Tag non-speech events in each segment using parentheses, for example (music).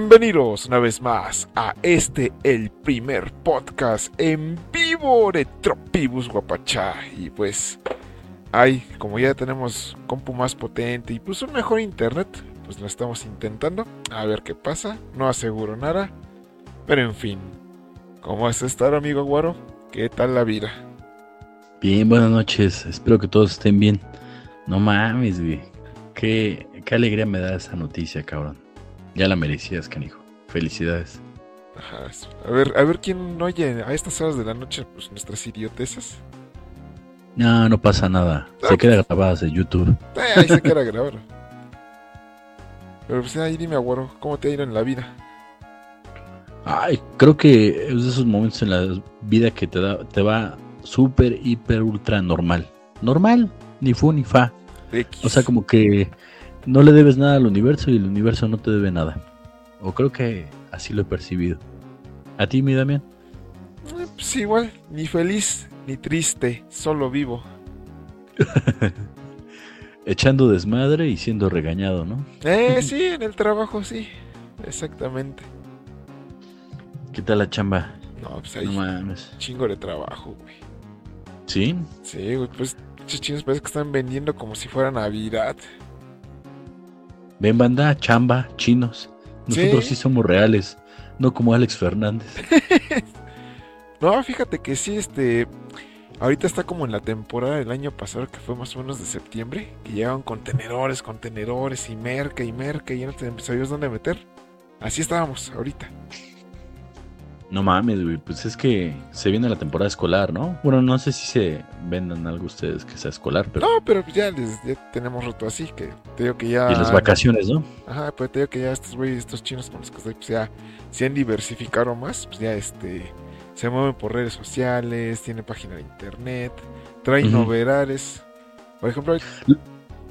Bienvenidos una vez más a este, el primer podcast en vivo de Tropibus Guapachá. Y pues, ay, como ya tenemos compu más potente y pues un mejor internet, pues lo estamos intentando. A ver qué pasa, no aseguro nada. Pero en fin, ¿cómo has estado, amigo Guaro? ¿Qué tal la vida? Bien, buenas noches. Espero que todos estén bien. No mames, güey. Qué, qué alegría me da esa noticia, cabrón. Ya la merecías, canijo. Felicidades. Ajá, a ver, a ver quién oye a estas horas de la noche pues nuestras idioteces. No, no pasa nada. Se Ah, queda grabada de YouTube. Eh, ahí se queda grabar. Pero pues ahí dime, Guaro, ¿cómo te ha ido en la vida? Ay, creo que es de esos momentos en la vida que te, da, te va súper, hiper, ultra normal. Normal, ni fu ni fa. X. O sea, como que no le debes nada al universo y el universo no te debe nada. O creo que así lo he percibido. ¿A ti, mi Damián? Eh, Pues igual, ni feliz ni triste, solo vivo. (laughs) Echando desmadre y siendo regañado, ¿no? Eh, (laughs) sí, en el trabajo, sí. Exactamente. ¿Qué tal la chamba? No, pues ahí No mames. chingo de trabajo, güey. ¿Sí? Sí, güey, pues chinos parece que están vendiendo como si fuera Navidad. Ven banda, chamba, chinos. Nosotros Sí. sí, somos reales, no como Alex Fernández. (laughs) No, fíjate que sí, este. Ahorita está como en la temporada del año pasado, que fue más o menos de septiembre, que llegaban contenedores, contenedores y merca y merca y ya no te sabías dónde meter. Así estábamos ahorita. No mames, güey, pues es que se viene la temporada escolar, ¿no? Bueno, no sé si se vendan algo ustedes que sea escolar, pero... No, pero pues ya, les, ya tenemos roto así, que te digo que ya. Y las vacaciones, ¿no? Ajá, pues te digo que ya estos güeyes, estos chinos con los que estoy, pues ya se han diversificado más, pues ya este. Se mueven por redes sociales, tienen página de internet, traen novedades. Por ejemplo,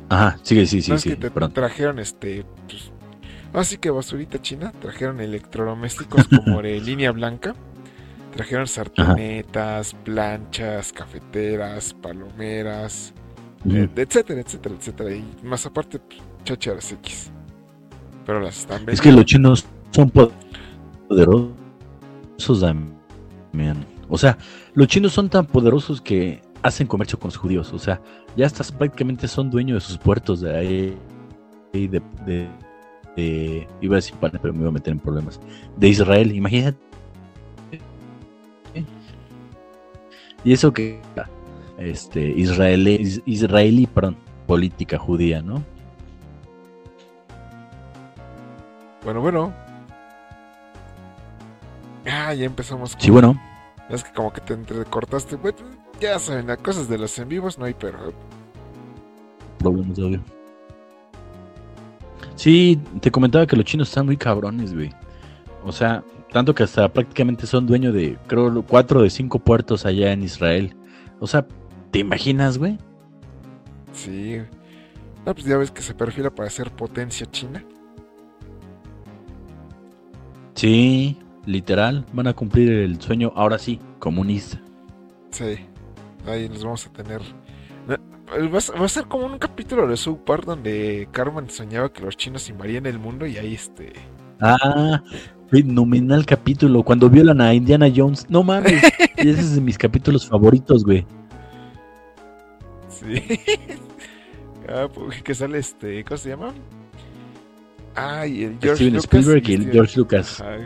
Ajá, sigue, sí, sí, ¿No es sí, que te perdón. trajeron este. Pues, así que basurita china. Trajeron electrodomésticos como (laughs) de línea blanca. Trajeron sartenetas, planchas, cafeteras, palomeras, eh, etcétera, etcétera, etcétera. Y más aparte, pues, chácharas X. Pero las están Es que los chinos son poderosos, Damián. O sea, los chinos son tan poderosos que hacen comercio con los judíos. O sea, ya estas prácticamente son dueños de sus puertos de ahí. De, de, de- iba a decir pana, pero me iba a meter en problemas. De Israel, imagínate. Y eso que este israelí, is- israelí, perdón, política judía, ¿no? Bueno, bueno. Ah, ya empezamos. Sí, bueno. Es que como que te entrecortaste. Bueno, ya saben, las cosas de los en vivos no hay, pero. problemas de audio. Sí, te comentaba que los chinos están muy cabrones, güey. O sea, tanto que hasta prácticamente son dueños de, creo, cuatro de cinco puertos allá en Israel. O sea, ¿te imaginas, güey? Sí. No, pues ya ves que se perfila para ser potencia china. Sí, literal, van a cumplir el sueño, ahora sí, comunista. Sí, ahí los vamos a tener. Va a, ser- como un capítulo de South Park donde Carmen soñaba que los chinos invarían el mundo y ahí este. Ah, fenomenal capítulo, cuando violan a Indiana Jones. No mames, (laughs) ese es de mis capítulos favoritos, güey. Sí. (laughs) ah, pues, que sale este. ¿Cómo se llama? Ay, el George Steven Lucas Spielberg y el Steven- George Lucas. Ajá,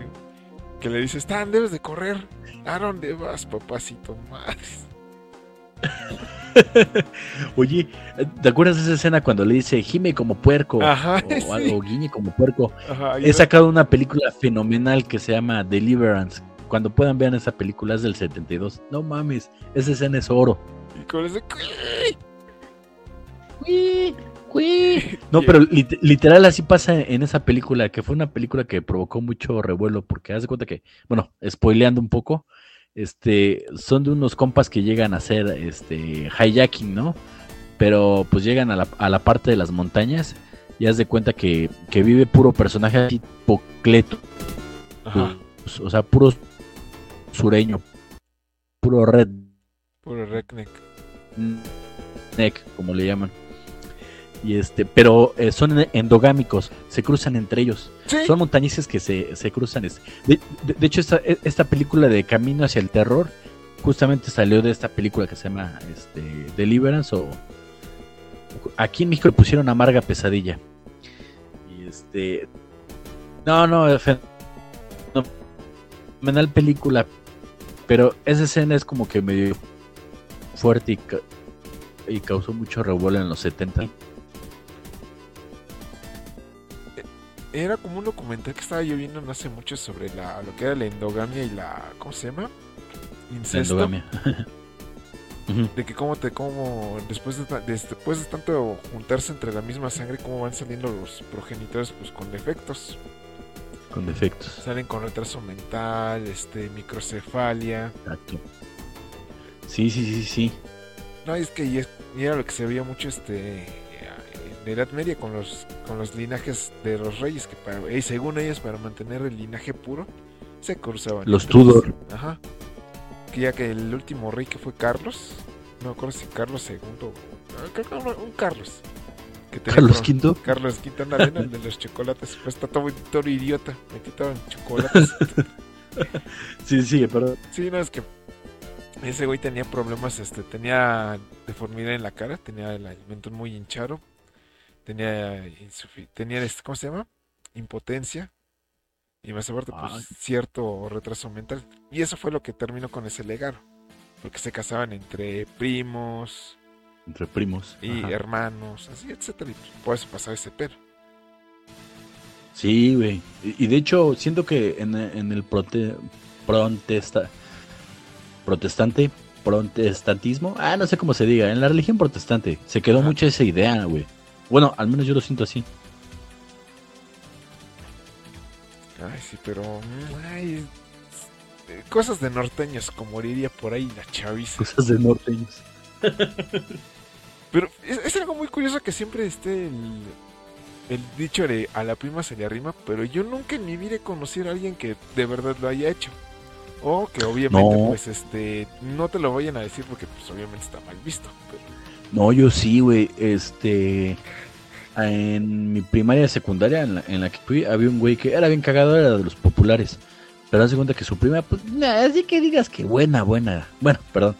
que le dice: Stan, debes de correr. ¿A dónde vas, papacito? Madres. (laughs) Oye, ¿te acuerdas de esa escena cuando le dice gime como puerco? Ajá, o (laughs) sí. algo, guiñe como puerco. Ajá, He sacado una película fenomenal que se llama Deliverance. Cuando puedan vean esa película es del 72. No mames, esa escena es oro. y con ese. (laughs) No, pero lit- literal así pasa en esa película, que fue una película que provocó mucho revuelo, porque haz de cuenta que, bueno, spoileando un poco, este, son de unos compas que llegan a hacer este hijacking, ¿no? Pero pues llegan a la, a la parte de las montañas y haz de cuenta que, que vive puro personaje tipo Cleto, Ajá, pues, o sea, puro sureño, puro red puro redneck. neck, como le llaman. Y este, pero eh, son endogámicos, se cruzan entre ellos. Son montañises que se, se cruzan. Este. De, de, hecho, esta, e, esta película de Camino hacia el Terror justamente salió de esta película que se llama este, Deliverance o aquí en México le pusieron Amarga Pesadilla. Y este no, no, no la película, pero esa escena es como que medio fuerte y, y causó mucho revuelo en los 70. Era como un documental que estaba yo viendo no hace mucho sobre la, lo que era la endogamia y la. ¿Cómo se llama? Incesto. endogamia. (laughs) de que cómo te cómo después de, después de tanto juntarse entre la misma sangre cómo van saliendo los progenitores pues con defectos con defectos salen con retraso mental este microcefalia Exacto. sí sí sí sí no es que y, era lo que se veía mucho este en la Edad Media con los con los linajes de los reyes que para, y según ellos para mantener el linaje puro se cruzaban los Tudor ajá que ya que el último rey que fue Carlos, no me acuerdo si Carlos II, un Carlos. Que Carlos V. Carlos V, la (laughs) el de los chocolates. Pues está todo, todo idiota, me quitaban chocolates. (laughs) sí, sí, perdón. Sí, no, es que ese güey tenía problemas, este, tenía deformidad en la cara, tenía el alimento muy hinchado, tenía, tenía, este, ¿cómo se llama? Impotencia, y más aparte, pues, cierto retraso mental. Y eso fue lo que terminó con ese legado. Porque se casaban entre primos. Entre primos. Y hermanos, así, etcétera. Y por eso pasaba ese pero. Sí, güey. Y, de hecho, siento que en, el prote, protesta, protestante, protestantismo, ah, no sé cómo se diga, en la religión protestante se quedó mucho esa idea, güey. Bueno, al menos yo lo siento así. Ay, sí, pero. Ay, cosas de norteños, como diría por ahí la chaviza. Cosas de norteños. (laughs) pero es, algo muy curioso que siempre esté el, el dicho de a la prima se le arrima, pero yo nunca en mi vida he conocido a alguien que de verdad lo haya hecho. O que obviamente, pues, este, no te lo vayan a decir porque, pues, obviamente está mal visto. No, yo sí, güey, este en mi primaria secundaria, en la, que fui, había un güey que era bien cagado, era de los populares. Pero hace cuenta que su prima, pues, así que digas que buena, buena. Bueno, (laughs) perdón.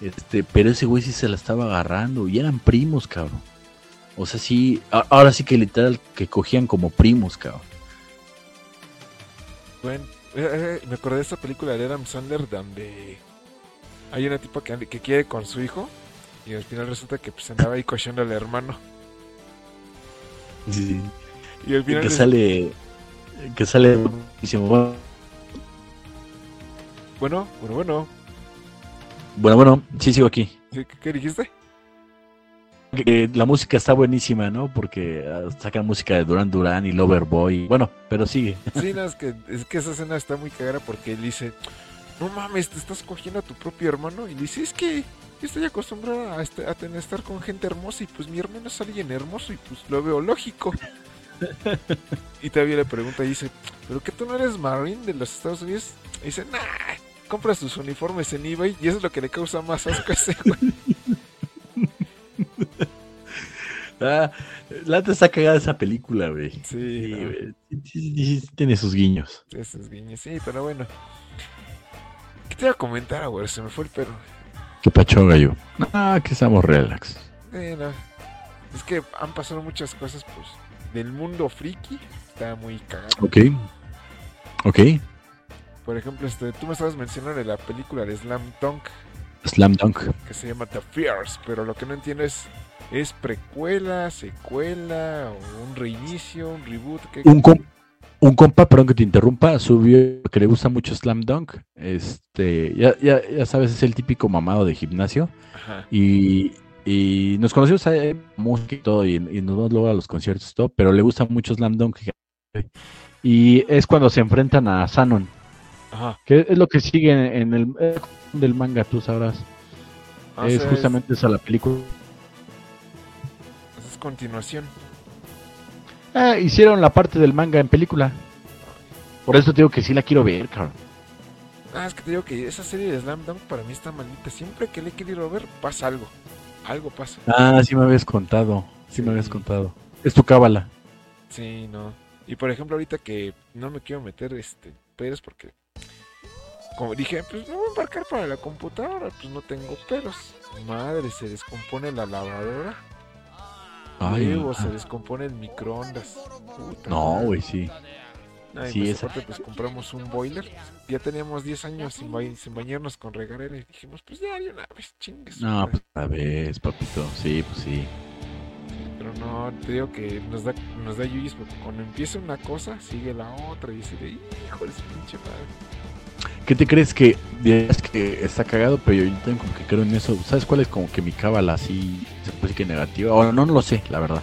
Este, pero ese güey sí se la estaba agarrando y eran primos, cabrón. O sea, sí, ahora sí que literal que cogían como primos, cabrón. Bueno, eh, eh, me acordé de esta película de Adam Sandler donde hay una tipa que, que quiere con su hijo y al final resulta que pues andaba ahí cochando al hermano. Y al final. Que sale. Que sale. Bueno, bueno, bueno. Bueno, bueno, sí sigo aquí. ¿Qué, dijiste? Que la música está buenísima, ¿no? Porque ah, sacan música de Duran Duran y Loverboy. Bueno, pero sigue. Sí, no, es que, es que esa escena está muy cagada porque él dice: No mames, te estás cogiendo a tu propio hermano. Y dice: Es que estoy acostumbrada a, este, a tener, estar con gente hermosa y pues mi hermano es alguien hermoso y pues lo veo lógico. (laughs) y todavía le pregunta y dice, ¿pero que tú no eres Marine de los Estados Unidos? Y dice, nah, compra sus uniformes en eBay y eso es lo que le causa más asco a ese güey. (laughs) ah, la te está cagada esa película, güey. Sí, sí, tiene sus guiños. Esos guiños, sí, pero bueno. ¿Qué te iba a comentar, güey? Se me fue el perro. ¿Qué pacho, gallo? Ah, que estamos relax. Es que han pasado muchas cosas, pues, del mundo friki. Está muy cagado. Ok. Ok. Por ejemplo, este, tú me estabas mencionando de la película de Slam Dunk. Slam Dunk. Que se llama The Fears, pero lo que no entiendo es, ¿es precuela, secuela, o un reinicio, un reboot? ¿Qué, un, un compa, perdón que te interrumpa, subió que le gusta mucho Slam Dunk. Este, ya, ya, ya sabes, es el típico mamado de gimnasio. Y, y nos conocimos a música y todo, y, nos vamos luego a los conciertos y todo, pero le gusta mucho Slam Dunk. Y es cuando se enfrentan a Sanon. Ajá. Que es lo que sigue en, el del manga, tú sabrás. Ah, es justamente esa la película. Esa es continuación. Ah, hicieron la parte del manga en película. Por eso te digo que sí la quiero ver, cabrón. Ah, es que te digo que esa serie de Slam Dunk para mí está maldita. Siempre que le he querido ver, pasa algo. Algo pasa. Ah, sí me habías contado. Sí, me habías contado. Es tu cábala. Sí, no. Y por ejemplo, ahorita que no me quiero meter este peros porque como dije, pues me voy a embarcar para la computadora, pues no tengo pelos. Madre, se descompone la lavadora. Ay, se descompone el microondas. no, güey, sí. sí, pues, esa... pues compramos un boiler. Ya teníamos 10 años sin, bañarnos con regadera y dijimos, pues ya hay una vez, chingues. No, pues una vez, papito. Sí, pues sí. Pero no, te digo que nos da, nos da yuyis porque cuando empieza una cosa, sigue la otra y dice, hijo de pinche madre. ¿Qué te crees que dirás que está cagado? Pero yo tengo como que creo en eso. ¿Sabes cuál es como que mi cábala así se puede que negativa? O no, no lo sé, la verdad.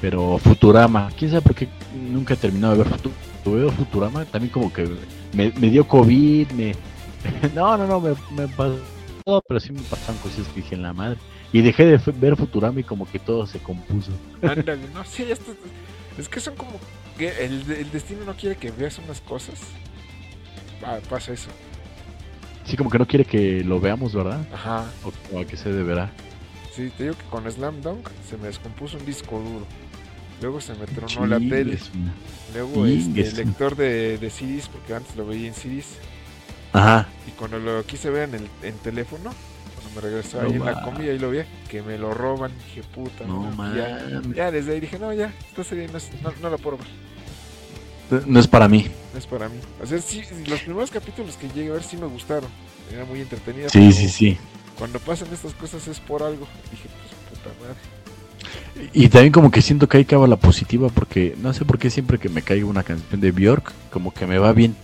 Pero Futurama, quién sabe por qué nunca he terminado de ver Futurama. Futurama, también como que me, dio COVID, me... (laughs) no, no, no, me, pasó, pero sí me pasaron cosas que dije en la madre. Y dejé de ver Futurama y como que todo se compuso. Ándale, no, sí, es que son como que el, el destino no quiere que veas unas cosas pasa eso. Sí, como que no quiere que lo veamos, ¿verdad? Ajá. O, a qué se deberá. Sí, te digo que con Slam Dunk se me descompuso un disco duro. Luego se me tronó la tele. Luego este, el lector de, de CDs, porque antes lo veía en CDs. Ajá. Y cuando lo quise ver en el en teléfono, cuando me regresó ahí en la comida y lo vi, que me lo roban, dije puta. No, ya, ya, desde ahí dije, no, ya, esta serie no, no, no la puedo ver. No es para mí. No es para mí. O sea, sí, los primeros capítulos que llegué a ver sí me gustaron. Era muy entretenida. Sí, sí, sí. Cuando pasan estas cosas es por algo. Dije, pues puta madre. Y también como que siento que hay la positiva porque no sé por qué siempre que me caiga una canción de Bjork, como que me va bien.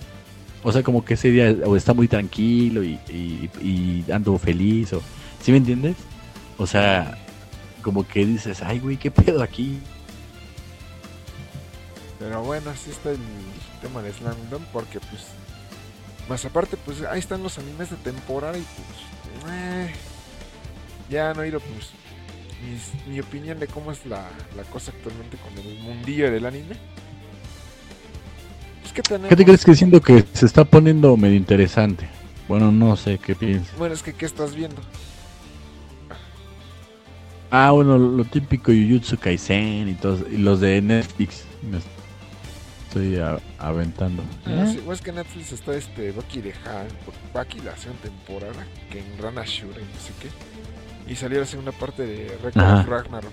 O sea, como que ese día o está muy tranquilo y, y, ando feliz. o ¿Sí me entiendes? O sea, como que dices, ay, güey, ¿qué pedo aquí? Pero bueno, así está el tema de Slam porque pues más aparte pues ahí están los animes de temporada y pues eh, ya no he ido pues mi, opinión de cómo es la, cosa actualmente con el mundillo del anime. Pues, ¿qué, ¿Qué te crees que siento que se está poniendo medio interesante? Bueno, no sé qué piensas. Bueno, es que ¿qué estás viendo? Ah, bueno, lo, típico Jujutsu Kaisen y todos y los de Netflix estoy aventando. Ah, ¿Eh? es que Netflix está este Baki de Han, Baki la segunda temporada, que en Rana Shura y no sé qué. Y salió la segunda parte de Record Ragnarok.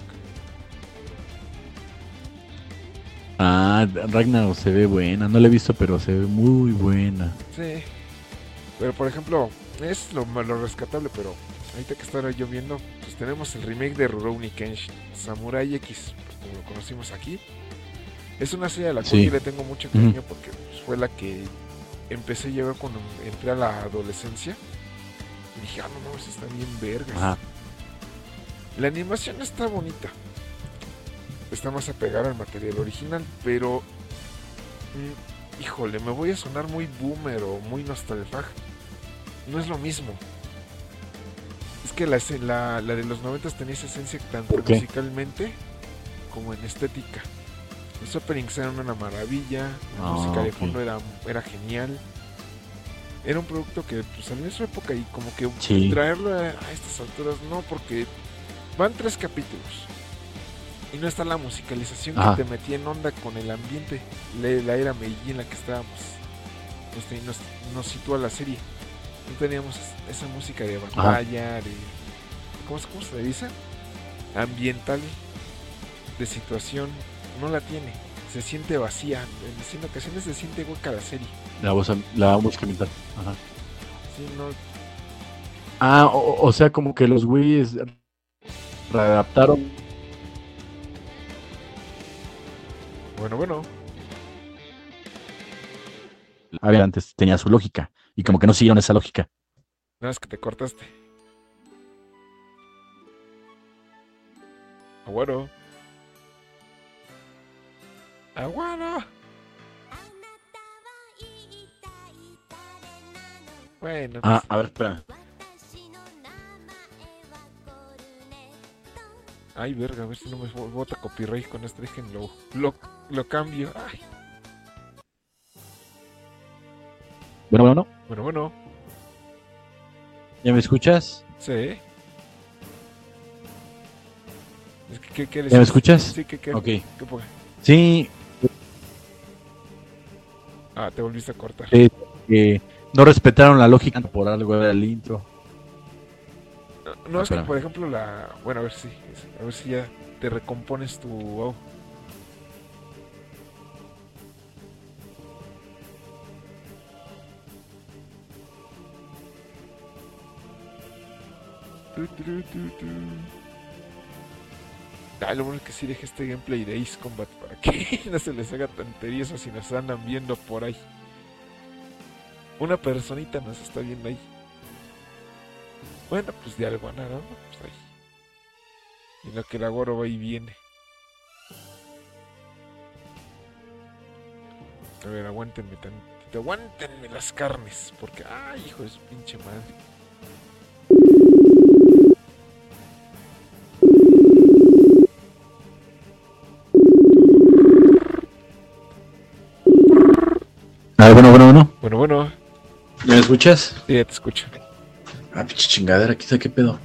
Ah, Ragnarok se ve buena, no la he visto, pero se ve muy buena. Sí. Pero por ejemplo, es lo, lo rescatable, pero ahorita que está yo viendo, pues tenemos el remake de Rurouni Kenshin, Samurai X, como lo conocimos aquí. Es una serie a la cual yo le tengo mucho cariño porque pues, fue la que empecé a llevar cuando entré a la adolescencia. Y dije, ah, no, no, está bien vergas. La animación está bonita. Está más apegada al material original, pero. Mm, híjole, me voy a sonar muy boomer o muy nostalgia. No es lo mismo. Es que la, la, la de los 90 tenía esa esencia tanto musicalmente como en estética. Los openings eran una maravilla, la ah, música de fondo era, era genial. Era un producto que pues, salió en su época y como que traerlo a, estas alturas no, porque van tres capítulos y no está la musicalización que te metía en onda con el ambiente, la, era Meiji en la que estábamos. Pues, nos, nos, sitúa la serie. No teníamos esa música de batalla, de. ¿cómo, ¿Cómo se le dice? Ambiental, de situación no la tiene. Se siente vacía. En ocasiones se siente hueca la serie. La voz, la música. Ajá. Sí, no. Ah, o, sea, como que los güeyes readaptaron. Bueno, bueno. A ver, antes tenía su lógica. Y como que no siguieron esa lógica. No, es que te cortaste. Ah, bueno. ¡Aguano! Bueno. Ah, pues. a ver, espera. Ay, verga, a ver si no me bota copyright con este. Déjenlo. Lo, lo cambio. Ay. Bueno, bueno. Bueno, bueno. ¿Ya me escuchas? Sí. ¿Qué, qué ¿Ya me escuchas? Sí, ¿qué, qué, Ok. qué Sí, Ah, te volviste a cortar. eh, no respetaron la lógica por algo del intro. No, no, es que, por ejemplo, la. Bueno, a ver si. A ver si ya te recompones wow. Tu. Ah, lo bueno es que sí deje este gameplay de Ace Combat para que (laughs) no se les haga tonterías o si nos andan viendo por ahí. Una personita nos está viendo ahí. Bueno, pues de algo a nada, ¿no? Pues ahí. Y lo que el agoro va y viene. A ver, aguántenme tantito. Aguántenme las carnes. Porque, ay, hijo de su pinche madre. A ver, bueno, bueno, bueno. Bueno, bueno, ¿Ya me escuchas? sí, ya te escucho. Ah, pinche chingadera, quizá qué pedo.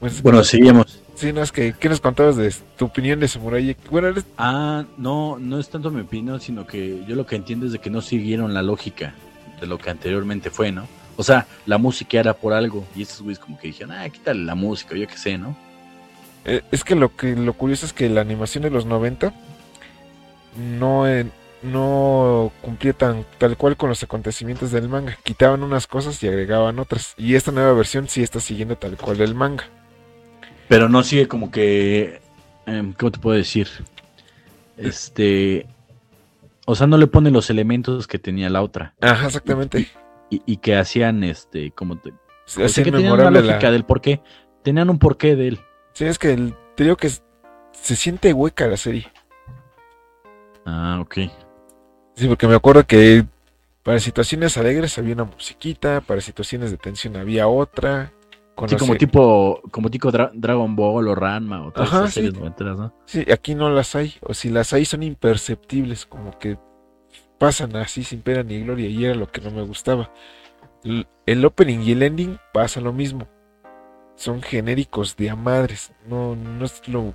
Pues, Bueno, seguimos. sí, no, es que, ¿qué nos contabas de tu opinión de Samurai X? Bueno, eres- Ah, no, no es tanto mi opinión, sino que yo lo que entiendo es de que no siguieron la lógica de lo que anteriormente fue, ¿no? O sea, la música era por algo y estos güeyes como que dijeron, ah, quítale la música, yo qué sé, ¿no? eh, es que lo que lo curioso es que la animación de los 90 no, eh, no cumplía tan, tal cual con los acontecimientos del manga. Quitaban unas cosas y agregaban otras. Y esta nueva versión sí está siguiendo tal cual el manga. Pero no sigue como que, em, ¿cómo te puedo decir? Este, o sea, no le pone los elementos que tenía la otra Ajá, exactamente. y, y que hacían, este, como te, Sí, o sea, que tenían una la- lógica del por qué, tenían un porqué de él. Sí, es que el- te digo que se siente hueca la serie. Ah, ok. Sí, porque me acuerdo que para situaciones alegres había una musiquita, para situaciones de tensión había otra. Sí, como tipo, como tipo Dra- Dragon Ball o Ranma o todas Ajá, esas series sí. noventeras, ¿no? Sí, aquí no las hay, o si las hay son imperceptibles, como que pasan así sin pena ni gloria, y era lo que no me gustaba. El opening y el ending pasa lo mismo. Son genéricos de a madres, no, no es lo...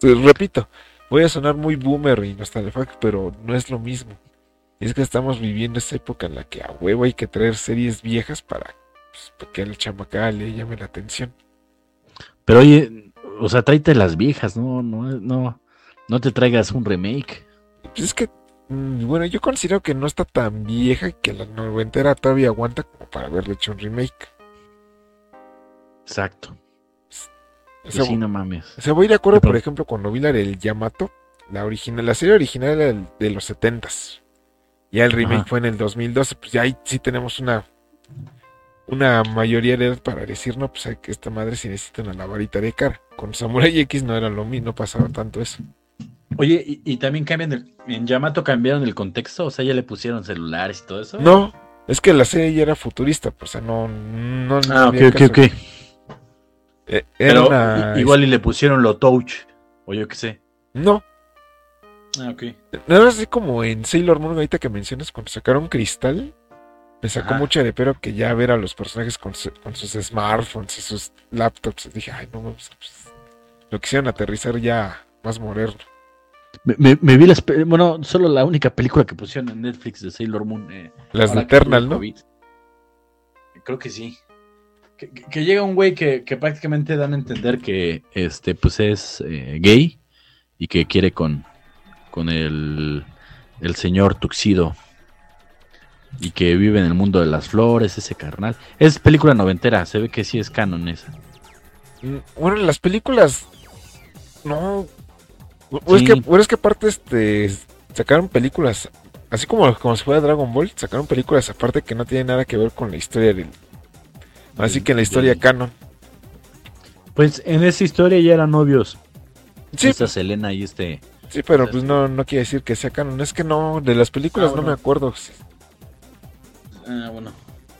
Pues, repito, voy a sonar muy boomer y nostalgic, pero no es lo mismo. Es que estamos viviendo esa época en la que a huevo hay que traer series viejas para, pues, para que al chamaca le llame la atención. Pero oye, o sea, tráete las viejas, no, no, no, no te traigas un remake. Pues es que, mm, bueno, yo considero que no está tan vieja y que la noventera todavía aguanta como para haberle hecho un remake. Exacto. Sea, sí, no mames. o sea, voy de acuerdo, por ejemplo, cuando vi la del Yamato, la original, la serie original era de los 70s. Ya el remake Ajá. fue en el 2012, pues ya ahí sí tenemos una una mayoría de edad para decir, no, pues hay que esta madre sí necesita una lavarita de cara. Con Samurai X no era lo mismo, no pasaba tanto eso. Oye, y, y también cambian el, en Yamato cambiaron el contexto, o sea, ya le pusieron celulares y todo eso. No, es que la serie ya era futurista, pues, o sea, no, no, Ah, ok, ok, ok. Eh, Era Pero una- igual y le pusieron lo touch, o yo qué sé. No, Ah, ok. Nada más así como en Sailor Moon, ahorita que mencionas, cuando sacaron Cristal, me sacó Ajá. mucho de pero que ya ver a los personajes con, su- con sus smartphones y sus laptops. Dije, ay, no, pues, pues, lo quisieron aterrizar ya más moderno. Me, me- me vi las, bueno, solo la única película que pusieron en Netflix de Sailor Moon. eh, Las de Eternal, ¿no? COVID. Creo que sí. Que, llega un güey que, que prácticamente dan a entender que este pues es eh, gay y que quiere con, con el, el señor Tuxido y que vive en el mundo de las flores, ese carnal. Es película noventera, se ve que sí es canon esa. Mm, Bueno, en las películas, no. O es que, bueno, es que aparte, este, sacaron películas, así como, como si fuera Dragon Ball, sacaron películas aparte que no tienen nada que ver con la historia del. Así que en la historia canon. Pues en esa historia ya eran novios. Sí, Esta Selena y este. Sí, pero pues no, no quiere decir que sea canon. Es que no, de las películas Ah, no bueno. me acuerdo. Ah, bueno.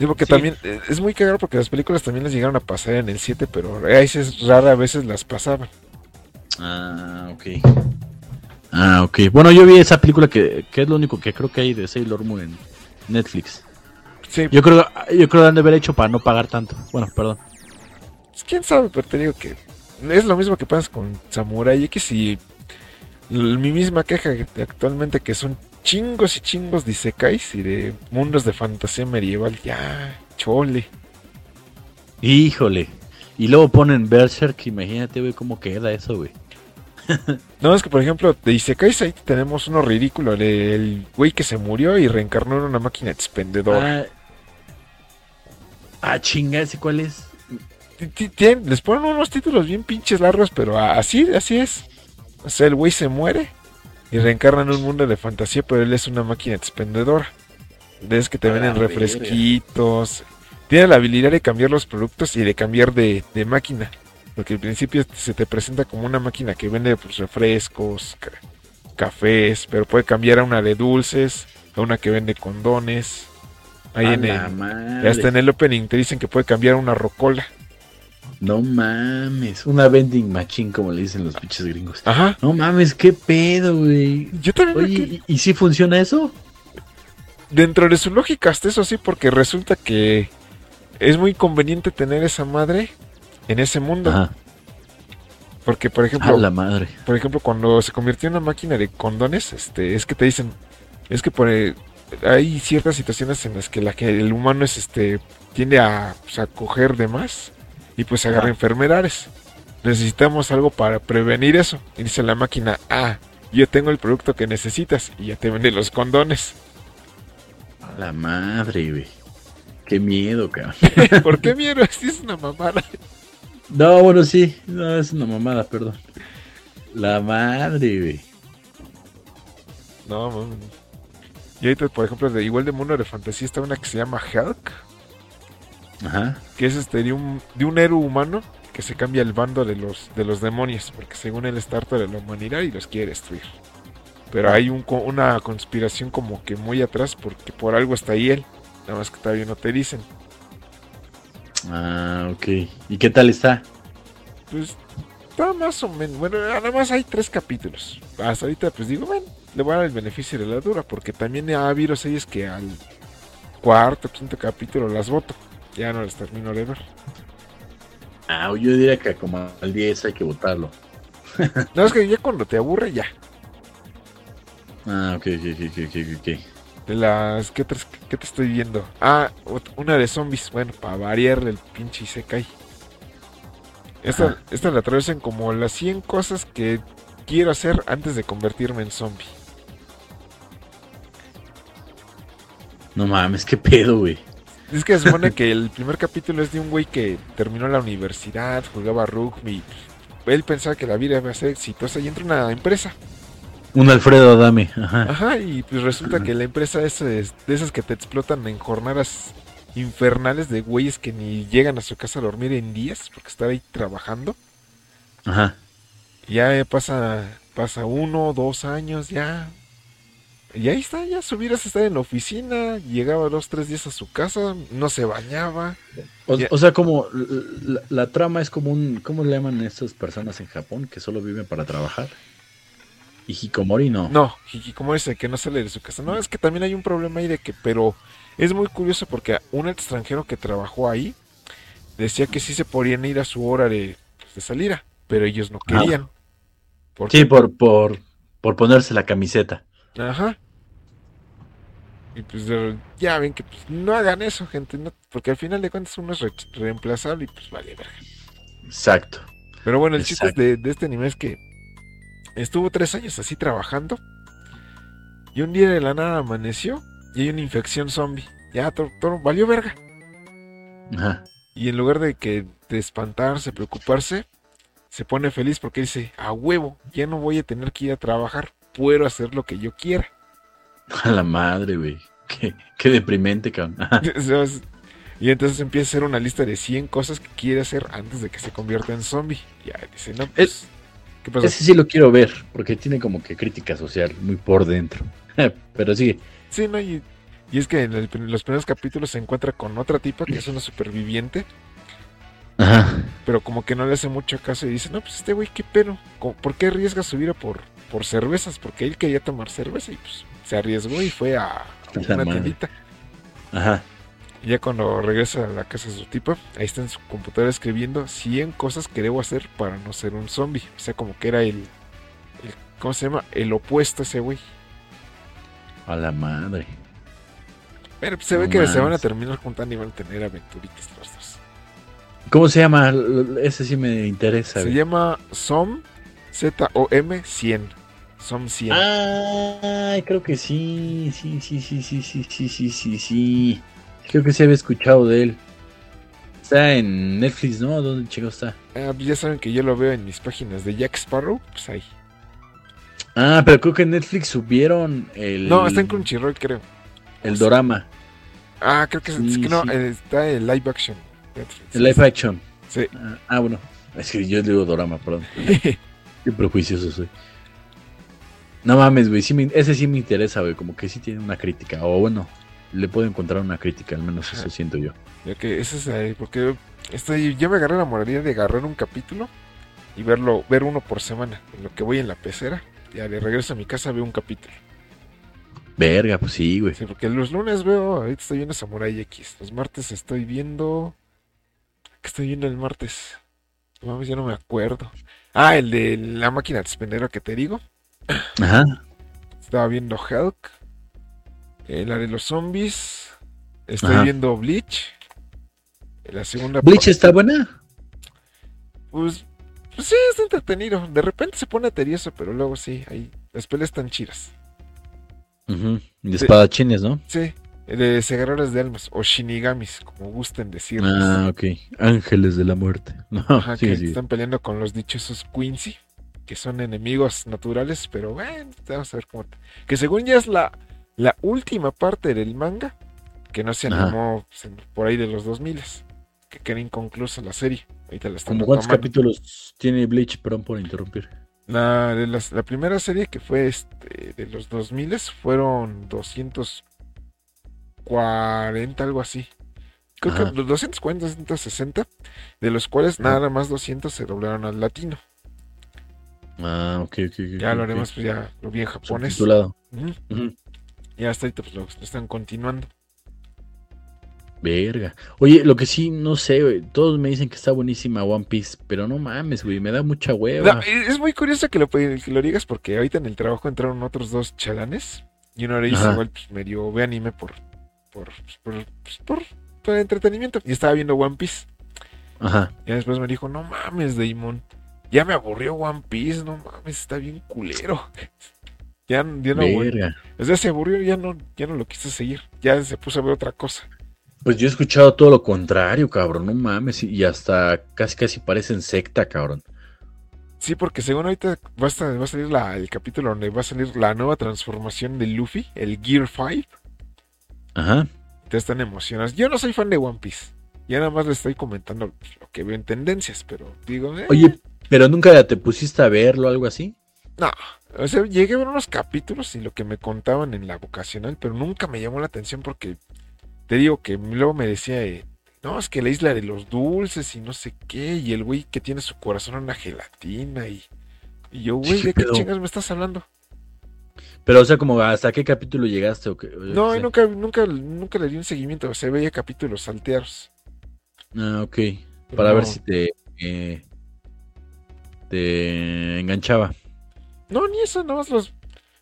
porque Sí. también eh, es muy cagado porque las películas también las llegaron a pasar en el 7, pero a veces, rara veces las pasaban. Ah, ok. Ah, ok. Bueno, yo vi esa película que, que es lo único que creo que hay de Sailor Moon en Netflix. Sí, Yo creo, yo creo que han de haber hecho para no pagar tanto. Bueno, perdón. Pues, quién sabe, pero te digo que es lo mismo que pasa con Samurai X y mi misma queja actualmente que son chingos y chingos de Isekais y de mundos de fantasía medieval. Ya, chole. Híjole. Y luego ponen Berserk, imagínate, güey, cómo queda eso, güey. (laughs) no, es que por ejemplo, de Isekais ahí tenemos uno ridículo, el güey que se murió y reencarnó en una máquina expendedora. Ah, ah chinga, ¿ese cuál es? les ponen unos títulos bien pinches largos, pero así, así es. O sea, el güey se muere y reencarna en un mundo de fantasía, pero él es una máquina expendedora. Ves que te venden refresquitos. Tiene la habilidad de cambiar los productos y de cambiar de, máquina. Porque al principio se te presenta como una máquina que vende pues, refrescos, cafés, pero puede cambiar a una de dulces, a una que vende condones. Ahí en el, hasta en el opening te dicen que puede cambiar a una rocola. No mames, una vending machine, como le dicen los pinches gringos. Ajá. No mames, qué pedo, güey. Yo también. Oye, ¿y, si funciona eso? Dentro de su lógica, hasta eso sí, porque resulta que es muy conveniente tener esa madre en ese mundo. Ajá. Porque, por ejemplo. la madre. Por ejemplo, cuando se convirtió en una máquina de condones, este, es que te dicen. Es que por, hay ciertas situaciones en las que, la que el humano es este tiende a, pues, a coger de más y pues agarra enfermedades. Necesitamos algo para prevenir eso. Y dice la máquina, ah, yo tengo el producto que necesitas y ya te vende los condones. la madre, güey. Qué miedo, cabrón. (laughs) ¿Por qué miedo? (laughs) Si es una mamada. No, bueno, sí. No, es una mamada, perdón. La madre, güey. No, Y ahorita, por ejemplo, de igual de mundo de fantasía está una que se llama Hulk. Que es este de un, de un héroe humano que se cambia el bando de los, de los demonios, porque según él está harto de la humanidad y los quiere destruir. Pero hay un, una conspiración como que muy atrás, porque por algo está ahí él, nada más que todavía no te dicen. Ah, ok. ¿Y qué tal está? Pues está más o menos. Bueno, nada más hay tres capítulos. Hasta ahorita, pues digo, bueno, le voy a dar el beneficio de la dura, porque también ha habido series que al cuarto, quinto capítulo las voto ya no las termino de ver. Ah, yo diría que como al 10 hay que votarlo. (laughs) no, es que ya cuando te aburre, ya. Ah, ok, ok, ok, ok, ok. De las. ¿qué te, ¿Qué te estoy viendo? Ah, una de zombies. Bueno, para variarle el pinche se cae. Esta, esta la traducen como las 100 cosas que quiero hacer antes de convertirme en zombie. No mames, qué pedo, güey. Es que se supone que el primer capítulo es de un güey que terminó la universidad, jugaba rugby. Él pensaba que la vida iba a ser exitosa y entra una empresa. Un Alfredo Adame. Ajá. Ajá, y pues resulta que la empresa es de esas que te explotan en jornadas infernales de güeyes que ni llegan a su casa a dormir en días porque están ahí trabajando. Ajá. Ya pasa, pasa uno, dos años, ya y ahí está, ya su vida estar en la oficina, llegaba dos, tres días a su casa, no se bañaba. O, sea, como la, trama es como un, ¿cómo le llaman a estas personas en Japón que solo viven para trabajar? ¿Y Hikikomori no? No, Hikikomori es el que no sale de su casa. No, es que también hay un problema ahí de que, pero es muy curioso porque un extranjero que trabajó ahí decía que sí se podían ir a su hora de, pues, de salida, pero ellos no querían. sí, por, por, por ponerse la camiseta. Ajá. Y pues ya ven que pues, no hagan eso, gente, porque al final de cuentas uno es reemplazable y pues vale verga. Exacto. Pero bueno, el chiste de, este anime es que estuvo tres años así trabajando y un día de la nada amaneció y hay una infección zombie. Ya, todo, valió verga. Ajá. Y en lugar de que de espantarse, preocuparse, se pone feliz porque dice, a huevo, ya no voy a tener que ir a trabajar puedo hacer lo que yo quiera. (laughs) A la madre, güey. Qué, deprimente, cabrón. (laughs) (laughs) y entonces empieza a hacer una lista de 100 cosas que quiere hacer antes de que se convierta en zombie. Y ahí dice, no, pues, ¿qué pasa? Ese sí lo quiero ver, porque tiene como que crítica social muy por dentro. Pero sí. Sí, no, y, es que en, los primeros capítulos se encuentra con otra tipa que es una superviviente. Ajá. Pero como que no le hace mucho caso y dice, no, pues este güey, ¿qué pero? ¿Por qué arriesga su vida por, por cervezas, porque él quería tomar cerveza y pues se arriesgó y fue a, una tiendita. Ajá. Y ya cuando regresa a la casa de su tipo, ahí está en su computadora escribiendo 100 cosas que debo hacer para no ser un zombie. O sea, como que era el, el ¿cómo se llama? El opuesto a ese güey. A la madre. Pero pues, se ve que se van a terminar juntando y van a tener aventuritas los dos. ¿Cómo se llama? Ese sí me interesa. Se llama SOM Z-O-M 100. SOM 100. Ay, creo que sí, sí, sí, sí, sí, sí, sí, sí, sí, sí. Creo que sí había escuchado de él. Está en Netflix, ¿no? ¿Dónde chico está? Ah, pues ya saben que yo lo veo en mis páginas de Jack Sparrow. Pues ahí. Ah, pero creo que en Netflix subieron el... No, está en Crunchyroll, creo. El dorama, Ah, creo que, es Sí, que no, sí. está en live action. Netflix. el live action. Sí. Ah, Ah, bueno. Es que yo digo dorama, perdón. (laughs) Qué prejuicioso soy. No mames, güey. Sí ese sí me interesa, güey. Como que sí tiene una crítica. O bueno, le puedo encontrar una crítica, al menos eso siento yo. Ya que ese es ahí, porque estoy, ya me agarré la moralidad de agarrar un capítulo y verlo, ver uno por semana. En lo que voy en la pecera, ya de regreso a mi casa veo un capítulo. Verga, pues sí, güey. Sí, porque los lunes veo, ahorita estoy viendo Samurai X. Los martes estoy viendo. ¿Qué estoy viendo el martes? No mames, ya no me acuerdo. Ah, el de la máquina expendedora que te digo. Ajá. Estaba viendo Hulk. eh, la de los zombies. Estoy Ajá. viendo Bleach. eh, La segunda ¿Bleach está buena? Pues, pues sí, está entretenido. De repente se pone tedioso, pero luego sí, ahí. Las peleas están chidas. Ujú. De espadachines, ¿no? Sí, de segadores de almas o shinigamis, como gusten decirles. Ah, ok. Ángeles de la muerte. (laughs) No, Ajá, que están peleando con los dichosos Quincy, que son enemigos naturales, pero bueno, vamos a ver cómo. Que según ya es la, la última parte del manga, que no se animó pues, por ahí de los 2000 que queda inconclusa la serie. Ahorita la están ¿Cómo cuántos capítulos tiene Bleach? Perdón por interrumpir. La, de las- la primera serie que fue este, de los 2000 fueron 240, algo así. Creo Ajá. que los 240, 260, de los cuales Ajá. nada más 200 se doblaron al latino. Ah, ok, ok. Ya lo haremos, pues ya lo vi en japonés. Subtitulado. Ujú. Ujú. Y hasta ahorita pues lo, están continuando. Verga. Oye, lo que sí, no sé, güey. Todos me dicen que está buenísima One Piece, pero no mames, güey. Me da mucha hueva. No, es muy curioso que lo, que lo digas porque ahorita en el trabajo entraron otros dos chalanes y uno de ellos igual pues, medio ve anime por por, pues, por, pues, por, por entretenimiento y estaba viendo One Piece. Ajá. Y después me dijo, no mames, Damon, ya me aburrió One Piece, no mames, está bien culero. (laughs) Ya, ya no. Verga. O sea, se aburrió, ya no, ya no lo quise seguir. Ya se puso a ver otra cosa. Pues yo he escuchado todo lo contrario, cabrón. No mames. Y hasta casi casi parecen secta, cabrón. Sí, porque según ahorita va a, va a salir la- el capítulo donde va a salir la nueva transformación de Luffy, el Gear 5. Ajá. Te están emocionados. Yo no soy fan de One Piece. Ya nada más le estoy comentando lo que veo en tendencias, pero digo, eh, Oye, pero nunca te pusiste a verlo o algo así. no. O sea, llegué a ver unos capítulos y lo que me contaban en la vocacional, pero nunca me llamó la atención porque te digo que luego me decía, eh, no, es que la isla de los dulces y no sé qué, y el güey que tiene su corazón en una gelatina y, y yo, güey, ¿Qué ¿de qué chingas me estás hablando? Pero, o sea, como hasta qué capítulo llegaste o qué. o No, sé. nunca, nunca, nunca le di un seguimiento, o sea, veía capítulos salteados. Ah, ok. Para ver si te. eh, te enganchaba. No, ni eso, nada más los.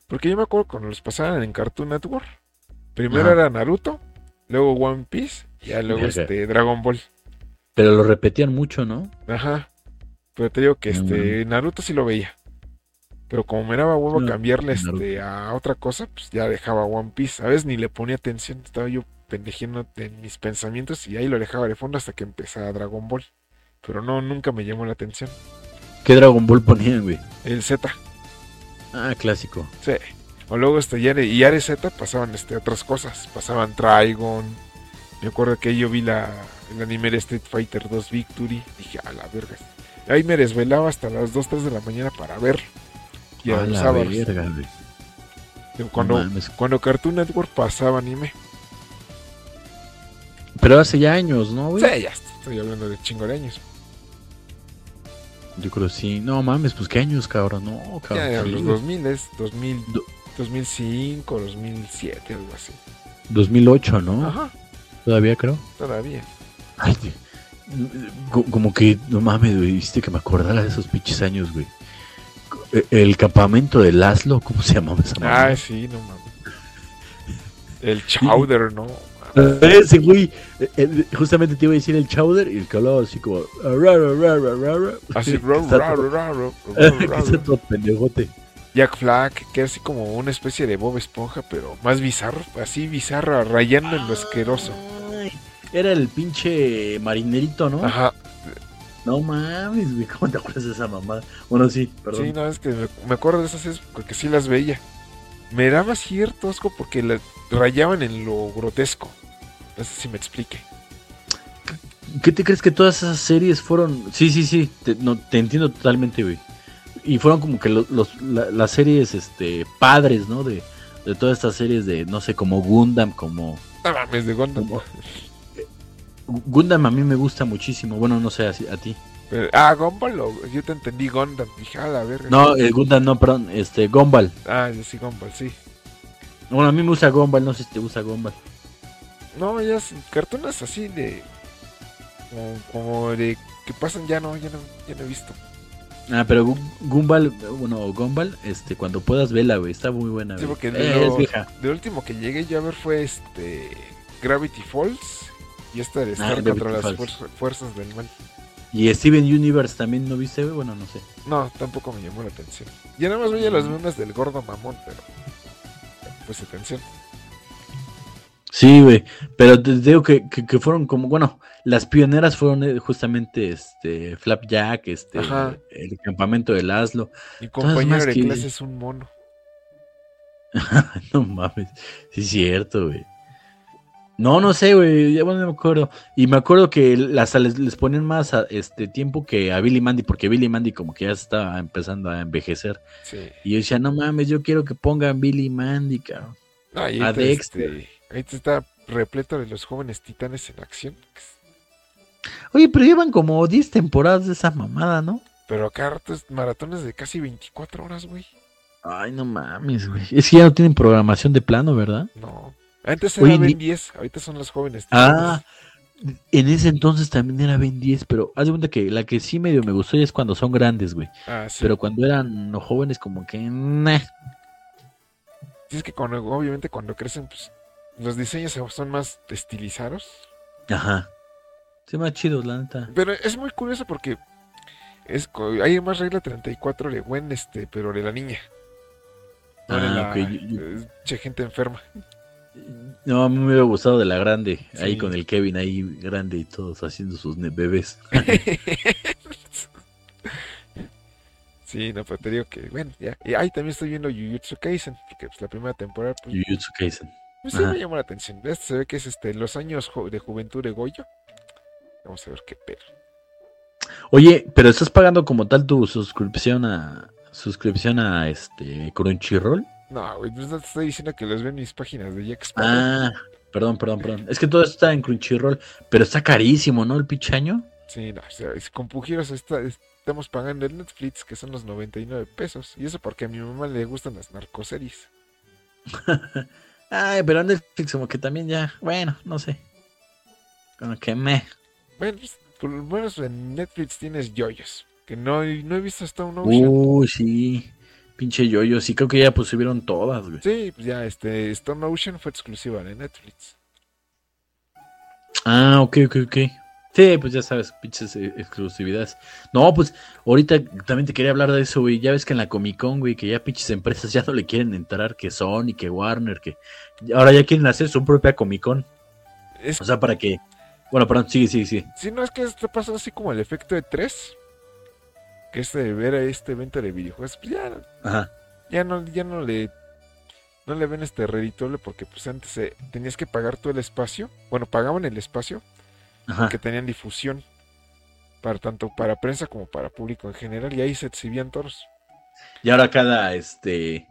Porque yo me acuerdo cuando los pasaban en Cartoon Network. Primero Ajá. era Naruto, luego One Piece, y ya luego Verga. este Dragon Ball. Pero lo repetían mucho, ¿no? Ajá. Pero te digo que No este Naruto sí lo veía. Pero como me daba huevo No, cambiarle este a otra cosa, pues ya dejaba One Piece. A veces ni le ponía atención, estaba yo pendejiendo en mis pensamientos y ahí lo dejaba de fondo hasta que empezaba Dragon Ball. Pero no, nunca me llamó la atención. ¿Qué Dragon Ball ponían, güey? El Z. Ah, clásico. Sí. O luego este Yare y Yare Z pasaban este otras cosas, pasaban Trigon. Me acuerdo que yo vi la el anime de Street Fighter 2 Victory, dije, a la verga. Ahí me desvelaba hasta las 2, 3 de la mañana para verlo. Y a la verga, güey. Cuando, No cuando Cartoon Network pasaba anime. Pero hace ya años, ¿no, güey? Sí, ya estoy hablando de chingo de años. Yo creo sí. No mames, pues qué años, cabrón. No, cabrón. Ya los güey. 2000, es 2000, Do- 2005, 2007, algo así. 2008, ¿no? Ajá. Todavía creo. Todavía. como que, no mames, güey, viste que me acordara de esos pinches años, güey. E, el campamento de Laszlo, ¿cómo se llamaba esa Ah, sí, no mames. El Chowder, ¿no? Ese güey, eh, eh, justamente te iba a decir el Chowder y el que hablaba así como. Así, raro, raro, todo pendejote. Jack Flack, que era así como una especie de Bob Esponja, pero más bizarro, así bizarro, rayando en lo asqueroso. Era el pinche marinerito, ¿no? Ajá. No mames, güey, ¿cómo te acuerdas de esa mamada? Bueno, sí, perdón. Sí, no, es que me, acuerdo de esas porque sí las veía. Me daba cierto asco porque la rayaban en lo grotesco. No sé si me explique. ¿Qué te crees que todas esas series fueron? Sí, sí, sí, te, no, te entiendo totalmente, güey. Y fueron como que los, las series este, padres, ¿no? De, de todas estas series de, no sé, como Gundam, como... No mames, de Gundam. Gundam a mí me gusta muchísimo. Bueno, no sé a, a ti. ah, Gumball, yo te entendí Gundam. Dije, a la verga. No, el Gundam no, perdón, este, Gumball. Ah, sí, Gumball, sí. Bueno, a mí me gusta Gumball, no sé si te gusta Gumball. No, ya cartones así de. Como, de que pasan ya no, ya no, ya no he visto. Ah, pero Gumball, bueno, Gumball, este, cuando puedas verla, güey, está muy buena. Sí, porque de, último que llegué yo a ver fue este Gravity Falls y esta de estar ah, contra las fuerzas del mal. ¿Y Steven Universe también no viste? Bueno, no sé. No, tampoco me llamó la atención. Ya nada más veía las lunas del gordo mamón, pero. Pues atención. Sí, güey. Pero te digo que, que, fueron como, bueno, las pioneras fueron eh, justamente este Flapjack, este, el campamento de Laszlo. Mi compañero de clase es un mono. (laughs) no mames. Sí, es cierto, güey. No, no sé, güey, ya bueno, no me acuerdo. Y me acuerdo que las, les, ponen más este tiempo que a Billy Mandy, porque Billy Mandy como que ya estaba empezando a envejecer. Y yo decía, no mames, yo quiero que pongan Billy Mandy, cabrón. ahí a Dexter. Este, ahí está repleto de los jóvenes titanes en acción. Oye, pero llevan como 10 temporadas de esa mamada, ¿no? Pero acá maratones de casi 24 horas, güey. Ay, no mames, güey. Es que ya no tienen programación de plano, ¿verdad? No. Antes era Ben 10, ahorita son los jóvenes. Ah, en ese entonces también era Ben 10, pero haz de cuenta que la que sí medio me gustó es cuando son grandes, güey. Ah, sí. Pero cuando eran jóvenes, como que. Nah. Sí, es que cuando, obviamente cuando crecen, pues los diseños son más estilizados. Aja. Sí, más chidos, la neta. Pero es muy curioso porque es, hay más regla 34 de Gwen, este, pero de la niña. No ah, la, gente enferma. No, a mí me hubiera gustado de la grande, ahí con el Kevin ahí grande y todos haciendo sus bebés. (laughs) sí, no, pero te digo que, bueno, ya. Y ahí también estoy viendo Jujutsu Kaisen, porque pues, la primera temporada. Pues, Jujutsu Kaisen. Pues sí me llamó la atención. Este se ve que es este los años de juventud de Goyo. Vamos a ver qué pedo. Oye, pero estás pagando como tal tu suscripción a suscripción a este Crunchyroll? No, güey, pues no te estoy diciendo que los ven mis páginas de Jack Ah, perdón, perdón, perdón. Es que todo esto está en Crunchyroll, pero está carísimo, ¿no? El pichaño. Sí, no, o sea, con Pujiros está, estamos pagando el Netflix, que son los 99 pesos. Y eso porque a mi mamá le gustan las narcoseries. (laughs) Ay, pero Netflix como que también ya, bueno, no sé. Como que me. Bueno, pues, por lo menos en Netflix tienes yoyos. Que no, no he visto hasta un Uy, sí. Pinche yoyo, sí creo que ya pues subieron todas, güey. Sí, pues ya, este, Stone Ocean fue exclusiva de Netflix. Ah, ok, ok, ok. Sí, pues ya sabes, pinches eh, exclusividades. No, pues ahorita también te quería hablar de eso, güey. Ya ves que en la Comic Con, güey, que ya pinches empresas ya no le quieren entrar, que Sony, que Warner, que ahora ya quieren hacer su propia Comic Con. O sea, para que... Bueno, perdón, sí, sí, sí. Sí, no, es que esto pasa así como el efecto de tres que este ver a este evento de videojuegos, pues ya, ya no, ya no le no le ven este reditable porque pues antes eh, tenías que pagar todo el espacio, bueno, pagaban el espacio que tenían difusión para tanto para prensa como para público en general y ahí se exhibían todos. Y ahora cada este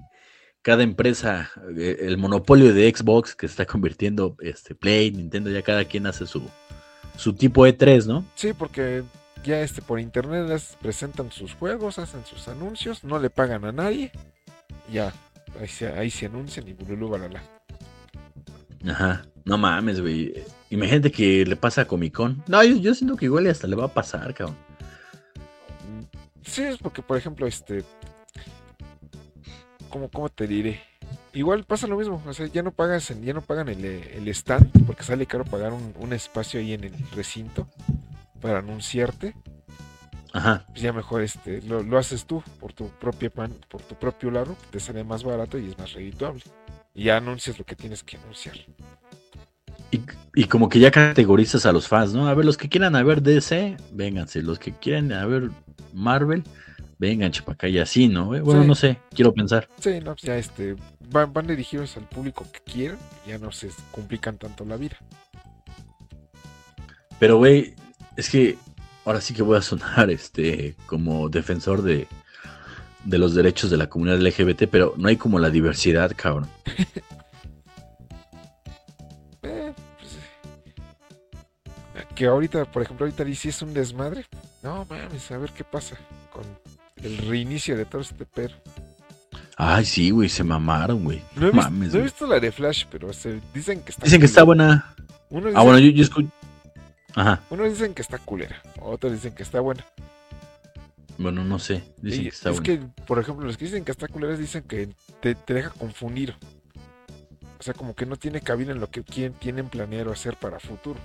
cada empresa, eh, el monopolio de Xbox que se está convirtiendo este Play, Nintendo, ya cada quien hace su su tipo E3, ¿no? Sí, porque ya este por internet les presentan sus juegos, hacen sus anuncios, no le pagan a nadie, ya ahí se, ahí se anuncian y bululú balala. Ajá. No mames, güey. Imagínate que le pasa a Comic Con. No, yo, yo siento que igual y hasta le va a pasar, cabrón. Sí, es porque, por ejemplo, este. ¿Cómo, cómo te diré? Igual pasa lo mismo, o sea, ya no pagas, ya no pagan el, el stand, porque sale caro pagar un, un, espacio ahí en el recinto para anunciarte. Ajá. Pues ya mejor este, lo, lo haces tú por tu propia pan, por tu propio lado, te sale más barato y es más redituable. Y ya anuncias lo que tienes que anunciar. Y, y, como que ya categorizas a los fans, ¿no? A ver, los que quieran a ver DC, vénganse. Los que quieran a ver Marvel, vengan, chapacá, y así, ¿no? Bueno, sí. no sé, quiero pensar. Sí, no, ya este, van, van dirigidos al público que quieran, ya no se complican tanto la vida. Pero, güey, es que ahora sí que voy a sonar (laughs) este como defensor de, de los derechos de la comunidad LGBT, pero no hay como la diversidad, cabrón. (laughs) que ahorita, por ejemplo, ahorita DC es un desmadre. No mames, a ver qué pasa con el reinicio de todo este perro. Ay, sí, güey, se mamaron, güey. No, he, mames, visto, no he visto la de Flash, pero se, dicen que está Dicen que está buena. Uno dice, ah, bueno, yo, yo escucho. Ajá. Unos dicen que está culera, otros dicen que está buena. Bueno, no sé. Dicen Y que está es buena. que, por ejemplo, los que dicen que está culera dicen que te, te deja confundir. O sea, como que no tiene cabida en lo que quieren, tienen planeado hacer para futuro.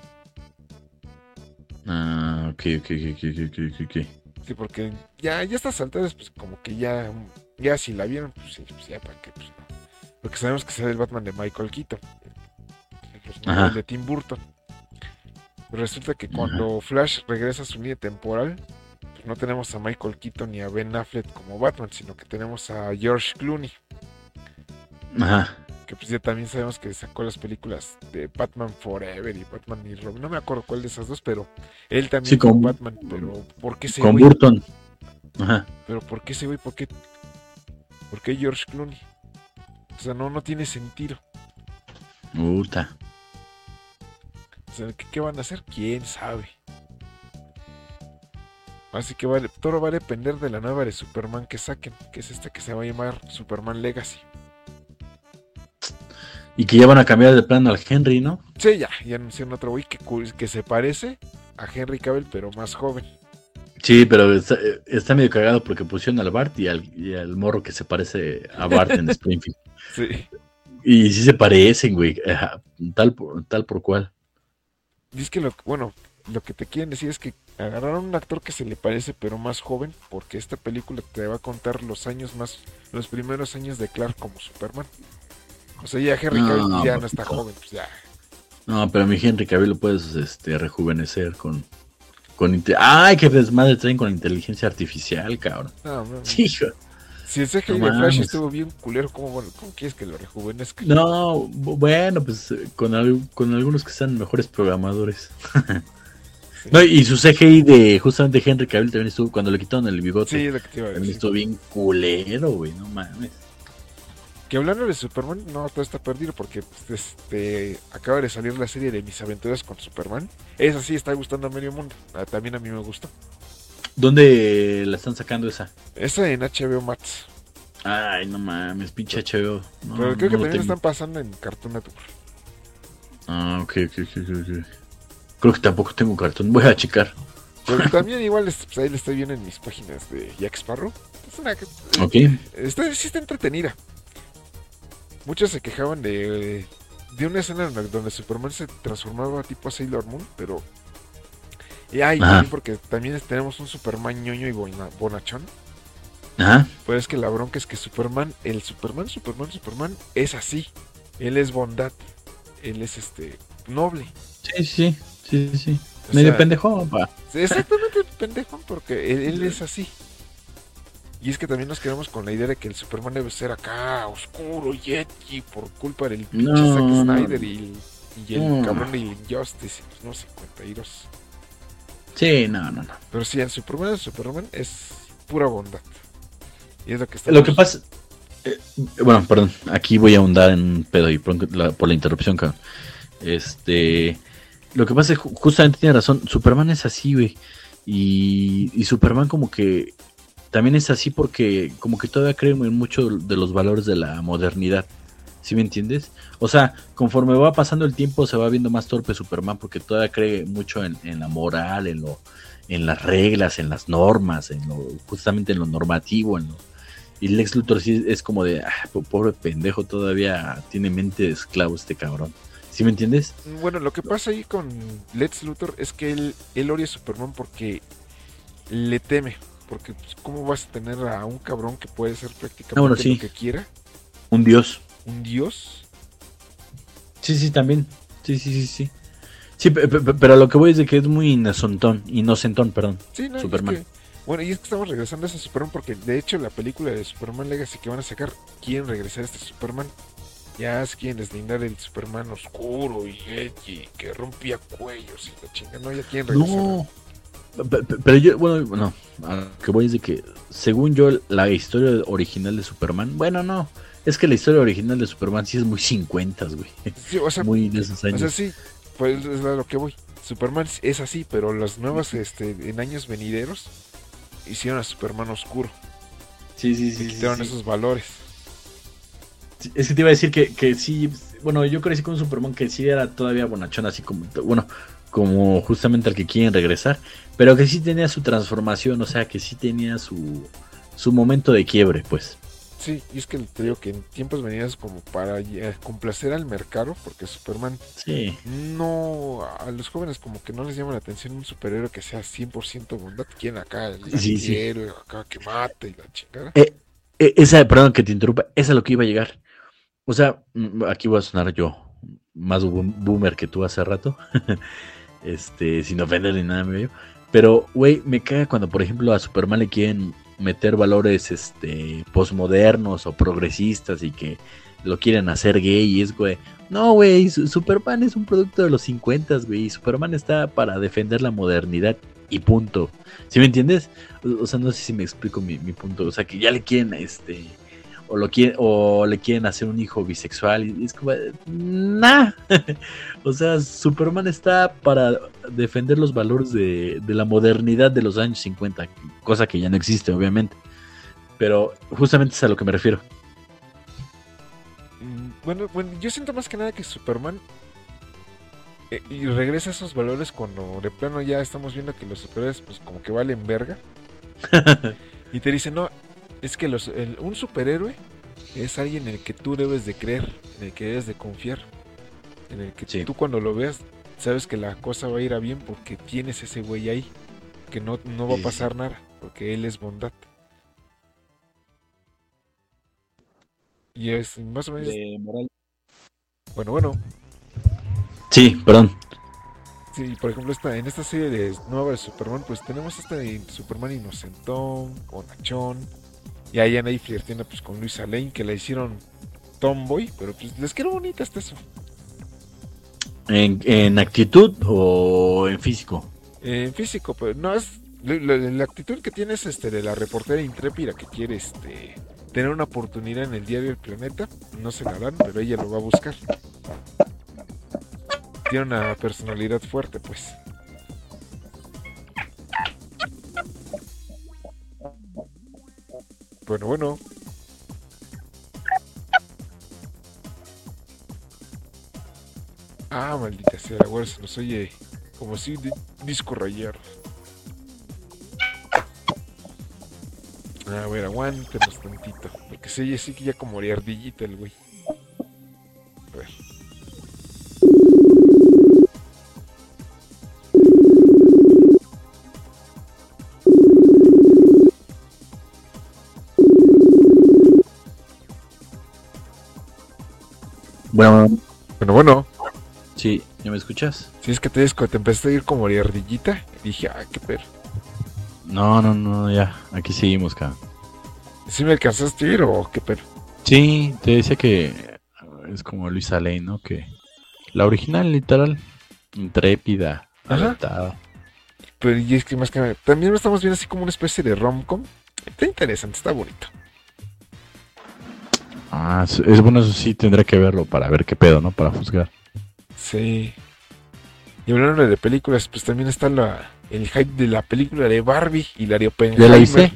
Ah, ok, ok, ok, ok, ok, ok. Sí, porque ya, ya estas alturas, pues como que ya, ya si la vieron, pues, sí, pues ya para qué, pues no. Porque sabemos que será el Batman de Michael Keaton, el de Tim Burton. Pero resulta que cuando Flash regresa a su línea temporal, pues no tenemos a Michael Keaton ni a Ben Affleck como Batman, sino que tenemos a George Clooney, Ajá. Que pues ya también sabemos que sacó las películas de Batman Forever y Batman y Robin. No me acuerdo cuál de esas dos, pero él también Sí, con- Batman. Pero ¿por qué ese Con güey? Burton. Ajá. Pero ¿por qué ese güey? ¿Por qué? ¿Por qué George Clooney? O sea, no, no tiene sentido. Puta. O sea, ¿qué, qué van a hacer? ¿Quién sabe? Así que vale, todo va a depender de la nueva de Superman que saquen, que es esta que se va a llamar Superman Legacy. Y que ya van a cambiar de plano al Henry, ¿no? Sí, ya, ya anunciaron otro güey que, que se parece a Henry Cavill, pero más joven. Sí, pero está, está medio cagado porque pusieron al Bart y al, y al morro que se parece a Bart en (laughs) Springfield. Sí. Y sí se parecen, güey. Ajá, Tal por, tal por cual. Dice que lo bueno, lo que te quieren decir es que agarraron un actor que se le parece pero más joven, porque esta película te va a contar los años más, los primeros años de Clark como Superman. O sea, ya Henry No, Cavill ya no está joven, pues ya. No, pero mi Henry Cavill lo puedes este, rejuvenecer con. con ¡Ay, qué desmadre traen con inteligencia artificial, cabrón! No, no, (laughs) Hijo. Si el CGI No de Flash estuvo bien culero, ¿cómo, bueno, ¿cómo quieres que lo rejuvenezca? No, bu- bueno, pues con, al- con algunos que sean mejores programadores. Sí. No, y su CGI de justamente Henry Cavill también estuvo cuando le quitaron el bigote. Sí, es lo que te iba a También estuvo bien culero, güey, no mames. Que hablando de Superman, no, todo está perdido porque pues, este, acaba de salir la serie de Mis aventuras con Superman. Esa sí está gustando a medio mundo. También a mí me gustó. ¿Dónde la están sacando esa? Esa en HBO Max. Ay, no mames, pinche HBO. No, Pero creo que no también tengo. están pasando en Cartoon Network. Ah, ok, ok, ok, ok, ok. Creo que tampoco tengo cartón. Voy a checar. Pero (laughs) también igual es- pues, ahí la estoy viendo en mis páginas de Jack Sparrow. Es una, Ok. está, sí está entretenida. Muchos se quejaban de, de una escena en la- donde Superman se transformaba tipo a Sailor Moon, pero... Y ay, también porque también tenemos un Superman ñoño y bona- bonachón. Ajá. Pero es que la bronca es que Superman, el Superman, Superman, Superman es así. Él es bondad. Él es este noble. Sí, sí, sí, sí. O Medio sea, pendejo, va. Exactamente, pendejo, porque él, él es así. Y es que también nos quedamos con la idea de que el Superman debe ser acá, oscuro y edgy, por culpa del pinche No, Zack no. Snyder y el, y el No. cabrón de Injustice, y no 52. Sí, no, no, no. Pero sí, el Superman de Superman es pura bondad. Y es lo que está. Lo que pasa. eh, bueno, perdón. Aquí voy a ahondar en un pedo y por la, por la interrupción, cabrón. Este. Lo que pasa es ju- justamente tiene razón. Superman es así, güey. Y, y Superman, como que. También es así porque, como que todavía cree en mucho de los valores de la modernidad. ¿Sí me entiendes? O sea, conforme va pasando el tiempo se va viendo más torpe Superman porque todavía cree mucho en, la moral, en lo, en las reglas, en las normas, en lo, justamente en lo normativo, en lo, y Lex Luthor sí es como de, ah, pobre pendejo, todavía tiene mente de esclavo este cabrón. ¿Sí me entiendes? Bueno, lo que pasa ahí con Lex Luthor es que él, él odia a Superman porque le teme. Porque, pues, ¿cómo vas a tener a un cabrón que puede ser prácticamente ah, lo que quiera? Un dios. ¿Un dios? Sí, sí, también. Sí, sí, sí, sí. Sí, pero lo que voy es de que es muy inocentón, inocentón, perdón. Sí, no, Superman. Bueno, y es que estamos regresando a ese Superman porque de hecho la película de Superman Legacy que van a sacar quieren regresar a este Superman. Ya se quieren deslindar el Superman oscuro y que rompía cuellos y la chinga. No, ya quieren regresar. No. Pero yo, bueno, bueno, que voy es de que, según yo, la historia original de Superman, bueno, no, es que la historia original de Superman sí es muy 50, güey. Sí, o sea, muy de esos años. O sea, sí, pues es a lo que voy. Superman es así, pero las nuevas, este, en años venideros, hicieron a Superman oscuro. Sí, sí, sí. quitaron esos valores. Es que te iba a decir que, que sí, bueno, yo crecí con un Superman que sí era todavía bonachón, así como, bueno, como justamente al que quieren regresar, pero que sí tenía su transformación, o sea, que sí tenía su, su momento de quiebre, pues. Sí, y es que te digo que en tiempos venidos como para complacer al mercado, porque Superman sí. no, a los jóvenes como que no les llama la atención un superhéroe que sea 100% bondad, quien acá, el sí, acá que mate y la chingada. Eh, eh, esa, perdón que te interrumpa, esa es lo que iba a llegar. O sea, mm, aquí voy a sonar yo, más boomer que tú hace rato, (laughs) este, sin ofender ni nada medio. Pero, güey, me caga cuando, por ejemplo, a Superman le quieren meter valores este posmodernos o progresistas y que lo quieren hacer gay y es güey. No, güey, Superman es un producto de los 50, güey. Superman está para defender la modernidad y punto. ¿Sí me entiendes? O, sea, no sé si me explico mi, mi, punto. O sea, que ya le quieren este o, lo quieren, o le quieren hacer un hijo bisexual. Y es como, nah. (laughs) o sea, Superman está para defender los valores de, la modernidad de los años 50, cosa que ya no existe, obviamente. Pero justamente es a lo que me refiero. Mm, bueno, bueno, yo siento más que nada que Superman eh, y regresa a esos valores cuando de plano ya estamos viendo que los superhéroes pues como que valen verga. (laughs) y te dicen, no, es que los, un superhéroe es alguien en el que tú debes de creer, en el que debes de confiar, en el que tú cuando lo veas sabes que la cosa va a ir a bien porque tienes ese güey ahí, que no, no va a pasar nada, porque él es bondad. Y es más o menos... Bueno, bueno. Sí, perdón. Sí, por ejemplo, esta, en esta serie de nueva de Superman, pues tenemos este Superman inocentón, bonachón, y ahí Ana flirteando pues con Luisa Lane, que la hicieron tomboy, pero pues les quedó bonita hasta eso. ¿En, actitud o en físico? En físico, pero no es. La, actitud que tiene es este, de la reportera intrépida que quiere este, tener una oportunidad en el diario El Planeta. No se la dan, pero ella lo va a buscar. Tiene una personalidad fuerte, pues. Bueno, bueno. Ah, maldita sea, ahora se nos oye como si disco rayar. A ver, aguántenos tantito. Porque se oye así que ya como ardillita el güey. A ver. Bueno, bueno, bueno. Sí, ¿ya me escuchas? Sí, es que te, te empezaste a ir como de ardillita. Y dije, ah, qué perro. No, no, no, ya. Aquí seguimos, cabrón. ¿Sí me alcanzaste a ir o qué perro? Sí, te decía que es como Luisa Lane, ¿no? Que la original, literal, intrépida, adaptada. Pero y es que más que también estamos viendo así como una especie de romcom. Está interesante, está bonito. Ah, es bueno, eso sí tendré que verlo para ver qué pedo, ¿no? Para juzgar. Sí. Y hablando de películas, pues también está la, el hype de la película de Barbie y la de ¿Ya la hice?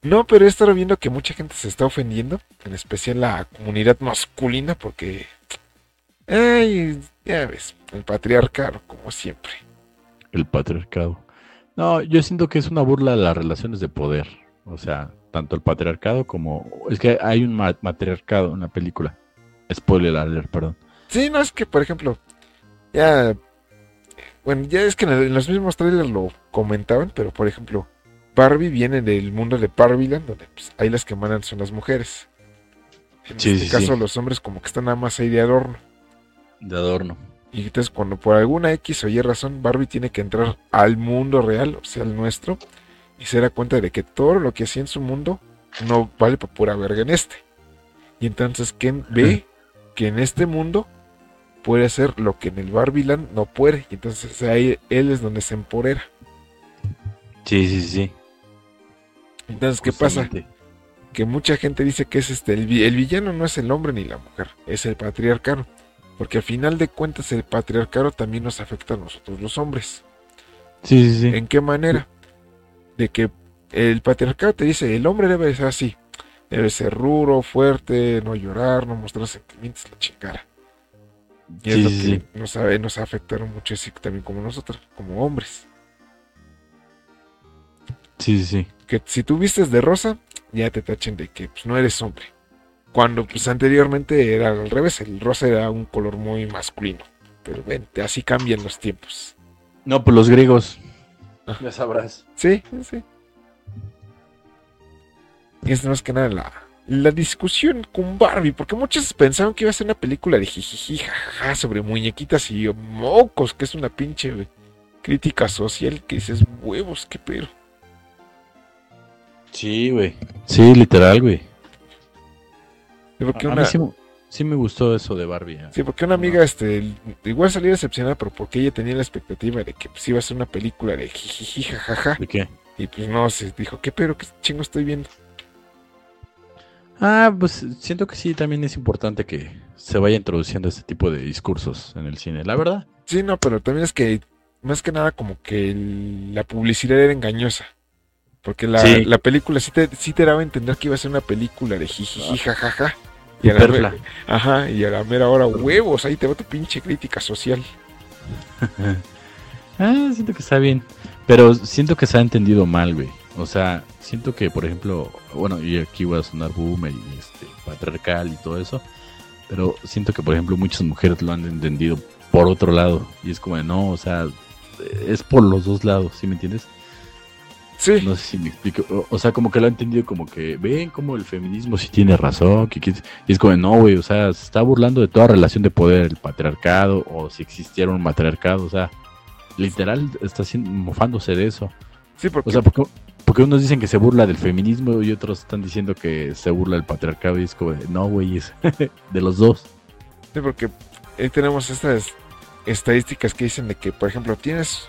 No, pero he estado viendo que mucha gente se está ofendiendo, en especial la comunidad masculina, porque. Ay, ya ves, el patriarcado, como siempre. El patriarcado. No, yo siento que es una burla de las relaciones de poder. O sea, tanto el patriarcado como. Es que hay un matriarcado en la película. Spoiler alert, perdón. Sí, no es que, por ejemplo, ya. Bueno, ya es que en, los mismos trailers lo comentaban, pero por ejemplo, Barbie viene del mundo de Barbieland, donde pues, ahí las que mandan son las mujeres. En este caso, los hombres como que están nada más ahí de adorno. De adorno. Y entonces cuando por alguna X o Y razón Barbie tiene que entrar al mundo real, o sea, al nuestro, y se da cuenta de que todo lo que hacía en su mundo no vale para pura verga en este. Y entonces Ken ve que en este mundo puede hacer lo que en el Barbieland no puede. Y entonces ahí él es donde se empodera. Sí, sí, sí. Entonces, ¿qué pasa? Que mucha gente dice que es este, el, el villano no es el hombre ni la mujer, es el patriarcado. Porque al final de cuentas el patriarcado también nos afecta a nosotros los hombres. Sí, sí, sí. ¿En qué manera? De que el patriarcado te dice, el hombre debe ser así. Debe ser ruro, fuerte, no llorar, no mostrar sentimientos, la chingada. Y es lo que nos, nos afectaron mucho así también como nosotros, como hombres. Sí, sí, sí. Que si tú vistes de rosa, ya te tachen de que pues, no eres hombre. Cuando pues anteriormente era al revés, el rosa era un color muy masculino. Pero ven, así cambian los tiempos. No, pues los griegos. (laughs) Ya sabrás. Sí, sí. Y es más que nada la, la discusión con Barbie, porque muchos pensaban que iba a ser una película de jijiji, jajaja, sobre muñequitas y mocos, que es una pinche crítica social que dices, huevos, qué pero. Sí, güey. Sí, literal, güey. A, mí sí, me gustó eso de Barbie. ¿eh? Sí, porque una amiga, este, igual salió decepcionada, pero porque ella tenía la expectativa de que pues, iba a ser una película de jijiji, jajaja. ¿De qué? Y pues no, se dijo, ¿qué pero qué chingo estoy viendo? Ah, pues siento que sí, también es importante que se vaya introduciendo este tipo de discursos en el cine, la verdad. Sí, no, pero también es que, más que nada, como que la publicidad era engañosa. Porque la, la película sí te, sí te daba a entender que iba a ser una película de jijiji, jajaja. Y a, la, ajá, y a la mera hora, huevos, ahí te va tu pinche crítica social. (laughs) ah, siento que está bien. Pero siento que se ha entendido mal, güey. O sea, siento que, por ejemplo, bueno, y aquí voy a sonar boomer y este, patriarcal y todo eso. Pero siento que, por ejemplo, muchas mujeres lo han entendido por otro lado. Y es como de, no, o sea, es por los dos lados, ¿sí me entiendes? Sí. No sé si me explico. O, sea, como que lo ha entendido como que ven como el feminismo sí tiene razón. Que, y es como, no, güey, o sea, se está burlando de toda relación de poder, el patriarcado, o si existiera un matriarcado, o sea, literal está mofándose de eso. Sí, porque... O sea, porque, porque, unos dicen que se burla del feminismo y otros están diciendo que se burla del patriarcado y es como, de, no, güey, es (laughs) de los dos. Sí, porque ahí tenemos estas estadísticas que dicen de que, por ejemplo, tienes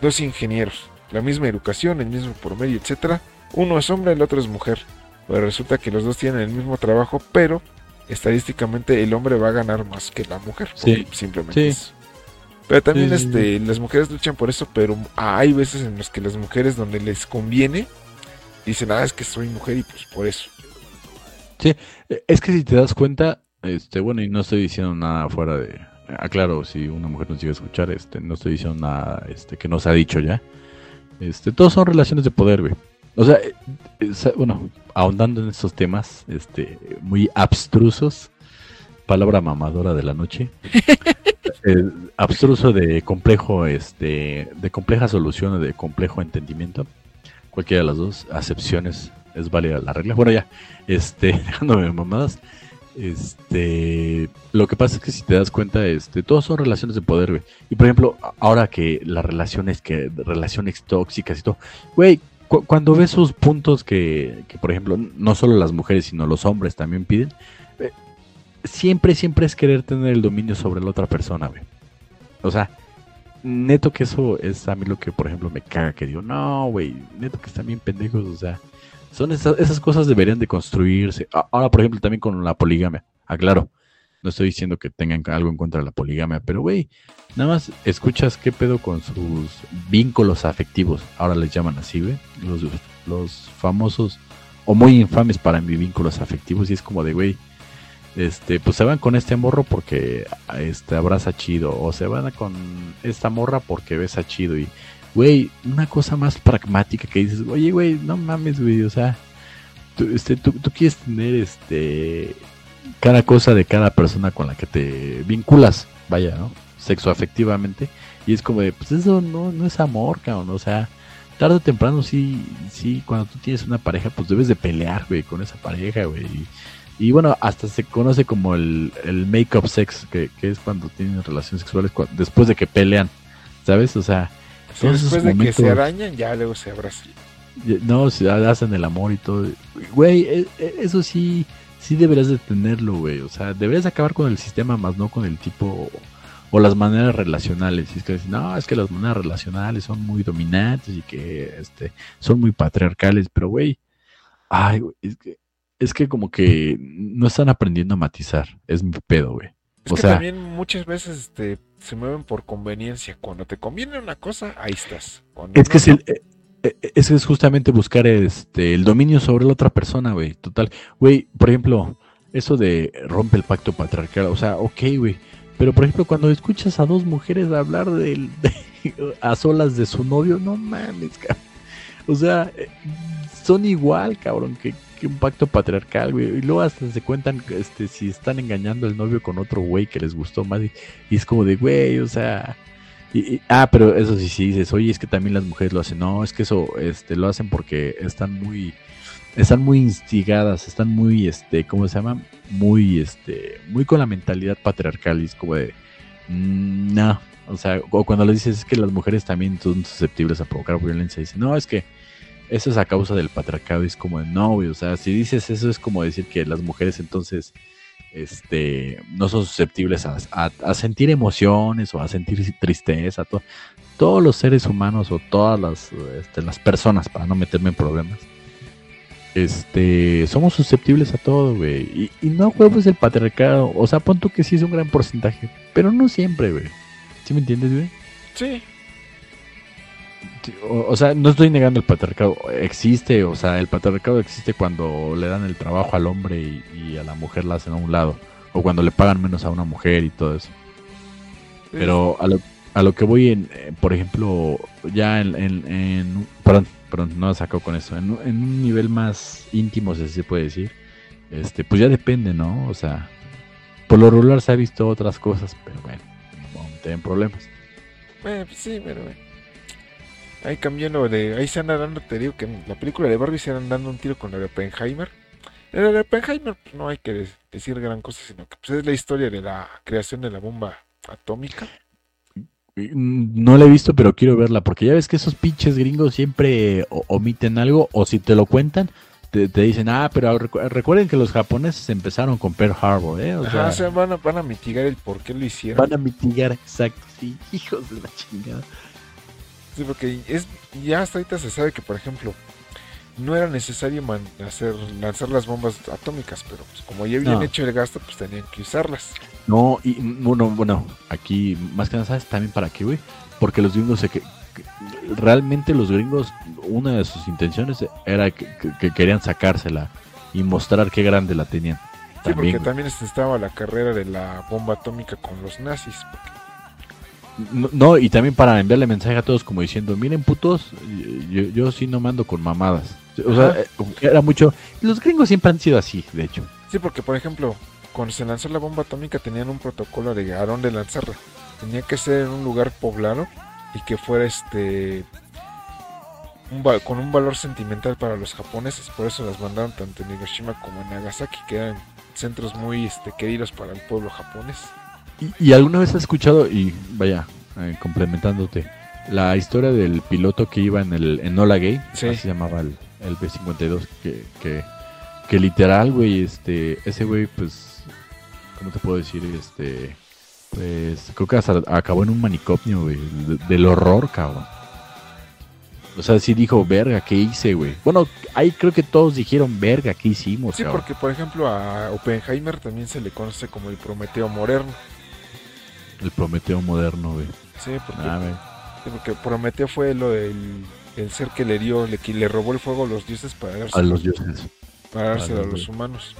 dos ingenieros la misma educación, el mismo promedio, etcétera. Uno es hombre, el otro es mujer. Pero resulta que los dos tienen el mismo trabajo, pero estadísticamente el hombre va a ganar más que la mujer. Sí. Simplemente Pero también este, las mujeres luchan por eso, pero hay veces en las que las mujeres donde les conviene dicen, ah, es que soy mujer y pues por eso. Sí, es que si te das cuenta, este, bueno, y no estoy diciendo nada fuera de, aclaro, si una mujer nos llega a escuchar, este, no estoy diciendo nada, este, que nos ha dicho ya, este, todos son relaciones de poder, güey. O sea, eh, bueno, ahondando en estos temas, este, muy abstrusos, palabra mamadora de la noche, (laughs) abstruso de complejo, este, de compleja solución o de complejo entendimiento, cualquiera de las dos acepciones es válida la regla. Bueno, ya, este, (laughs) dejándome mamadas, este, lo que pasa es que si te das cuenta, este, todos son relaciones de poder, güey. Y por ejemplo, ahora que las relaciones, que relaciones tóxicas y todo, güey, cuando ves esos puntos que, que, por ejemplo, no solo las mujeres, sino los hombres también piden, eh, siempre, siempre es querer tener el dominio sobre la otra persona, güey. O sea, neto que eso es a mí lo que, por ejemplo, me caga, que digo, no, güey, neto que están bien pendejos, o sea, son esas, esas cosas deberían de construirse. Ahora, por ejemplo, también con la poligamia. Aclaro, no estoy diciendo que tengan algo en contra de la poligamia, pero güey, nada más escuchas qué pedo con sus vínculos afectivos. Ahora les llaman así, güey. Los, los famosos o muy infames para mis vínculos afectivos y es como de, güey, este, pues se van con este morro porque este abraza chido o se van con esta morra porque besa chido y güey, una cosa más pragmática que dices, oye, güey, no mames, güey, o sea, tú, este, tú, quieres tener este cada cosa de cada persona con la que te vinculas, vaya, ¿no? Sexoafectivamente. Y es como de, pues eso no, no es amor, cabrón. O sea, tarde o temprano sí, sí, cuando tú tienes una pareja, pues debes de pelear, güey, con esa pareja, güey. Y, bueno, hasta se conoce como el, el make-up sex, que, que, es cuando tienen relaciones sexuales después de que pelean, ¿sabes? O sea, después de que se arañan, ya luego se abrazan. No, se hacen el amor y todo. Güey, e, e, eso sí, sí deberías de tenerlo, güey. O sea, deberías acabar con el sistema, más no con el tipo o las maneras relacionales. Y es que no, es que las maneras relacionales son muy dominantes y que este, son muy patriarcales, pero güey, ay, es que, es que como que no están aprendiendo a matizar, es mi pedo, güey. Es que también muchas veces este, se mueven por conveniencia. Cuando te conviene una cosa, ahí estás. es que es, eh, eh, es justamente buscar este, el dominio sobre la otra persona, güey. Total. Güey, por ejemplo, eso de rompe el pacto patriarcal. O sea, ok, güey pero por ejemplo, cuando escuchas a dos mujeres hablar de, (laughs) a solas de su novio, no mames, cabrón. O sea, eh, son igual, cabrón, que, un pacto patriarcal, güey. Y luego hasta se cuentan este, si están engañando al novio con otro güey que les gustó más. Y, es como de, güey, o sea. ah, pero eso sí, sí dices, oye, es que también las mujeres lo hacen. No, es que eso este, lo hacen porque están muy están muy instigadas, están muy, este, ¿cómo se llama? Muy, este, muy con la mentalidad patriarcal y es como de, mm, no, o sea, o cuando les dices es que las mujeres también son susceptibles a provocar violencia, dicen, no, es que eso es a causa del patriarcado y es como no, o sea, si dices eso es como decir que las mujeres entonces, este, no son susceptibles a, sentir emociones o a sentir tristeza, todos los seres humanos o todas las, este, las personas, para no meterme en problemas, este, somos susceptibles a todo, güey. Y, no juegos el patriarcado. O sea, punto que sí es un gran porcentaje, pero no siempre, güey. ¿Sí me entiendes, güey? Sí. O, sea, no estoy negando el patriarcado. Existe, o sea, el patriarcado existe cuando le dan el trabajo al hombre y, a la mujer la hacen a un lado. O cuando le pagan menos a una mujer y todo eso. Pero a lo, a lo que voy, en, eh, por ejemplo, ya en, en, Perdón, perdón, no saco con eso. En, un nivel más íntimo, si se puede decir, este, pues ya depende, ¿no? O sea, por lo regular se ha visto otras cosas, pero bueno, no tienen problemas. Bueno, pues sí, pero bueno. Ahí cambiando de. Ahí se anda dando, te digo que en la película de Barbie se andan dando un tiro con la de Oppenheimer. En la de Oppenheimer pues, no hay que decir gran cosa, sino que pues, es la historia de la creación de la bomba atómica. No la he visto, pero quiero verla, porque ya ves que esos pinches gringos siempre omiten algo, o si te lo cuentan, te, dicen, ah, pero recuerden que los japoneses empezaron con Pearl Harbor, ¿eh? O sea, van, a, van a mitigar el por qué lo hicieron. Van a mitigar, exacto, sí, (laughs) hijos de la chingada. Sí, porque es, ya hasta ahorita se sabe que, por ejemplo, no era necesario hacer, lanzar las bombas atómicas, pero pues, como ya habían hecho el gasto, pues tenían que usarlas. No, y bueno, bueno, aquí más que nada, ¿sabes también para qué, güey? Porque los gringos se que, realmente los gringos, una de sus intenciones era que, querían sacársela y mostrar qué grande la tenían. Sí, porque también estaba la carrera de la bomba atómica con los nazis. No, y también para enviarle mensaje a todos como diciendo, miren putos, yo, yo sí no mando con mamadas. O sea, eh, era mucho... Los gringos siempre han sido así, de hecho. Sí, porque por ejemplo, cuando se lanzó la bomba atómica tenían un protocolo de a dónde lanzarla. Tenía que ser en un lugar poblado y que fuera este con un valor sentimental para los japoneses, por eso las mandaron tanto en Hiroshima como en Nagasaki, que eran centros muy este, queridos para el pueblo japonés. ¿Y, alguna vez has escuchado, y vaya, eh, complementándote, la historia del piloto que iba en el en Nola Gay, así se llamaba el, el B-52, que, que, que literal, güey, este, ese güey, pues ¿cómo te puedo decir? Este, pues creo que hasta acabó en un manicomio, güey, del horror, cabrón. O sea, sí dijo, verga, ¿qué hice, güey? Bueno, ahí creo que todos dijeron, verga, ¿qué hicimos? Sí, porque por ejemplo a Oppenheimer también se le conoce como el Prometeo moderno. El Prometeo moderno, güey. Sí, porque, ah, porque Prometeo fue lo del el ser que le dio, le, le robó el fuego a los dioses para A los dioses. para dárselo a los humanos.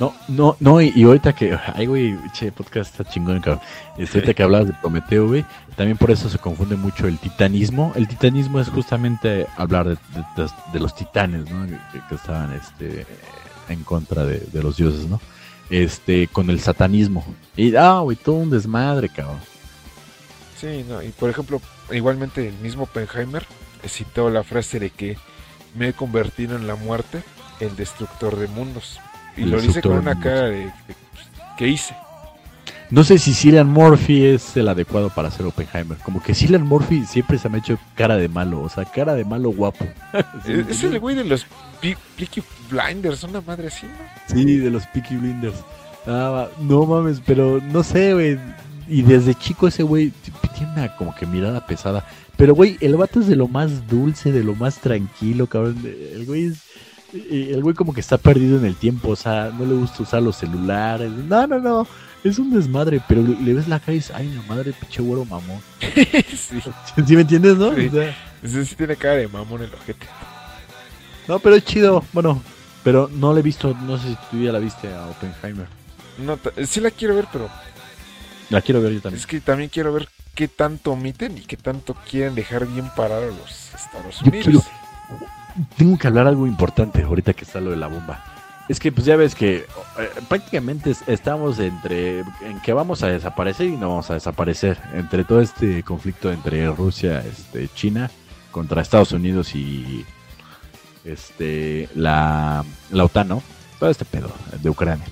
No, no, no, y, ahorita que, ay, güey, che, podcast está chingón, cabrón. Este, ahorita que hablabas de Prometeo, güey, también por eso se confunde mucho el titanismo. El titanismo es justamente hablar de, los titanes, ¿no? Que, estaban, este, en contra de, los dioses, ¿no? Este, con el satanismo. Y, ah, güey, todo un desmadre, cabrón. Sí, no, y por ejemplo, igualmente el mismo Oppenheimer citó la frase de que me he convertido en la muerte, el destructor de mundos. Y lo dice con una cara de, que hice. No sé si Cillian Murphy es el adecuado para ser Oppenheimer. Como que Cillian Murphy siempre se me ha hecho cara de malo, o sea, cara de malo guapo. (laughs) es, el güey de los Peaky Blinders, una madre así, ¿no? Sí, de los Peaky Blinders. Ah, no mames, pero no sé, güey. Y desde chico ese güey tiene una como que mirada pesada. Pero, güey, el vato es de lo más dulce, de lo más tranquilo, cabrón. El güey es el güey como que está perdido en el tiempo, o sea, no le gusta usar los celulares. No, no, no. Es un desmadre, pero le ves la cara y dices, ay, la madre, pinche güero mamón. (laughs) sí. (laughs) ¿Sí me entiendes, no? Sí. sí tiene cara de mamón el ojete. No, pero es chido. Bueno, pero no le he visto, no sé si tú ya la viste a Oppenheimer. No, sí la quiero ver, pero... La quiero ver yo también. Es que también quiero ver qué tanto omiten y qué tanto quieren dejar bien parar a los Estados Unidos tengo que hablar algo importante ahorita que está lo de la bomba. Es que pues ya ves que eh, prácticamente estamos entre en que vamos a desaparecer y no vamos a desaparecer entre todo este conflicto entre Rusia, este China contra Estados Unidos y este la, la OTAN, ¿no? Todo este pedo de Ucrania.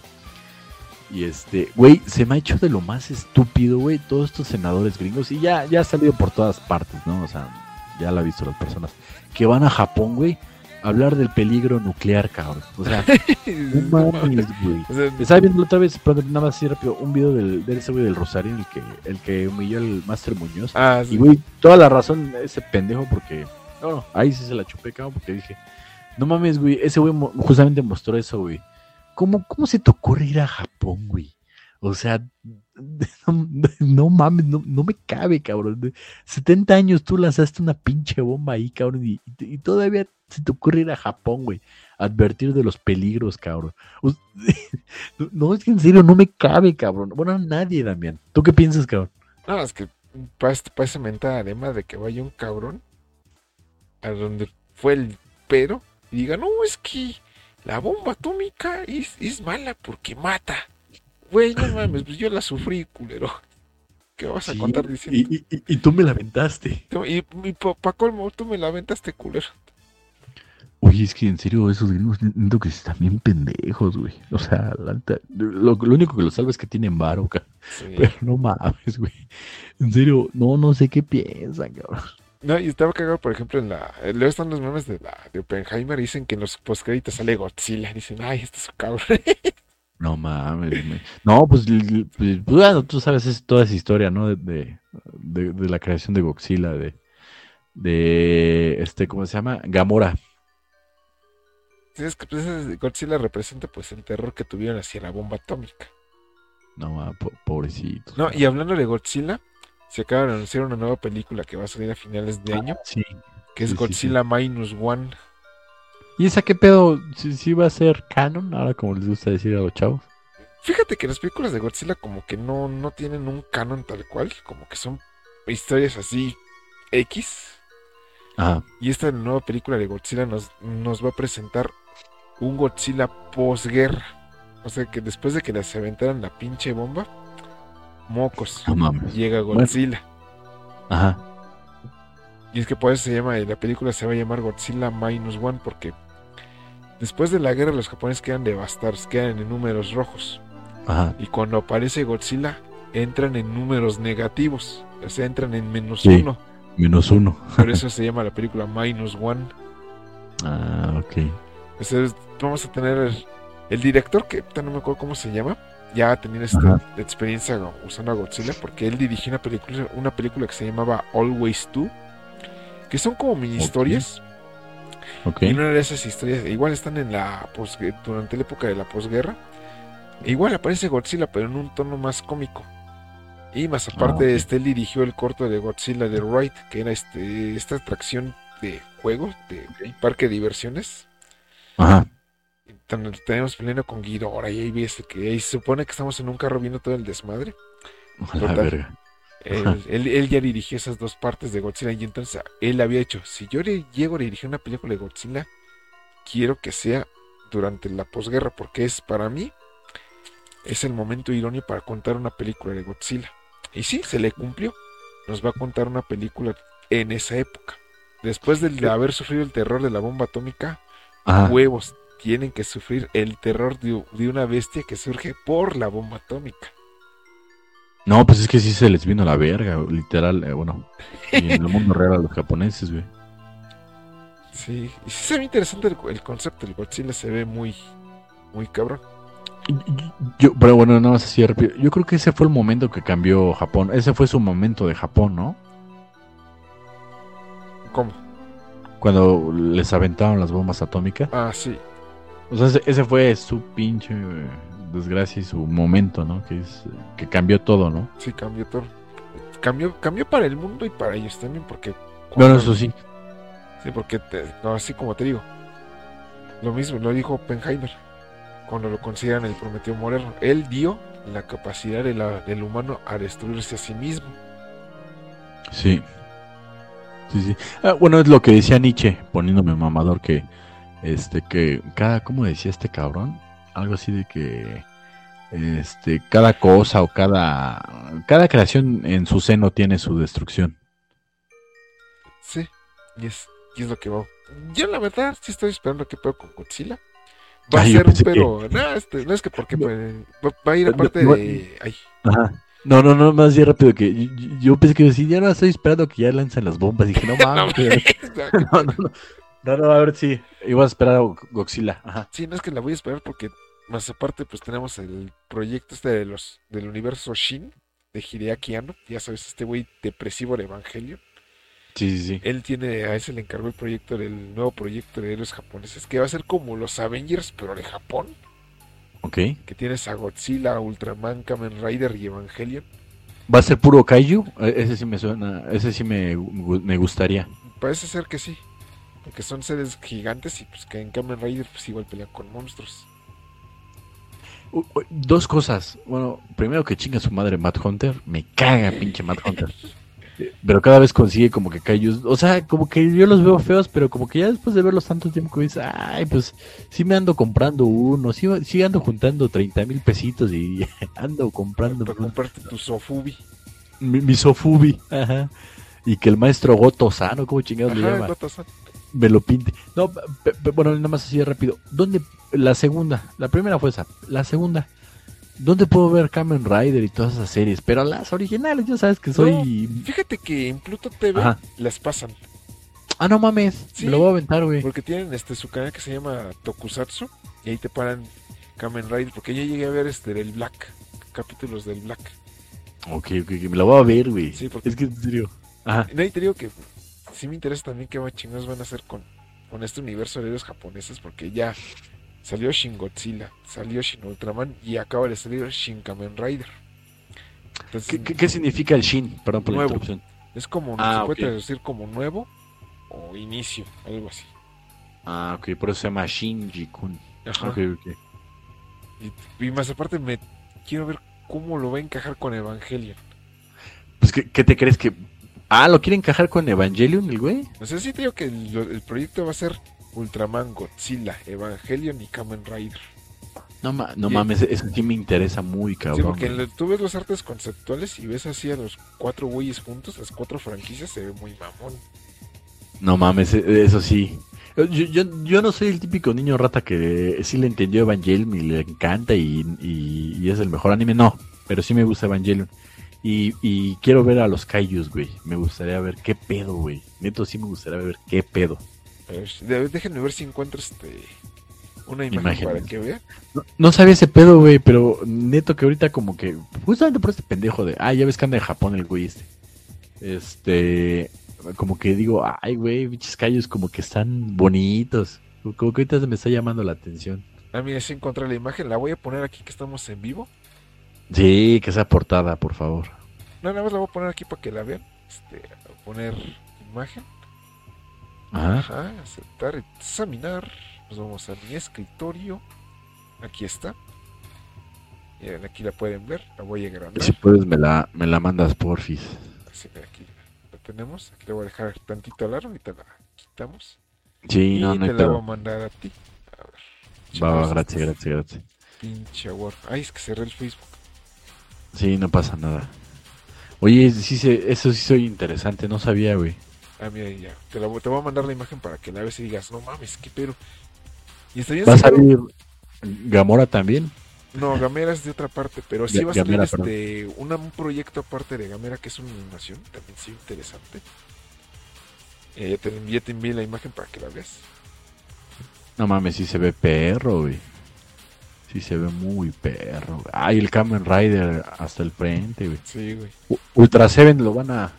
Y este, güey, se me ha hecho de lo más estúpido, güey, todos estos senadores gringos y ya ya ha salido por todas partes, ¿no? O sea, ya lo ha visto las personas que van a Japón, güey, hablar del peligro nuclear, cabrón. O sea, (laughs) no mames, güey. Estaba viendo otra vez, pero nada más así rápido, un video del, de ese güey del Rosario, el que, el que humilló al Master Muñoz. Ah, sí. Y, güey, toda la razón ese pendejo, porque. No, no, ahí sí se la chupé, cabrón, porque dije, no mames, güey, ese güey justamente mostró eso, güey. ¿Cómo, ¿Cómo se te ocurre ir a Japón, güey? O sea, (laughs) no, mames, no, me cabe, cabrón. 70 años tú lanzaste una pinche bomba ahí, cabrón, y, todavía se te ocurre ir a Japón, güey. Advertir de los peligros, cabrón. (laughs) No, es que en serio no me cabe, cabrón. Bueno, nadie, Damián. ¿Tú qué piensas, cabrón? No, es que parece mentada además de que vaya un cabrón a donde fue el pero y diga, no, es que la bomba atómica es, es mala porque mata. Güey, no mames, pues yo la sufrí, culero. ¿Qué vas a contar diciendo? Y, y, tú me la aventaste. Y, y pa colmo, tú me la aventaste, culero. Oye, es que en serio, esos gringos siento que están bien pendejos, güey. O sea, lo, único que lo salva es que tienen varo, Pero no mames, güey. En serio, no, no sé qué piensan, cabrón. No, y estaba cagado, por ejemplo, en la. Luego están los memes de, la, de Oppenheimer. Dicen que en los postcréditos sale Godzilla. Dicen, ay, este es su cabrón. (laughs) No mames. No, pues, pues, bueno, tú sabes es toda esa historia, ¿no? De, de, la creación de Godzilla, de, de, este, ¿cómo se llama? Gamora. Sí, es que pues, Godzilla representa pues el terror que tuvieron hacia la bomba atómica. No, pobrecito. No, y hablando de Godzilla, se acaba de anunciar una nueva película que va a salir a finales de ah, año. Sí. Que es Godzilla Minus One. ¿Y esa qué pedo? ¿Sí, va a ser canon? Ahora como les gusta decir a los chavos. Fíjate que las películas de Godzilla como que no, no tienen un canon tal cual, como que son historias así X. Ajá. Y esta nueva película de Godzilla nos, nos va a presentar un Godzilla posguerra. O sea que después de que les aventaran la pinche bomba, mocos, llega Godzilla. Ajá. Y es que por eso se llama, la película se va a llamar Godzilla Minus One porque Después de la guerra los japoneses quedan devastados, quedan en números rojos. Ajá. Y cuando aparece Godzilla, entran en números negativos. O sea, entran en menos uno. Menos uno. (laughs) Por eso se llama la película Minus One. Ah, ok. Entonces vamos a tener el, director, que no me acuerdo cómo se llama, ya tenía esta experiencia usando a Godzilla, porque él dirigió una película, una película que se llamaba Always Do, que son como mini historias y una de esas historias, igual están en la durante la época de la posguerra. Igual aparece Godzilla, pero en un tono más cómico. Y más ah, aparte, este él dirigió el corto de Godzilla de Ride, que era este esta atracción de juego, de parque de diversiones. Ajá. tenemos peleando con Ghidorah y ahí ves que ahí se supone que estamos en un carro viendo todo el desmadre. La verga. Él, ya dirigió esas dos partes de Godzilla y entonces él había hecho, si yo le llego a dirigir una película de Godzilla, quiero que sea durante la posguerra, porque es para mí, es el momento idóneo para contar una película de Godzilla. Y sí, se le cumplió. Nos va a contar una película en esa época. Después de haber sufrido el terror de la bomba atómica, huevos tienen que sufrir el terror de, una bestia que surge por la bomba atómica. No, pues es que sí se les vino la verga, literal, eh, bueno, en el mundo real a los japoneses, güey. Sí, y sí se ve interesante el, concepto del Godzilla, se ve muy, muy cabrón. Yo, pero bueno, nada más así rápido. Yo creo que ese fue el momento que cambió Japón. Ese fue su momento de Japón, ¿no? ¿Cómo? Cuando les aventaron las bombas atómicas. Ah, sí. O sea, ese, fue su pinche desgracia y su momento, ¿no? Que es que cambió todo, ¿no? Sí, cambió todo. Cambió, cambió para el mundo y para ellos también, porque. Bueno, eso sí. Sí, porque así como te digo, lo mismo lo dijo Oppenheimer cuando lo consideran el Prometeo moderno. Él dio la capacidad del humano a destruirse a sí mismo. Sí. Sí, sí. Ah, bueno, es lo que decía Nietzsche, poniéndome mamador, que este, que cada, ¿cómo decía este cabrón? Algo así de que este, cada cosa o cada, cada creación en su seno tiene su destrucción. Sí, y es, y es lo que va. Yo la verdad sí estoy esperando que pedo con Godzilla. Va a ser un pero, no, este, no es que porque va, a ir aparte de... Ay. No, no, no, más bien rápido que yo, pensé que si ya no estoy esperando que ya lancen las bombas. Dije, no (laughs) mames. (laughs) no, no, no, no, no, a ver si. Iba a esperar a Godzilla. Ajá. Sí, no es que la voy a esperar porque más aparte, pues tenemos el proyecto este de los del universo Shin de Hideaki Anno. Ya sabes, este güey depresivo de Evangelion. Sí, sí, sí. Él tiene, a ese le encargó el proyecto del nuevo proyecto de héroes japoneses, que va a ser como los Avengers, pero de Japón. Ok. Que tienes a Godzilla, Ultraman, Kamen Rider y Evangelion. ¿Va a ser puro Kaiju? E, ese sí me suena, ese sí me, me gustaría. Parece ser que sí. Porque son seres gigantes y pues que en Kamen Rider pues igual pelean con monstruos. Dos cosas. Bueno, primero que chinga su madre Matt Hunter. Me caga (laughs) pinche Matt Hunter. pero cada vez consigue como que Kaiju. O sea, como que yo los veo feos, pero como que ya después de verlos tanto tiempo, dices, ay, pues sí me ando comprando uno. Sí, ando juntando 30 mil pesitos y (laughs) ando comprando. Para comprarte tu Sofubi. Mi, mi Sofubi, ajá. Y que el maestro Goto Sano, ¿cómo chingados le llama? Me lo pinte. No, bueno, nada más así rápido. ¿Dónde? La segunda. La primera fue esa. La segunda. ¿Dónde puedo ver Kamen Rider y todas esas series? Pero las originales, ya sabes que soy. fíjate que en Pluto TV las pasan. Ah, no mames. Me lo voy a aventar, güey. Porque tienen este su canal que se llama Tokusatsu. Y ahí te paran Kamen Rider. Porque ya llegué a ver este del Black. Capítulos del Black. Ok, ok, me lo voy a ver, güey. Sí, porque. Es que en serio. Ajá. No, y te digo que sí me interesa también qué chingados van a hacer con, con este universo de héroes japoneses, porque ya salió Shin Godzilla, salió Shin Ultraman y acaba de salir Shin Kamen Rider. ¿Qué, significa el Shin? Perdón por nuevo. la Es como, ah, se puede traducir como nuevo o inicio, algo así. Ah, ok, por eso se llama Shinji-kun. Ajá. Y, y, más aparte me quiero ver cómo lo va a encajar con Evangelion. Pues, ¿qué, qué te crees que Ah, ¿lo quiere encajar con Evangelion el güey? No sé si te digo que el, proyecto va a ser Ultraman, Godzilla, Evangelion y Kamen Rider. No, no mames, eso sí me interesa muy cabrón. Sí, porque tú ves los artes conceptuales y ves así a los cuatro güeyes juntos, las cuatro franquicias, se ve muy mamón. No mames, e, eso sí. Yo, yo, no soy el típico niño rata que sí le entendió Evangelion y le encanta y, y es el mejor anime. No, pero sí me gusta Evangelion. Y, quiero ver a los Kaijus, güey. Me gustaría ver qué pedo, güey. Neto, sí me gustaría ver qué pedo. déjenme ver si encuentro este una imagen, para que vea. No, sabía ese pedo, güey, pero neto que ahorita como que justamente por este pendejo de, ah, ya ves que anda en Japón el güey este. Este, como que digo, ay, güey, bichos Kaijus como que están bonitos. Como que ahorita me está llamando la atención. Ah, mira, si encontré la imagen, la voy a poner aquí que estamos en vivo. Sí, que sea portada, por favor. No, nada más la voy a poner aquí para que la vean. Este, poner imagen. Ajá. aceptar, examinar. Nos vamos a mi escritorio. Aquí está. Miren, aquí la pueden ver. La voy a agrandar. Si puedes, me la, me la mandas, porfis. Así, mira, aquí la tenemos. Aquí le voy a dejar tantito largo. Ahorita la quitamos. Sí, y no, no te la voy a mandar a ti. A ver. Va, gracias, gracias, gracias. Pinche Word. Ay, es que cerré el Facebook. Sí, no pasa nada. Oye, sí se, eso sí soy interesante, no sabía, güey. Ah, mira, ya. Te, la voy- te voy a mandar la imagen para que la veas y digas, no mames, qué pero. Y está bien ¿Va a salir Gamora también? No, Gamera es de otra parte, pero sí Ga- va a salir este, una- un proyecto aparte de Gamera que es una animación, también sí interesante. Eh, ya, te envié la imagen para que la veas. No mames, sí se ve perro, güey. Sí se ve muy perro. Ay, el Kamen Rider hasta el frente, güey. Sí, güey. U- Ultra Seven lo van a...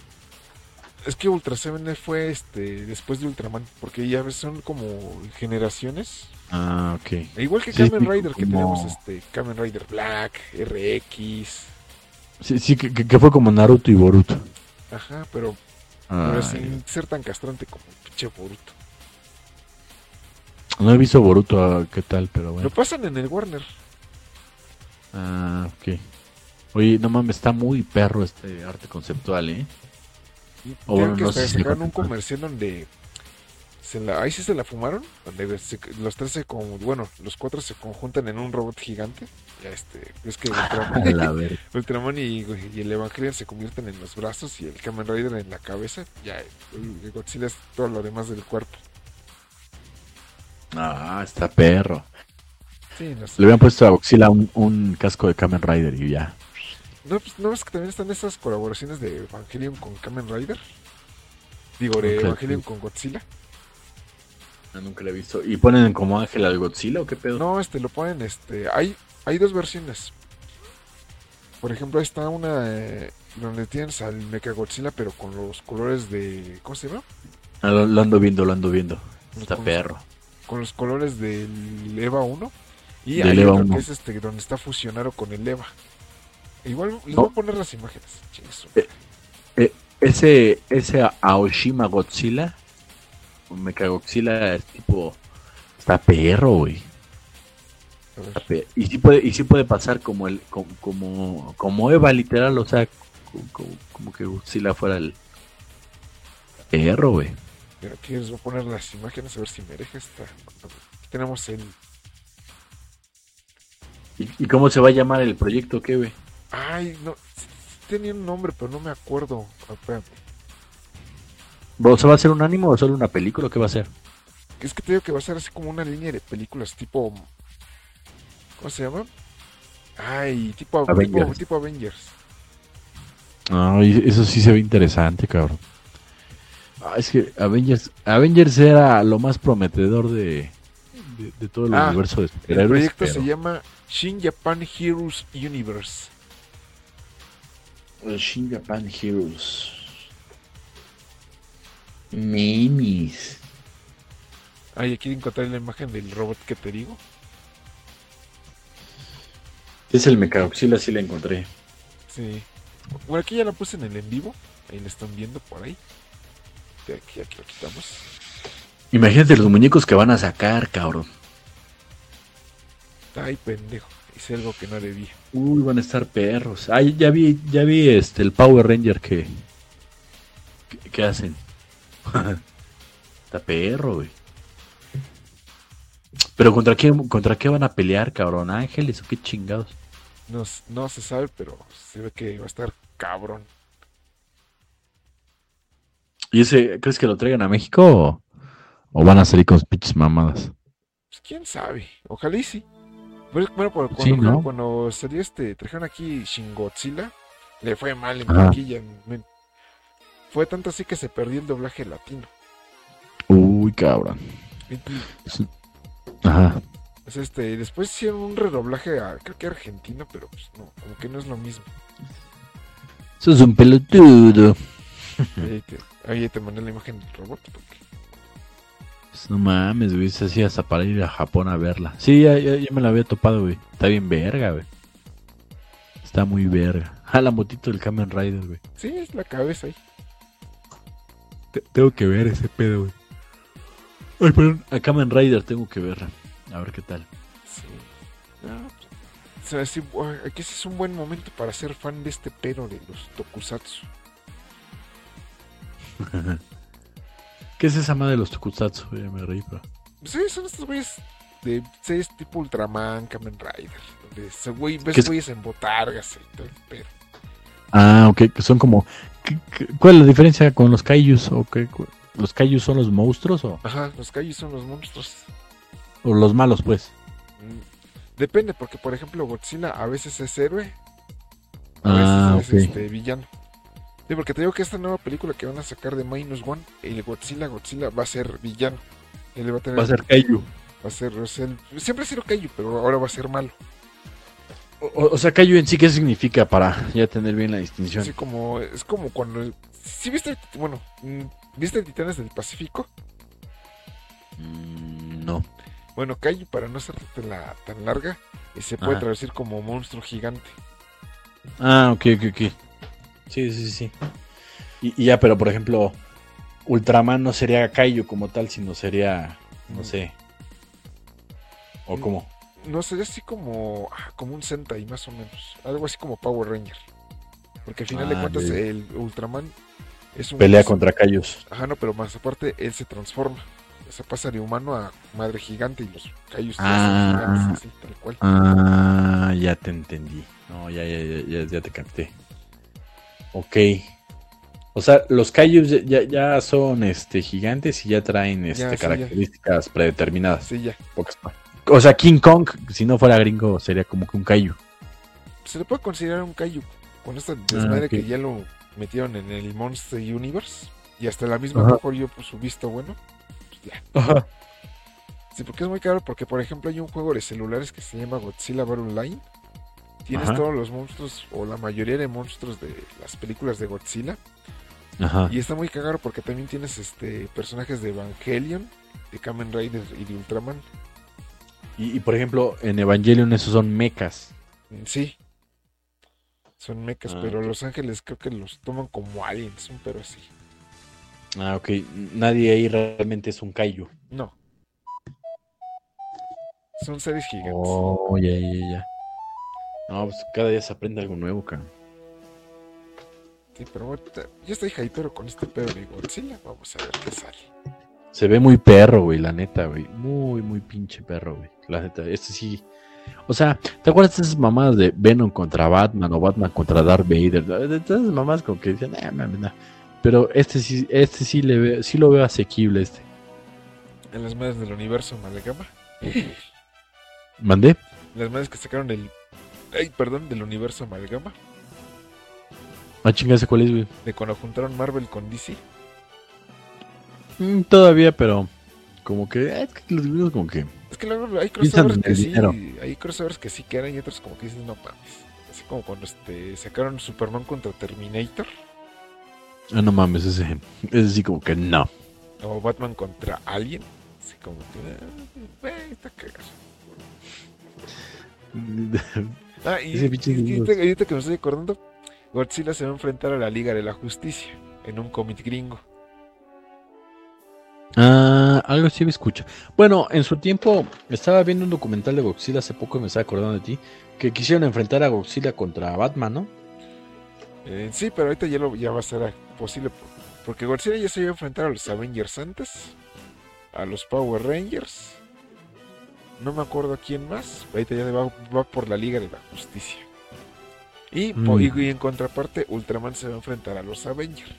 Es que Ultra 7 fue este después de Ultraman, porque ya son como generaciones. Ah, ok. E igual que Sí, Kamen Rider, que como- tenemos este Kamen Rider Black, RX, Sí, sí, que, que- fue como Naruto y Boruto. ajá, pero, pero sin ser tan castrante como pinche Boruto. No he visto Boruto, ah, qué tal, pero Lo bueno. pasan en el Warner. Ah, ok. Oye, no mames, está muy perro este arte conceptual, ¿eh? O bueno, que no si sacaron lo un comercial donde se la, ahí sí se la fumaron, donde se- los tres se como, bueno, los cuatro se conjuntan en un robot gigante. Ya este, es que Ultraman, (laughs) verga. (laughs) Ultraman y, y el Evangelion se convierten en los brazos y el Kamen Rider en la cabeza. Ya el Godzilla es todo lo demás del cuerpo. Ah, está perro. Sí, no sé. Le habían puesto a Godzilla un, un casco de Kamen Rider y ya. No, pues, no es que también están esas colaboraciones de Evangelion con Kamen Rider. Digo, de Ok, Evangelion con Godzilla. Ah, nunca lo he visto. ¿Y ponen como ángel al Godzilla o qué pedo? No, este lo ponen, este, hay, hay dos versiones. Por ejemplo, ahí está una eh, donde tienes al Mechagodzilla, pero con los colores de, ¿cómo se llama? Ah, lo, lo ando viendo, lo ando viendo. Está Con- perro. Con los colores del EVA 1 y Del hay EVA otro 1. que es este donde está fusionado con el EVA. Igual les No. voy a poner las imágenes. Su Eh, Ese, ese Aoshima Godzilla, Mechagodzilla es tipo. Está perro, güey. Y sí puede, y sí puede pasar como el, como, como, como Eva, literal, o sea, como, como- como que Godzilla fuera el perro, güey. Pero aquí les voy a poner las imágenes a ver si me deja esta. Aquí tenemos el. ¿Y, cómo se va a llamar el proyecto, qué? Ay, no. Tenía un nombre, pero no me acuerdo. Ah. ¿O sea, va a ser un anime o solo una película o qué va a ser? Es que te digo que va a ser así como una línea de películas tipo. ¿Cómo se llama? Ay, tipo tipo, Avengers. tipo Avengers. Ay, eso sí se ve interesante, cabrón. Ah, es que Avengers, Avengers era lo más prometedor de, de, de todo el Ah, universo de El proyecto pero- se llama Shin Japan Heroes Universe. El Shin Japan Heroes. Mimis. Ay, aquí encontré la imagen del robot que te digo. Es el Mechagodzilla, sí la encontré. Sí. Bueno, aquí ya la puse en el en vivo. Ahí la están viendo por ahí. De aquí, aquí lo quitamos. Imagínate los muñecos que van a sacar, cabrón. Ay, pendejo. Hice algo que no debía. Uy, van a estar perros. Ay, ya vi, ya vi este el Power Ranger que. que, que hacen. (laughs) Está perro, güey. Pero contra qué, contra qué van a pelear, cabrón, ángeles o qué chingados. No, no se sabe, pero se ve que va a estar cabrón. ¿Y ese, crees que lo traigan a México o, o van a salir con pinches mamadas? Pues quién sabe. Ojalá y sí. Bueno, cuando, Sí, ¿no? cuando salió este, trajeron aquí Shin Godzilla, le fue mal en men. Fue tanto así que se perdió el doblaje latino. Uy, cabrón. Ajá. pues, este, después hicieron un redoblaje a, creo que argentino, pero pues no, como que no es lo mismo. Eso es un pelotudo. Te, ahí te mandé la imagen del robot. Pues no mames, güey. Se hacía hasta para ir a Japón a verla. Sí, ya, ya, ya me la había topado, güey. Está bien verga, güey. Está muy verga. Ah, la motito del Kamen Rider, güey. sí, es la cabeza ahí. Te- tengo que ver ese pedo, güey. Ay, perdón, a Kamen Rider tengo que ver. A ver qué tal. Sí. aquí es un buen momento para ser fan de este pero de los tokusatsu. (laughs) ¿Qué es esa madre de los tokusatsu? me reí, pero... Sí, son estos güeyes de series tipo Ultraman, Kamen Rider. Donde ese güey, ves güeyes en botargas y todo pero. Ah, ok, que son como. ¿Cuál es la diferencia con los Kaijus? ¿O qué? ¿Los Kaijus son los monstruos? O? Ajá, los Kaijus son los monstruos. O los malos, pues. Mm, depende, porque por ejemplo, Godzilla a veces es héroe. A ah, veces es este, villano. Sí, porque te digo que esta nueva película que van a sacar de Minus One, el Godzilla, Godzilla va a ser villano. Él va, a, tener, va a ser Kaiju. Va a ser, siempre ha sido Kaiju, pero ahora va a ser malo. O, sea, Kaiju en sí, ¿qué significa para ya tener bien la distinción? Sí, como, es como cuando... ¿Sí viste, bueno, mm, ¿viste Titanes del Pacífico? Mm, no. Bueno, Kaiju, para no ser la, tan larga, eh, se puede traducir como monstruo gigante. Ah, ok, ok, ok. Sí, sí, sí. Y, ya, pero por ejemplo, Ultraman no sería Kaiju como tal, sino sería, no mm. sé. ¿O cómo? no sería así como, ah, como un Sentai más o menos. Algo así como Power Ranger. Porque al final de ah, cuentas el Ultraman es un... Pelea contra Kaijus. Ajá, no, pero más aparte él se transforma. Se pasa de humano a madre gigante y los Kaijus ah, gigantes, así, tal cual. Ah, ya te entendí. No, ya, ya, ya, ya, te capté. Ok. O sea, los Kaijus ya, ya son este gigantes y ya traen este, características predeterminadas. Sí, ya. O sea, King Kong, si no fuera gringo, sería como que un Kaiju. Se le puede considerar un Kaiju. Con esta desmadre ah, que ya lo metieron en el Monster Universe. Y hasta la misma mejor yo pues su visto bueno. Pues ya. Ajá. Sí, porque es muy caro. Porque, por ejemplo, hay un juego de celulares que se llama Godzilla Battle Line. Tienes todos los monstruos, o la mayoría de monstruos de las películas de Godzilla. Ajá. Y está muy cagado porque también tienes este personajes de Evangelion, de Kamen Rider y de Ultraman. Y, por ejemplo, en Evangelion esos son mechas. Sí. Son mechas, ah, pero Los Ángeles creo que los toman como aliens, un pero así. Ah, ok. Nadie ahí realmente es un kaiju. No. Son seres gigantes. Oh, ya, ya, ya. No, pues cada día se aprende algo nuevo, cara. Sí, pero bueno, yo estoy pero con este pedo de Godzilla. Vamos a ver qué sale. Se ve muy perro, güey, la neta, güey. Muy, muy pinche perro, güey. La neta, este sí. O sea, ¿te acuerdas de esas mamadas de Venom contra Batman o Batman contra Darth Vader? De esas mamás como que dicen, eh, nah, Pero este sí, este sí le ve, sí lo veo asequible este. En las madres del universo Amalgama. ¿Mandé? Las madres que sacaron el. Ay, perdón, del universo Amalgama. Ah, chingada, ¿cuál es, güey? De cuando juntaron Marvel con DC. Mm, todavía, pero como que eh, es que los libros como que es que luego hay crossovers que sí hay crossovers que sí quedan y otros como que dicen no mames así como cuando este sacaron Superman contra Terminator ah no mames ese ese sí como que no o Batman contra Alien así como que eh, está cagado (laughs) ah y, ahorita que me estoy acordando Godzilla se va a enfrentar a la Liga de la Justicia en un cómic gringo Ah, algo sí me escucha. Bueno, en su tiempo estaba viendo un documental de Godzilla hace poco y me estaba acordando de ti, que quisieron enfrentar a Godzilla contra Batman, ¿no? Eh, sí, pero ahorita ya, lo, ya va a ser posible, porque Godzilla ya se iba a enfrentar a los Avengers antes, a los Power Rangers, no me acuerdo a quién más, ahorita ya va, por la Liga de la Justicia. Y, mm. y en contraparte, Ultraman se va a enfrentar a los Avengers.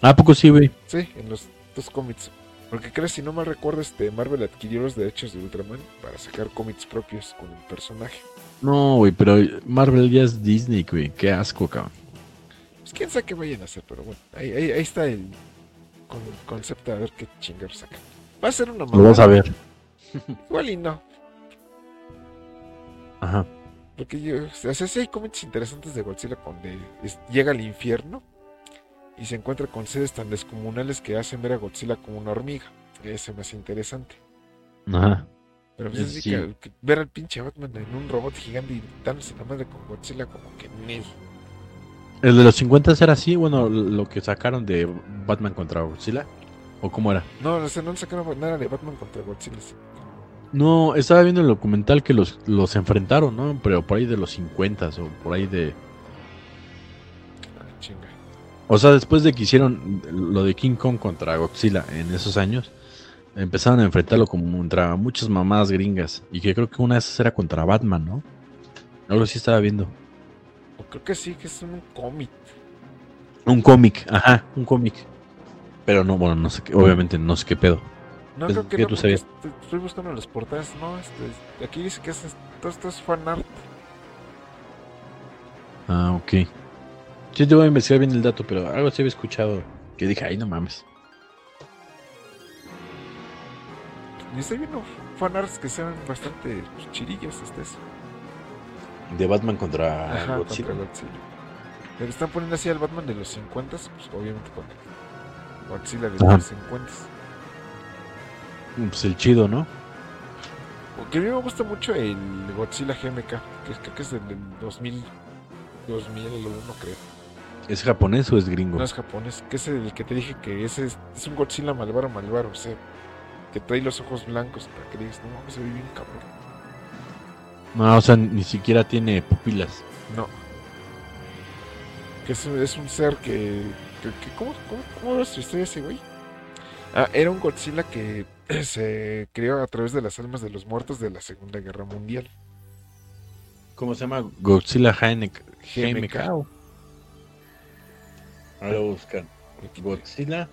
¿A poco sí, güey? Sí, en los dos cómics. Porque crees, si no mal recuerdo, este Marvel adquirió los derechos de Ultraman para sacar cómics propios con el personaje. No, güey, pero Marvel ya es Disney, güey. Qué asco, cabrón. Pues quién sabe qué vayan a hacer, pero bueno, ahí, ahí, está el concepto a ver qué chingados sacan. Va a ser una Lo vamos a ver. Igual y no. Ajá. Porque yo, o sea, sí hay cómics interesantes de Godzilla cuando llega al infierno y se encuentra con sedes tan descomunales que hacen ver a Godzilla como una hormiga. Ese me hace interesante. Ajá. Pero pues es que, ver al pinche Batman en un robot gigante y dándose la madre con Godzilla como que ni. El de los 50 era así, bueno, lo que sacaron de Batman contra Godzilla. ¿O cómo era? No, no, no sacaron nada de Batman contra Godzilla. No, estaba viendo el documental que los, los enfrentaron, ¿no? Pero por ahí de los 50 o por ahí de... Ah, chinga. O sea, después de que hicieron lo de King Kong contra Godzilla en esos años, empezaron a enfrentarlo como contra muchas mamadas gringas. Y que creo que una de esas era contra Batman, ¿no? Algo sí estaba viendo. creo que sí, que es un cómic. Un cómic, ajá, un cómic. Pero no, bueno, no sé qué, obviamente no sé qué pedo. No, creo que no, tú sabías? Estoy, buscando las portadas. No, este, aquí dice que es, todo esto es fan art. Ah, ok. Sí, te voy a investigar bien el dato, pero algo sí había escuchado que dije, ay, no mames. Y estoy viendo fanarts que sean bastante pues, chirillos, este es. De Batman contra Ajá, Godzilla. Contra Godzilla. Le están poniendo así al Batman de los 50, pues obviamente con Godzilla de los 50. Pues el chido, ¿no? Porque a mí me gusta mucho el Godzilla GMK, que creo que es del 2000, 2001, creo. ¿Es japonés o es gringo? No es japonés, que es el que te dije que ese es, es un Godzilla malvaro, malvaro, o sea, que trae los ojos blancos para que digas, no, se ve bien cabrón. No, o sea, ni siquiera tiene pupilas. No. Que es, es un ser que, ¿cómo, cómo, cómo es su historia ese güey? Ah, era un Godzilla que se creó a través de las almas de los muertos de la Segunda Guerra Mundial. ¿Cómo se llama? Godzilla GMK. GMK. Ahora lo buscan. Godzilla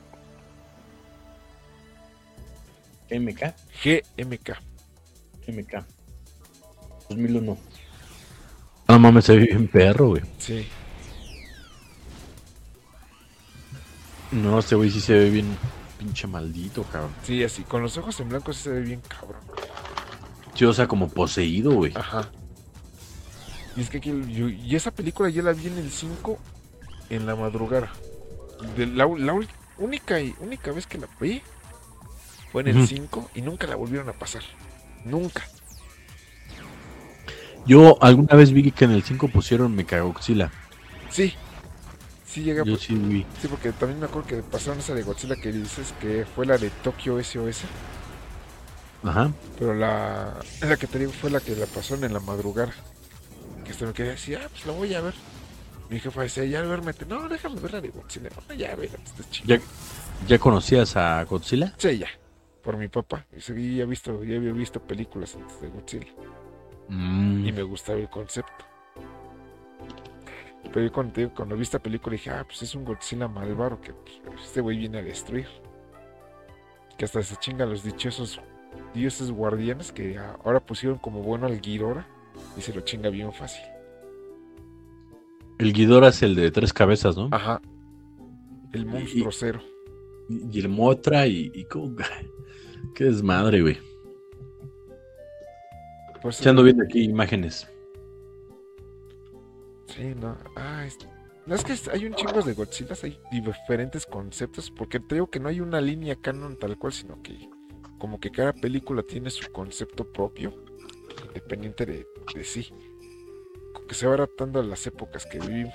GMK. GMK. GMK. 2001. No mames, se ve bien perro, güey. Sí. No, este güey sí se ve bien pinche maldito, cabrón. Sí, así, con los ojos en blanco sí se ve bien cabrón. Sí, o sea, como poseído, güey. Ajá. Y es que aquí, y esa película ya la vi en el 5 en la madrugada. De la, única y única vez que la vi fue en el 5 y nunca la volvieron a pasar. Nunca. Yo alguna vez vi que en el 5 pusieron Mechagodzilla. Sí, Sí, llega. Yo sí, vi. sí, porque también me acuerdo que pasaron esa de Godzilla que dices que fue la de Tokyo SOS. Ajá. Pero la, la que te digo fue la que la pasaron en la madrugada. Que este me quería decir, ah, pues la voy a ver. Mi jefa decía, ya duérmete. No, déjame ver la de Godzilla. No, ya, este ¿Ya, ¿Ya conocías a Godzilla? Sí, ya. Por mi papá. Y ya, visto, ya había visto películas antes de Godzilla. Mm. Y me gustaba el concepto. Pero yo cuando, cuando vi esta película dije, ah, pues es un Godzilla malvaro que pues, este güey viene a destruir. Que hasta se chinga los dichosos dioses guardianes que ahora pusieron como bueno al Ghidorah y se lo chinga bien fácil. El Ghidorah es el de tres cabezas, ¿no? Ajá. El monstruo cero. Y, el Motra y, y qué desmadre, güey. Pues, ando viendo aquí imágenes. Sí, no. Ah, no es que hay un chingo de Godzilla, hay diferentes conceptos, porque te digo que no hay una línea canon tal cual, sino que como que cada película tiene su concepto propio, independiente de, sí. Que se va adaptando a las épocas que vivimos.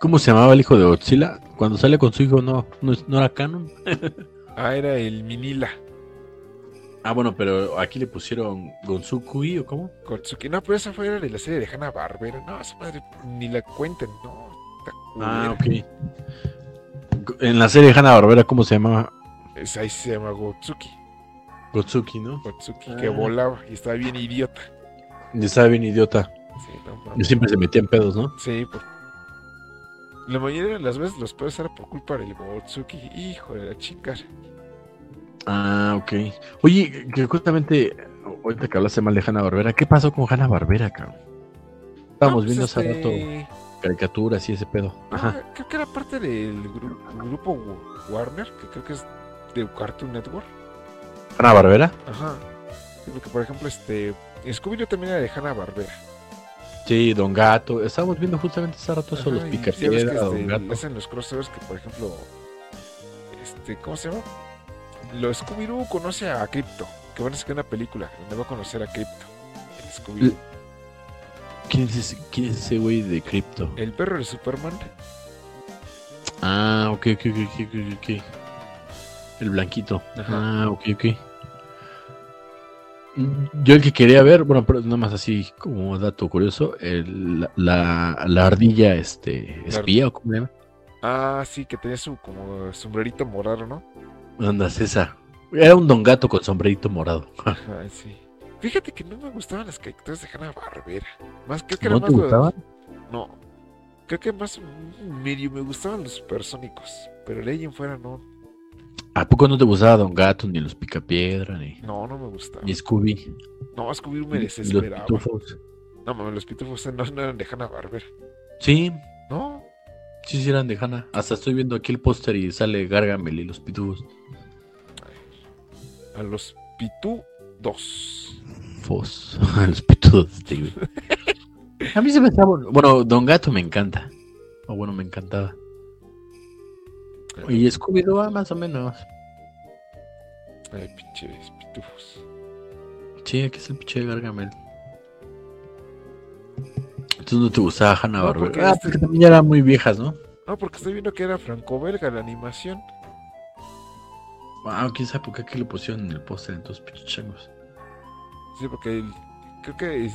¿Cómo se llamaba el hijo de Godzilla? Cuando sale con su hijo no, no, no era canon. (laughs) ah, era el Minila. Ah, bueno, pero aquí le pusieron Gonzukui o cómo? Gonzuki. No, pero esa fue de la serie de Hanna Barbera. No, esa madre ni la cuenten, no. Ah, ok. En la serie de Hanna Barbera, ¿cómo se llamaba? Es, ahí se llama Gotsuki. Gotsuki, ¿no? Gotsuki, que ah. volaba y estaba bien idiota. Y estaba bien idiota. Sí, no, Yo siempre se metía en pedos, ¿no? Sí, por... la mayoría de las veces los pedos eran por culpa del Gotsuki. Hijo de la chica. Ah, ok. Oye, que justamente, ahorita que hablaste mal de Hanna Barbera, ¿qué pasó con Hanna Barbera, cabrón? Estábamos pues viendo hace este rato caricaturas y ese pedo. Ajá. creo que era parte del grupo Warner, que creo que es de Cartoon Network. ¿Hanna Barbera? Ajá. porque, por ejemplo, este. Scooby-Doo también era de Hanna Barbera. Sí, Don Gato. Estábamos viendo justamente hace rato eso, los Picapiedra, Don este, Gato. Hacen los crossovers que, por ejemplo. Este, ¿Cómo se llama? Lo Scooby-Doo conoce a Crypto, que van a sacar una película donde va a conocer a Crypto. Scooby-Doo. ¿Quién es, ese, güey de Crypto? El perro de Superman. Ah, ok, ok, ok, ok, ok. El blanquito. Ah, ok, ok. Yo el que quería ver, bueno, pero nada más así como dato curioso, la, ardilla este, espía o cómo se llama. Ah, sí, que tenía su como sombrerito morado, ¿no? Anda, César. Era un don gato con sombrerito morado. (laughs) Ay, sí. Fíjate que no me gustaban las caricaturas de Hanna Barbera. Más que, que ¿No te gustaban? No. Creo que más medio me gustaban los supersónicos. Pero de ahí en fuera no. ¿A poco no te gustaba Don Gato, ni los Picapiedra, ni. No, no me gustaba. Ni Scooby. No, Scooby me desesperaba. Los pitufos. No, mames, los pitufos no, no eran de Hanna Barbera. Sí. ¿No? Sí, sí eran de Hanna. Hasta estoy viendo aquí el póster y sale Gargamel y los pitufos. A los Pitu 2. Fos. (laughs) A los Pitu 2, (laughs) A mí se me estaba. Bueno, Don Gato me encanta. O bueno, me encantaba. Y Scooby-Doo, ah, más o menos. Ay, pinches pitufos. Sí, aquí es el pinche de Gargamel. Entonces no te gustaba Hanna Barbera. porque ah, porque también ya eran muy viejas, ¿no? No, porque estoy viendo que era franco-belga la animación. Ah, quién sabe por qué aquí lo pusieron en el póster en todos pinches changos. Sí, porque creo que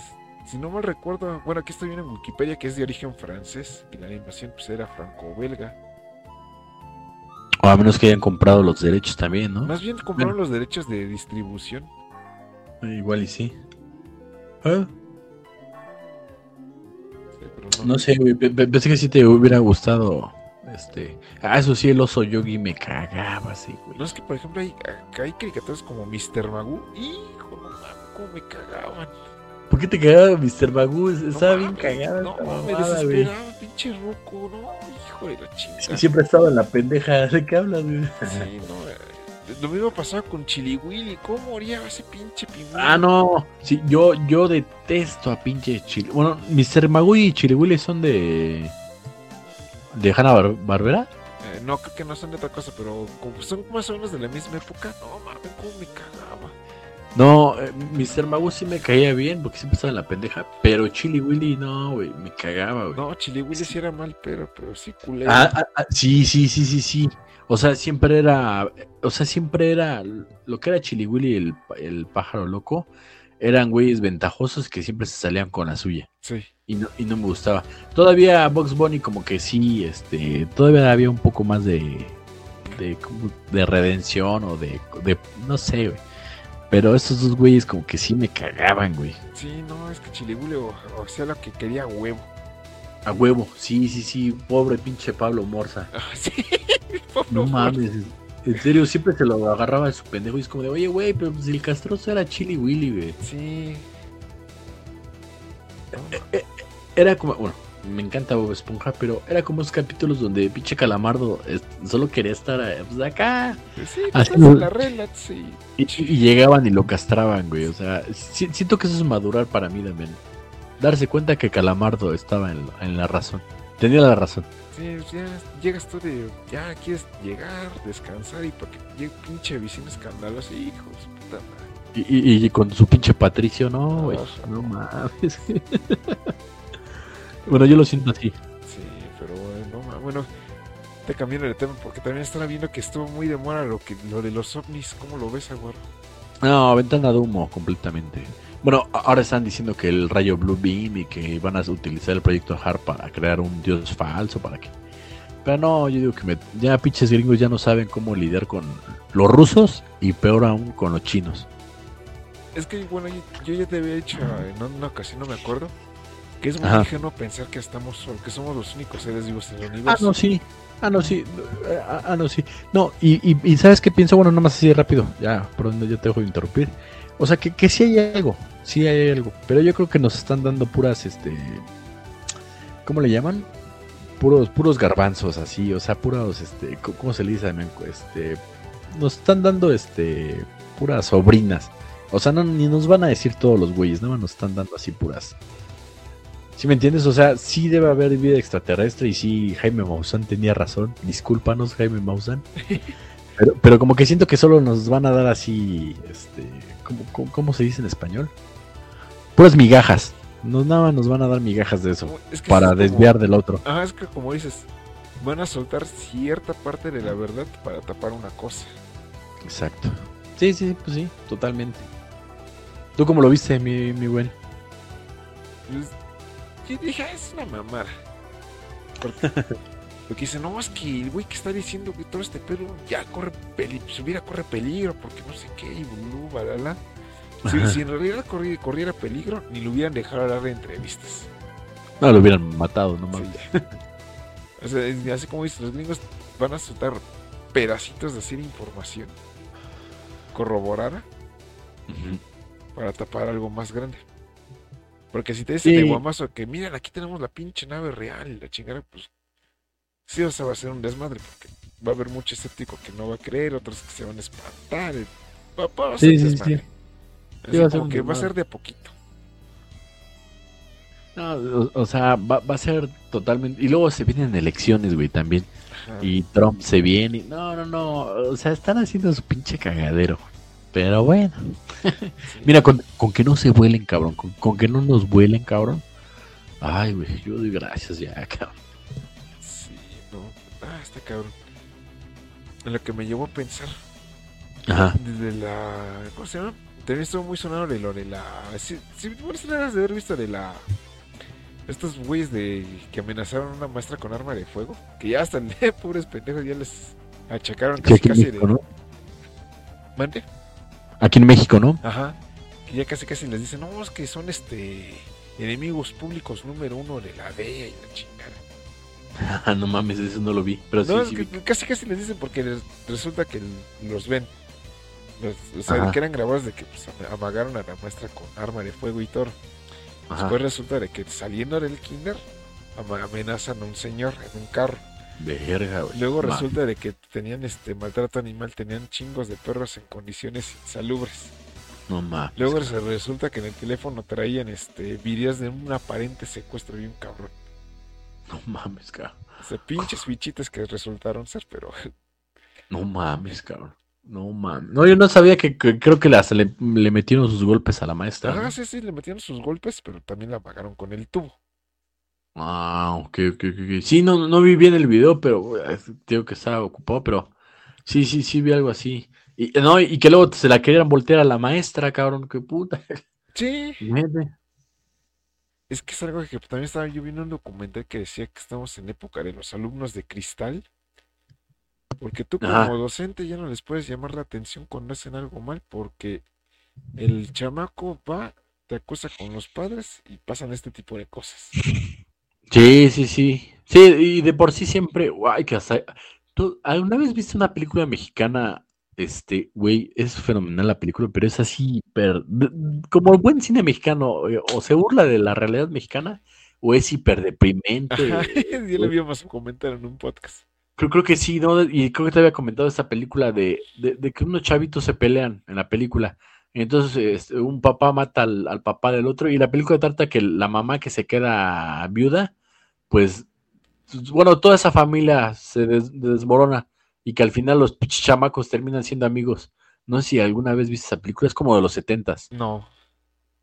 si no mal recuerdo, bueno, aquí estoy viendo en Wikipedia que es de origen francés y la animación pues era franco-belga. O a menos que hayan comprado los derechos también, ¿no? Más bien compraron los derechos de distribución. Eh, igual y sí. ¿Eh? No. sé, güey. Pensé que sí te hubiera gustado. Este. Ah, eso sí, el oso yogi me cagaba, sí, güey. No es que, por ejemplo, hay, hay caricaturas como Mr. Magoo. Hijo, no mames, cómo me cagaban. ¿Por qué te cagaba Mr. Magoo? Estaba bien cagado. No, me desesperaba, pinche roco, no, hijo de la chingada. Es que siempre estaba en la pendeja. ¿De qué hablas, güey? Sí, no, eh, lo mismo pasaba con Chili Willy. ¿Cómo haría ese pinche pingüino? Ah, no. Sí, yo, yo detesto a pinche Chili. Bueno, Mr. Magoo y Chili Willy son de. ¿De Hanna Barbera? Eh, no, creo que no son de otra cosa, pero como son más o menos de la misma época. No, mames, cómo me cagaba. No, eh, Mr. Magoo sí me caía bien porque siempre estaba en la pendeja, pero Chili Willy no, güey, me cagaba, güey. No, Chili Willy sí era mal, pero, pero sí culero. Ah, ah, ah, sí, sí, sí, sí, sí. O sea, siempre era, o sea, siempre era lo que era Chili Willy el, el pájaro loco, eran güeyes ventajosos que siempre se salían con la suya. Sí. Y no, y no me gustaba. Todavía Box Bunny como que sí, este, todavía había un poco más de, de, de redención o de, de no sé, güey pero estos dos güeyes como que sí me cagaban, güey. Sí, no, es que Chilibule o, sea lo que quería huevo. A huevo, sí, sí, sí. Pobre pinche Pablo Morza. Ah, sí, (laughs) no mames. En serio, siempre se lo agarraba de su pendejo y es como de, oye, güey, pero pues el castroso era Chili Willy, güey. Sí. Eh, eh, era como, bueno, me encanta Bob Esponja, pero era como esos capítulos donde pinche Calamardo solo quería estar eh, pues, acá. Sí, haciendo la regla, sí. Y, llegaban y lo castraban, güey. O sea, siento que eso es madurar para mí también. Darse cuenta que Calamardo estaba en, la razón. Tenía la razón. Sí, ya llegas tú de, ya quieres llegar, descansar y porque llega pinche vecino escandaloso, hijos, puta madre. Y, y, con su pinche Patricio, no, güey. No, no mames. (laughs) Bueno, yo lo siento así. Sí, pero bueno, bueno, te cambié el tema porque también están viendo que estuvo muy de moda lo, que, lo de los ovnis. ¿Cómo lo ves, Aguaro? No, ventana de humo completamente. Bueno, ahora están diciendo que el rayo Blue Beam y que van a utilizar el proyecto HARP para crear un dios falso, para que... Pero no, yo digo que me... ya pinches gringos ya no saben cómo lidiar con los rusos y peor aún con los chinos. Es que, bueno, yo, ya te había dicho en una ocasión, no me acuerdo, que es muy ingenuo pensar que estamos que somos los únicos seres vivos en el universo. Ah, no, sí. Ah, no, sí. Ah, ah no, sí. No, y, y, ¿sabes qué pienso? Bueno, más así rápido. Ya, por donde yo te dejo de interrumpir. O sea, que, que sí hay algo. Sí hay algo. Pero yo creo que nos están dando puras, este... ¿Cómo le llaman? Puros, puros garbanzos, así. O sea, puros, este... ¿Cómo se le dice? Este... Nos están dando, este... Puras sobrinas. O sea, no, ni nos van a decir todos los güeyes, nada más nos están dando así puras ¿Sí me entiendes? O sea, sí debe haber vida extraterrestre y sí, Jaime Maussan tenía razón. Discúlpanos, Jaime Maussan. (laughs) Pero, pero como que siento que solo nos van a dar así, este, ¿cómo, se dice en español? Puras migajas. Nos, nada nos van a dar migajas de eso para desviar del otro. Ah, es que como dices, van a soltar cierta parte de la verdad para tapar una cosa. Exacto. Sí, sí, pues sí, totalmente. ¿Tú cómo lo viste, mi, mi buen? Pues, yo dije, ah, es una mamada. Porque, (laughs) porque dice, no, es que el güey que está diciendo que todo este pedo ya corre peligro, hubiera corre peligro, porque no sé qué, y bulú, balala. Si, si, en realidad corriera, corriera, peligro, ni lo hubieran dejado dar de entrevistas. No, lo hubieran matado, no mames. (laughs) o sea, así como dices, los gringos van a soltar pedacitos de hacer información corroborada para tapar algo más grande. Porque si te dicen de guamazo que miren, aquí tenemos la pinche nave real la chingada, pues sí, o sea, va a ser un desmadre, porque va a haber mucho escéptico que no va a creer, otros que se van a espantar. Va, a ser desmadre. que va a ser de a poquito. No, o, sea, va, va, a ser totalmente. Y luego se vienen elecciones, güey, también. Y Trump se viene. No, no, no. O sea, están haciendo su pinche cagadero. Pero bueno. Mira, con, que no se vuelen, cabrón. Con, que no nos vuelen, cabrón. Ay, güey, yo doy gracias ya, cabrón. Está cabrón. En lo que me llevó a pensar. Ajá. Desde la. ¿Cómo se llama? También estuvo muy sonado de lo de la. Si, si, si de haber visto de la estos güeyes de que amenazaron a una maestra con arma de fuego, que ya están (laughs) de pobres pendejos, ya les achacaron casi casi de... ¿no? ¿Mande? Aquí en México, ¿no? Ajá. Que ya casi casi les dicen, no, es que son este enemigos públicos número uno de la DEA y la chingada. (laughs) Ah, no mames, eso no lo vi. Pero no, es que casi casi les dicen porque resulta que los ven. o sea, que eran grabados de que pues, amagaron a la maestra con arma de fuego y todo. Después resulta de que saliendo del kinder amenazan a un señor en un carro. Verga, Luego resulta de que tenían este maltrato animal, tenían chingos de perros en condiciones insalubres. No mames. Luego se resulta que en el teléfono traían este videos de un aparente secuestro de un cabrón. No mames, cabrón. Sea, pinches bichitas que resultaron ser, pero. No mames, cabrón. No mames. No, yo no sabía que, creo que le, metieron sus golpes a la maestra. Ah, sí, sí, le metieron sus golpes, pero también la apagaron con el tubo. Ah, ok, ok, ok. Sí, no, no vi bien el video, pero tengo que estaba ocupado, pero sí, sí, sí vi algo así. Y, no, y que luego se la querían voltear a la maestra, cabrón, qué puta. Sí. Es que es algo que también estaba yo viendo un documental que decía que estamos en época de los alumnos de cristal porque tú como docente ya no les puedes llamar la atención cuando hacen algo mal porque el chamaco va, te acusa con los padres y pasan este tipo de cosas. Sí, sí, sí. Sí, y de por sí siempre, guay, que hasta... ¿Tú alguna vez viste una película mexicana? Este, güey, es fenomenal la película, pero es así, como el buen cine mexicano, eh, o se burla de la realidad mexicana, o es hiper deprimente. ya le habíamos comentado en un podcast. Creo, creo que sí, ¿no? Y creo que te había comentado esta película de, de, que unos chavitos se pelean en la película. Entonces, este, un papá mata al, papá del otro. Y la película trata que la mamá que se queda viuda, pues, bueno, toda esa familia se desmorona. Y que al final los chamacos terminan siendo amigos. No sé si alguna vez viste esa película, es como de los setentas. No.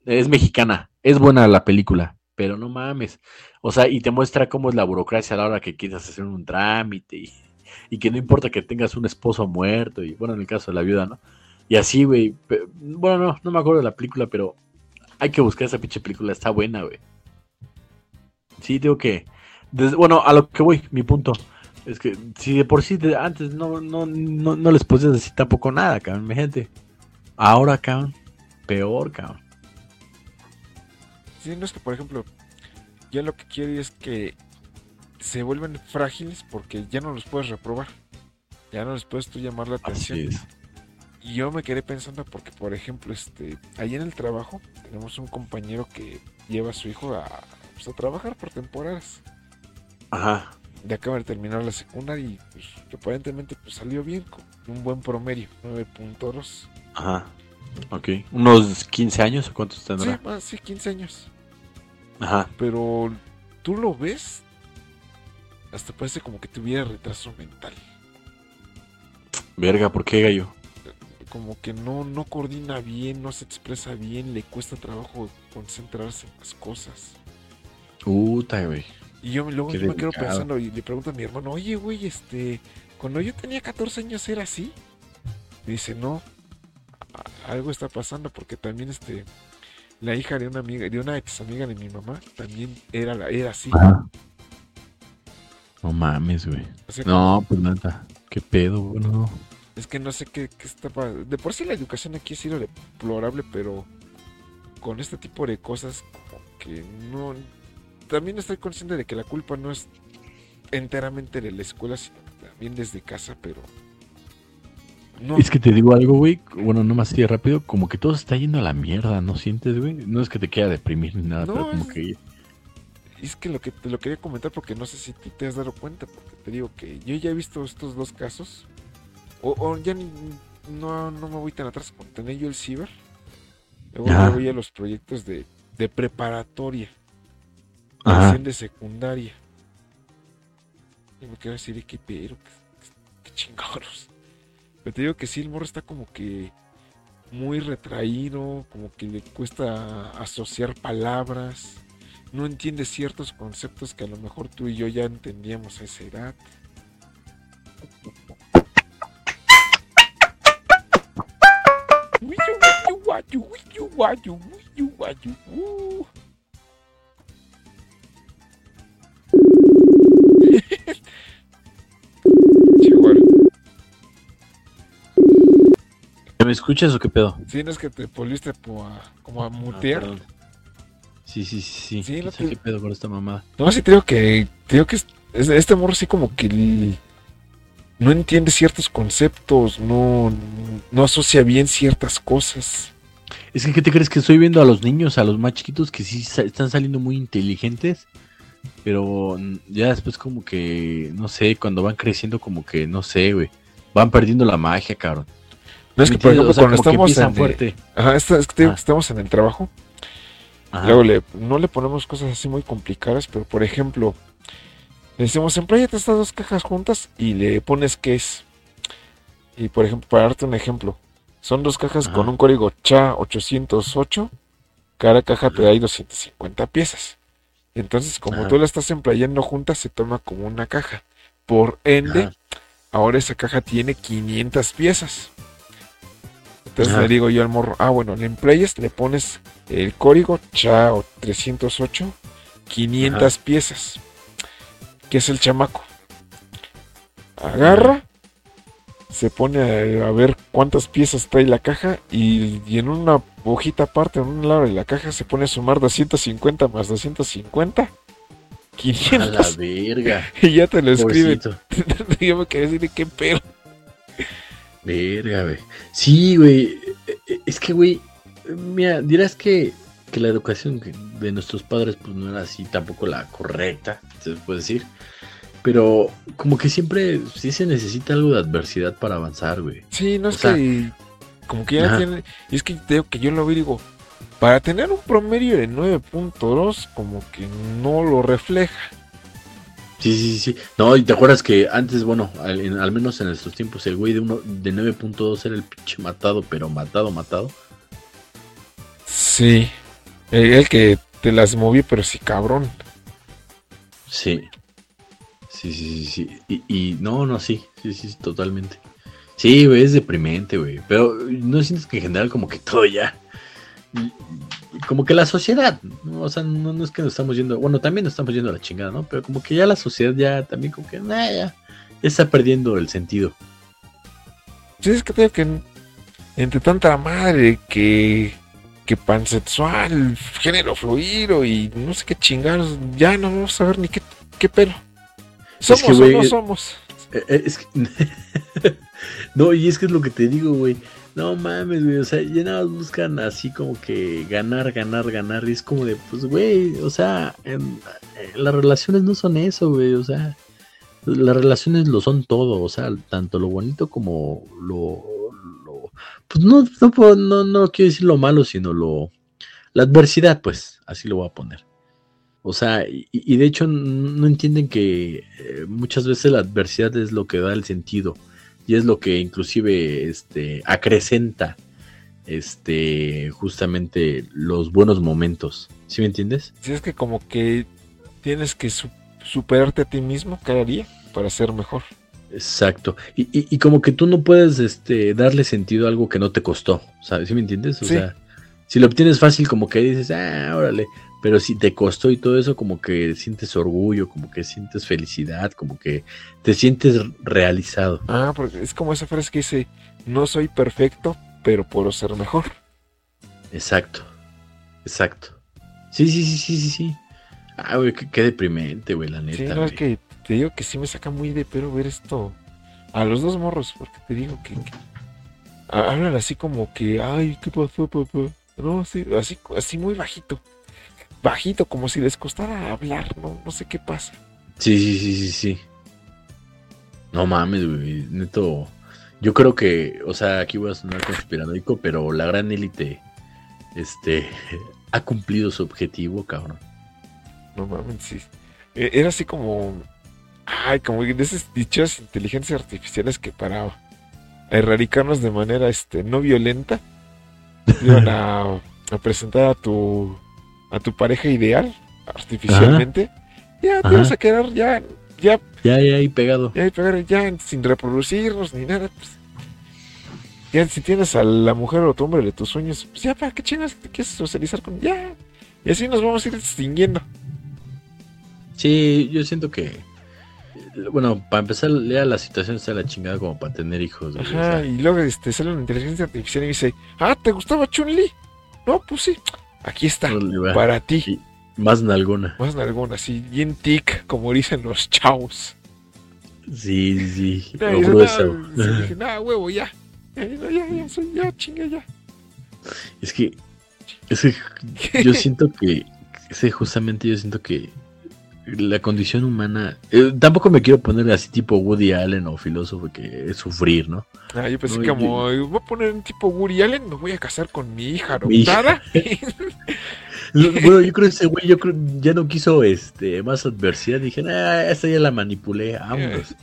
Es mexicana, es buena la película pero no mames. O sea, y te muestra cómo es la burocracia a la hora que quieres hacer un trámite y, que no importa que tengas un esposo muerto y bueno, en el caso de la viuda, ¿no? Y así, güey. Bueno, no, no me acuerdo de la película, pero hay que buscar esa pinche película, está buena, güey. Sí, digo que... bueno, a lo que voy, mi punto. Es que si de por sí antes no, no, no, no les podías decir tampoco nada, cabrón, mi gente. Ahora, cabrón, peor, cabrón. Sí, no es que, por ejemplo, ya lo que quiere es que se vuelven frágiles porque ya no los puedes reprobar. Ya no les puedes tú llamar la atención. Y yo me quedé pensando porque, por ejemplo, este, ahí en el trabajo tenemos un compañero que lleva a su hijo a, pues, a trabajar por temporadas. Ajá. De acaba de terminar la secundaria y pues, aparentemente pues, salió bien, con un buen promedio, 9.2. Ajá. Ok. ¿Unos 15 años o cuántos tendrá? Sí, más, sí, 15 años. Ajá. Pero tú lo ves, hasta parece como que tuviera retraso mental. Verga, ¿por qué gallo? Como que no, no coordina bien, no se expresa bien, le cuesta trabajo concentrarse en las cosas. Puta, güey. Y yo luego me quedo pensando y le pregunto a mi hermano, oye, güey, este, cuando yo tenía 14 años era así. dice, no, algo está pasando porque también este la hija de una amiga, de una ex amiga de mi mamá, también era, era así. No mames, güey. no, pues nada. ¿Qué pedo, bueno? Es que no sé qué, qué está De por sí la educación aquí ha sido deplorable, pero con este tipo de cosas, como que no. También estoy consciente de que la culpa no es enteramente de la escuela, sino también desde casa, pero es que te digo algo, güey. Bueno, no más así rápido. Como que todo se está yendo a la mierda, ¿no sientes, güey? No es que te quiera deprimir ni nada, pero como que. Es que lo que te lo quería comentar porque no sé si tú te has dado cuenta, porque te digo que yo ya he visto estos dos casos. O, ya no, no me voy tan atrás. Cuando tenía yo el ciber, luego voy a los proyectos de, de preparatoria, de secundaria. Y me quiero decir, qué pero, qué chingados. Pero te digo que sí, el morro está como que muy retraído, como que le cuesta asociar palabras, no entiende ciertos conceptos que a lo mejor tú y yo ya entendíamos a esa edad. ¿Me escuchas o qué pedo? Sí, no es que te volviste como a mutear. sí, sí, sí. sí. no ¿Qué pedo con esta mamá? No, sí creo que, creo que este amor sí como que no entiende ciertos conceptos, no, no asocia bien ciertas cosas. Es que, ¿qué te crees que estoy viendo a los niños, a los más chiquitos que sí están saliendo muy inteligentes? Pero ya después como que, no sé, cuando van creciendo como que, no sé, güey, van perdiendo la magia, cabrón. No es que, por ejemplo, cuando estamos en. Fuerte. Ajá, es, que ah. estamos en el trabajo. Luego le, no le ponemos cosas así muy complicadas, pero por ejemplo, le decimos, empleate estas dos cajas juntas y le pones qué es. Y por ejemplo, para darte un ejemplo, son dos cajas con un código CHA808. Cada caja te da ahí 250 piezas. Entonces, como tú la estás empleando juntas, se toma como una caja. Por ende, ahora esa caja tiene 500 piezas. Entonces le digo yo al morro, ah, bueno, le empleas, le pones el código CHAO 308, 500 piezas, que es el chamaco. Agarra, se pone a, ver cuántas piezas trae la caja y, en una hojita aparte, en un lado de la caja, se pone a sumar 250 más 250. 500. A la verga. (laughs) Y ya te lo escribe. (laughs) yo me quedé decir, qué pedo. Verga, güey. Sí, güey. E, e, es que, güey, mira, dirás que, que, la educación de nuestros padres pues no era así tampoco la correcta, se puede decir. Pero como que siempre sí se necesita algo de adversidad para avanzar, güey. Sí, no es que como que ya tiene, y es que te que yo lo vi digo, para tener un promedio de 9.2 como que no lo refleja. Sí, sí, sí. No, y te acuerdas que antes, bueno, al, menos en estos tiempos, el güey de, uno, de 9.2 era el pinche matado, pero matado, matado. Sí. El, que te las moví, pero sí, cabrón. Sí. Sí, sí, sí, sí. Y, y no, no, sí. Sí, sí, totalmente. Sí, güey, es deprimente, güey. Pero no sientes que en general como que todo ya como que la sociedad, o sea, no, es que nos estamos yendo, bueno, también nos estamos yendo a la chingada, ¿no? Pero como que ya la sociedad ya también como que, ya, está perdiendo el sentido. Sí, es que que entre tanta madre que que pansexual, género fluido y no sé qué chingados, ya no vamos a ver ni qué, qué pelo. ¿Somos o no somos? Eh, eh, es que, (laughs) no, y es que es lo que te digo, güey. No mames, güey. O sea, ya nada más buscan así como que ganar, ganar, ganar. Y es como de, pues, güey, o sea, las relaciones no son eso, güey. O sea, las relaciones lo son todo. O sea, tanto lo bonito como lo. pues no, no, no, no quiero decir lo malo, sino lo. La adversidad, pues, así lo voy a poner. O sea, y, de hecho no entienden que eh, muchas veces la adversidad es lo que da el sentido y es lo que inclusive este, acrecenta este, justamente los buenos momentos. ¿Sí me entiendes? Sí, es que como que tienes que superarte a ti mismo cada día para ser mejor. Exacto. Y, y, como que tú no puedes este, darle sentido a algo que no te costó, ¿sabes? ¿Sí me entiendes? O sea, si lo obtienes fácil, como que dices, ah, órale. Pero si te costó y todo eso, como que sientes orgullo, como que sientes felicidad, como que te sientes realizado. Ah, porque es como esa frase que dice, no soy perfecto, pero puedo ser mejor. Exacto, exacto. Sí, sí, sí, sí, sí, sí. Ah, güey, qué, deprimente, güey, la neta. Sí, no, es que te digo que sí me saca muy de pero ver esto a los dos morros, porque te digo que, hablan así como que, ay, ¿qué pasó, papá? No, sí, así, así muy bajito. Bajito, como si les costara hablar, no, no sé qué pasa. Sí, sí, sí, sí, sí. No mames, güey, neto. Yo creo que, o sea, aquí voy a sonar conspiranoico, pero la gran élite, este, (laughs) ha cumplido su objetivo, cabrón. No mames, sí. E, era así como, ay, como de esas dichas inteligencias artificiales que para erradicarnos de manera, este, no violenta, (laughs) iban a, presentar a tu, a tu pareja ideal artificialmente. Ya te vas a quedar ya, ya. Ya, ya ahí pegado. Ya ahí pegado, ya sin reproducirnos ni nada. Pues. Ya si tienes a la mujer o tu hombre de tus sueños, pues ya, ¿para qué chingas te quieres socializar con? Ya. Y así nos vamos a ir extinguiendo. Sí, yo siento que. Bueno, para empezar, lea la situación está la chingada como para tener hijos. Ajá, y luego este, sale una inteligencia artificial y dice: Ah, ¿te gustaba Chun-Li? No, pues sí. Aquí está, para ti. más nalgona. Más nalgona, sí, bien tic, como dicen los chavos. Sí, sí, no, grueso. (laughs) dije, nada, huevo, ya. Ya, ya, ya, soy, ya, chinga, ya. Es que, es que (laughs) yo siento que, justamente yo siento que la condición humana. Eh, tampoco me quiero poner así tipo Woody Allen o filósofo que es sufrir, ¿no? Ah, yo pensé como, voy a poner un tipo Woody Allen, me voy a casar con mi hija adoptada. (laughs) (laughs) bueno, yo creo que ese güey yo creo, ya no quiso este más adversidad. Dije, ah, esta ya la manipulé, vámonos.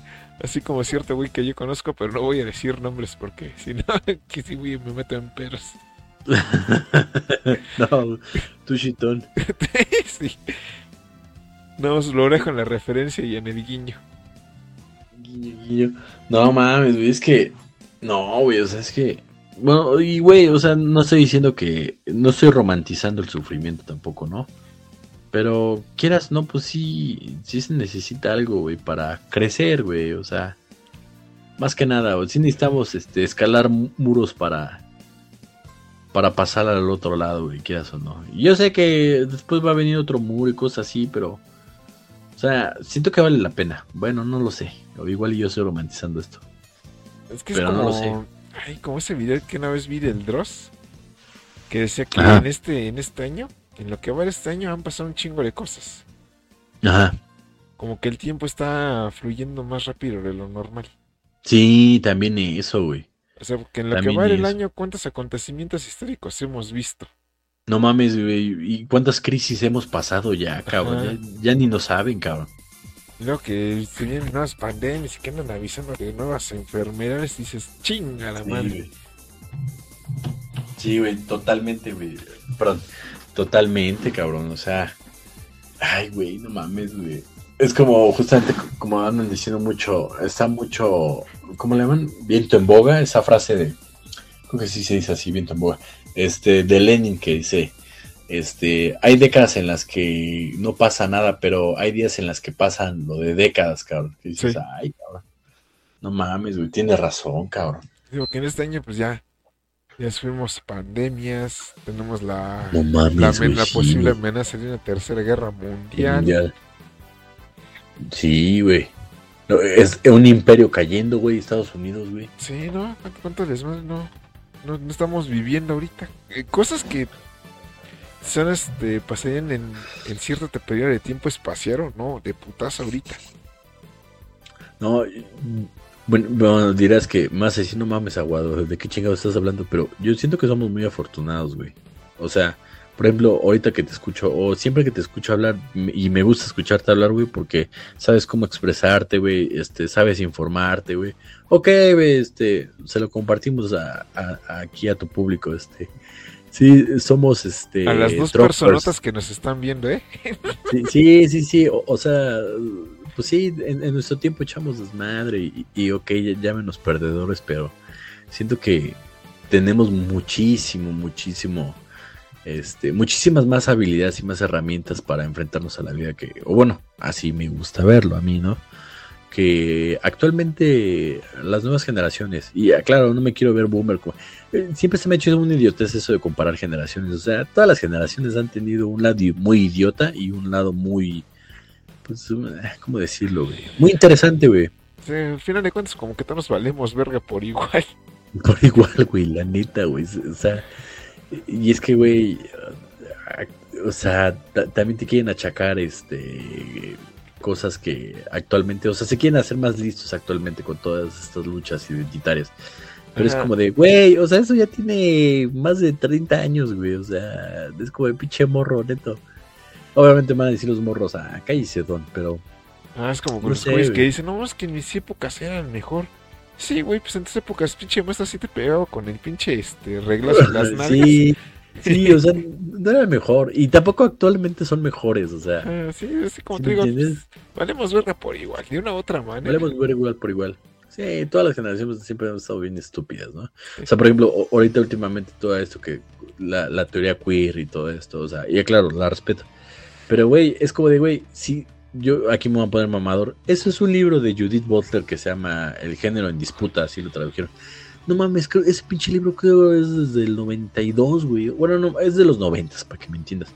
Así como cierto güey que yo conozco, pero no voy a decir nombres porque (laughs) si no, que si me meto en peros. no, tu chitón. sí. No, lo dejo en la referencia y en el guiño. Guiño, guiño. No mames, güey, es que. No, güey, o sea, es que. Bueno, y güey, o sea, no estoy diciendo que. No estoy romantizando el sufrimiento tampoco, ¿no? Pero quieras, no, pues sí. Sí se necesita algo, güey, para crecer, güey, o sea. Más que nada, güey, sí necesitamos este, escalar muros para. Para pasar al otro lado, güey, quieras o no. Y yo sé que después va a venir otro muro y cosas así, pero o sea, siento que vale la pena. Bueno, no lo sé. O igual yo estoy romantizando esto. Es que Pero es como, no lo sé. Ay, como ese video que una vez vi del Dross. Que decía que en este, en este año, en lo que va este año, han pasado un chingo de cosas. Ajá. Como que el tiempo está fluyendo más rápido de lo normal. Sí, también eso, güey. O sea, que en lo que va del año, ¿cuántos acontecimientos históricos hemos visto? No mames, güey. ¿Y cuántas crisis hemos pasado ya, cabrón? Ya, ni nos saben, cabrón. No, que tienen nuevas pandemias y que andan avisando de nuevas enfermedades. Y dices, chinga la madre. Sí, güey, totalmente, güey. Perdón, totalmente, cabrón. O sea, ay, güey, no mames, güey. Es como, justamente, como andan diciendo mucho, está mucho, ¿cómo le llaman? Viento en boga, esa frase de, creo que sí se dice así, viento en boga este, de Lenin que dice, este, hay décadas en las que no pasa nada, pero hay días en las que pasan lo de décadas, cabrón. dices, ay, cabrón. No mames, güey, tienes razón, cabrón. Digo que en este año, pues ya, ya fuimos pandemias, tenemos la, la, posible amenaza de una tercera guerra mundial. Sí, güey. es un imperio cayendo, güey, Estados Unidos, güey. Sí, ¿no? ¿Cuánto les no? No, estamos viviendo ahorita. Eh, cosas que son este, pasarían en, en cierto periodo de tiempo espacial no, de putas ahorita. No, bueno, dirás que más así no mames aguado, ¿de qué chingados estás hablando? Pero yo siento que somos muy afortunados, güey. O sea, por ejemplo, ahorita que te escucho, o siempre que te escucho hablar, y me gusta escucharte hablar, güey, porque sabes cómo expresarte, güey, este, sabes informarte, güey. Ok, güey, este, se lo compartimos a, aquí a tu público, este. Sí, somos, este... A las dos personas que nos están viendo, ¿eh? (laughs) Sí, sí, sí, O, sea, pues sí, en, nuestro tiempo echamos desmadre y, y ok, llámenos perdedores, pero siento que tenemos muchísimo, muchísimo, este, muchísimas más habilidades y más herramientas para enfrentarnos a la vida que, o bueno, así me gusta verlo a mí, ¿no? Que actualmente las nuevas generaciones, y claro, no me quiero ver boomer, eh, siempre se me ha hecho un idiotez eso de comparar generaciones, o sea, todas las generaciones han tenido un lado muy idiota y un lado muy, pues, eh, ¿cómo decirlo, güey? Muy interesante, güey. Sí, al final de cuentas, como que todos valemos verga por igual. (laughs) Por igual, güey, la neta, güey. O sea, y es que, güey, o sea, también te quieren achacar este cosas que actualmente, o sea, se quieren hacer más listos actualmente con todas estas luchas identitarias. Pero es como de, güey, o sea, eso ya tiene más de 30 años, güey. O sea, es como de pinche morro, neto. Obviamente van a decir los morros, ah, cállese, don, pero. Ah, es como con los güeyes que dicen, no, es que en mis épocas eran mejor. Sí, güey, pues en tus épocas, pinche muestra así te pegaba con el pinche este, reglas en las (laughs) nalgas. Sí, sí, o sea, no era mejor. Y tampoco actualmente son mejores, o sea. Ah, sí, así como te digo, pues, valemos verga por igual, de una u otra manera. Valemos verga igual por igual. Sí, todas las generaciones siempre han estado bien estúpidas, ¿no? O sea, por ejemplo, ahorita últimamente todo esto que la, la teoría queer y todo esto, o sea, y claro, la respeto. Pero, güey, es como de, güey, si yo aquí me voy a poner mamador. Eso es un libro de Judith Butler que se llama El género en disputa, así lo tradujeron. No mames, creo, ese pinche libro creo es desde el 92, güey. Bueno, no, es de los 90, para que me entiendas.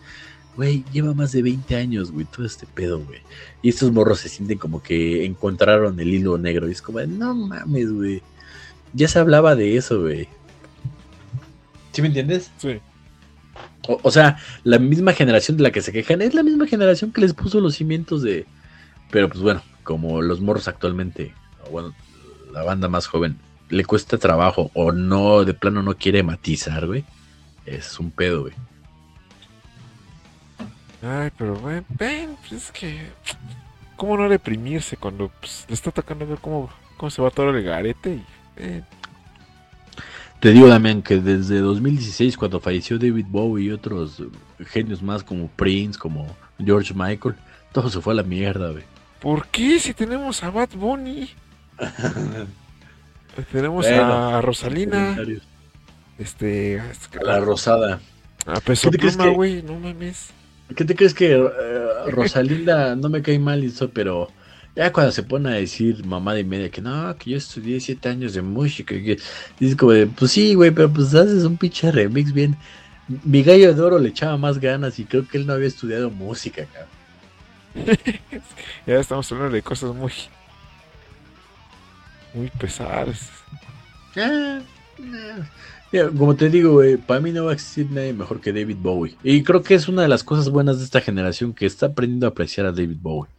Güey, lleva más de 20 años, güey, todo este pedo, güey. Y estos morros se sienten como que encontraron el hilo negro. Y es como, no mames, güey. Ya se hablaba de eso, güey. ¿Sí me entiendes? Sí. O, sea, la misma generación de la que se quejan es la misma generación que les puso los cimientos de. Pero pues bueno, como los morros actualmente, bueno, la banda más joven, le cuesta trabajo o no, de plano no quiere matizar, güey. Es un pedo, güey. Ay, pero ven, ven, es que. ¿Cómo no reprimirse cuando pues, le está tocando ver cómo, cómo se va todo el garete? Y, te digo, Damián, que desde 2016, cuando falleció David Bowie y otros genios más como Prince, como George Michael, todo se fue a la mierda, güey. ¿Por qué? Si tenemos a Bad Bunny. (laughs) tenemos a Rosalina. Este. la Rosada. A Peso Pluma, güey, no mames. ¿Qué te crees que eh, Rosalinda (laughs) no me cae mal eso, pero ya cuando se pone a decir mamá de media que no, que yo estudié siete años de música, y que dices como de, pues sí, güey, pero pues haces un pinche remix bien. Mi gallo de oro le echaba más ganas y creo que él no había estudiado música, cabrón. (laughs) ya estamos hablando de cosas muy, muy pesadas. como te digo, güey, para mí no va a existir nadie mejor que David Bowie. Y creo que es una de las cosas buenas de esta generación que está aprendiendo a apreciar a David Bowie.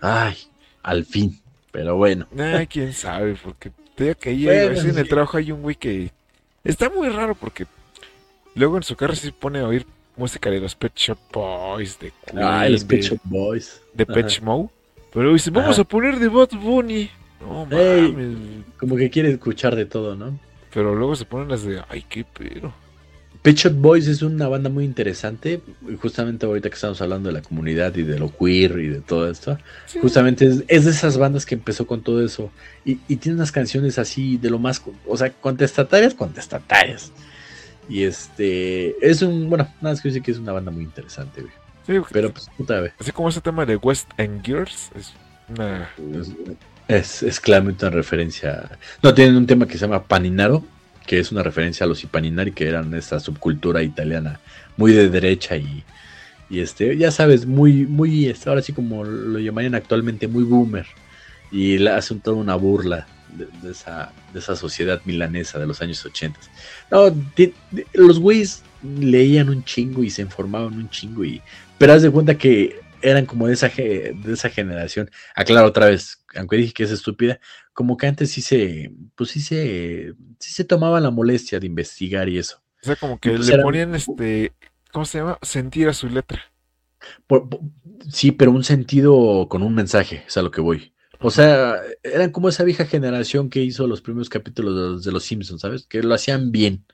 Ay, al fin. Pero bueno. Ay, quién sabe, porque te digo que ahí en el trabajo hay un güey que está muy raro porque luego en su carro se pone a oír música de los Pet Shop Boys, de Queen, ah, los Pet Shop Boys. De Pet Mode. Pero dice, vamos a poner de Bot Bunny. No mames. como que quiere escuchar de todo, ¿no? Pero luego se ponen las de, ay, qué pero. Pet Shop Boys es una banda muy interesante, justamente ahorita que estamos hablando de la comunidad y de lo queer y de todo esto, justamente es, de esas bandas que empezó con todo eso y, tiene unas canciones así de lo más, o sea, contestatarias, contestatarias. Y este, es un, bueno, nada más que decir que es una banda muy interesante, güey. Pero pues puta, güey. Así como ese tema de West End Girls, es una... Es, es claramente una referencia. No, tienen un tema que se llama Paninaro, que es una referencia a los Ipaninari, que eran esta subcultura italiana muy de derecha y, y este, ya sabes, muy, muy, este, ahora sí como lo llamarían actualmente, muy boomer. Y le hace toda una burla de, esa, de esa sociedad milanesa de los años 80. No, los güeyes leían un chingo y se informaban un chingo, y, pero haz de cuenta que eran como de esa, de esa generación. Aclaro otra vez, aunque dije que es estúpida, como que antes sí se, pues sí se, sí se tomaban la molestia de investigar y eso. O sea, como que pues le ponían este, ¿cómo se llama? Sentir a su letra. sí, pero un sentido con un mensaje, es a lo que voy. O sea, eran como esa vieja generación que hizo los primeros capítulos de, Los Simpsons, ¿sabes? Que lo hacían bien.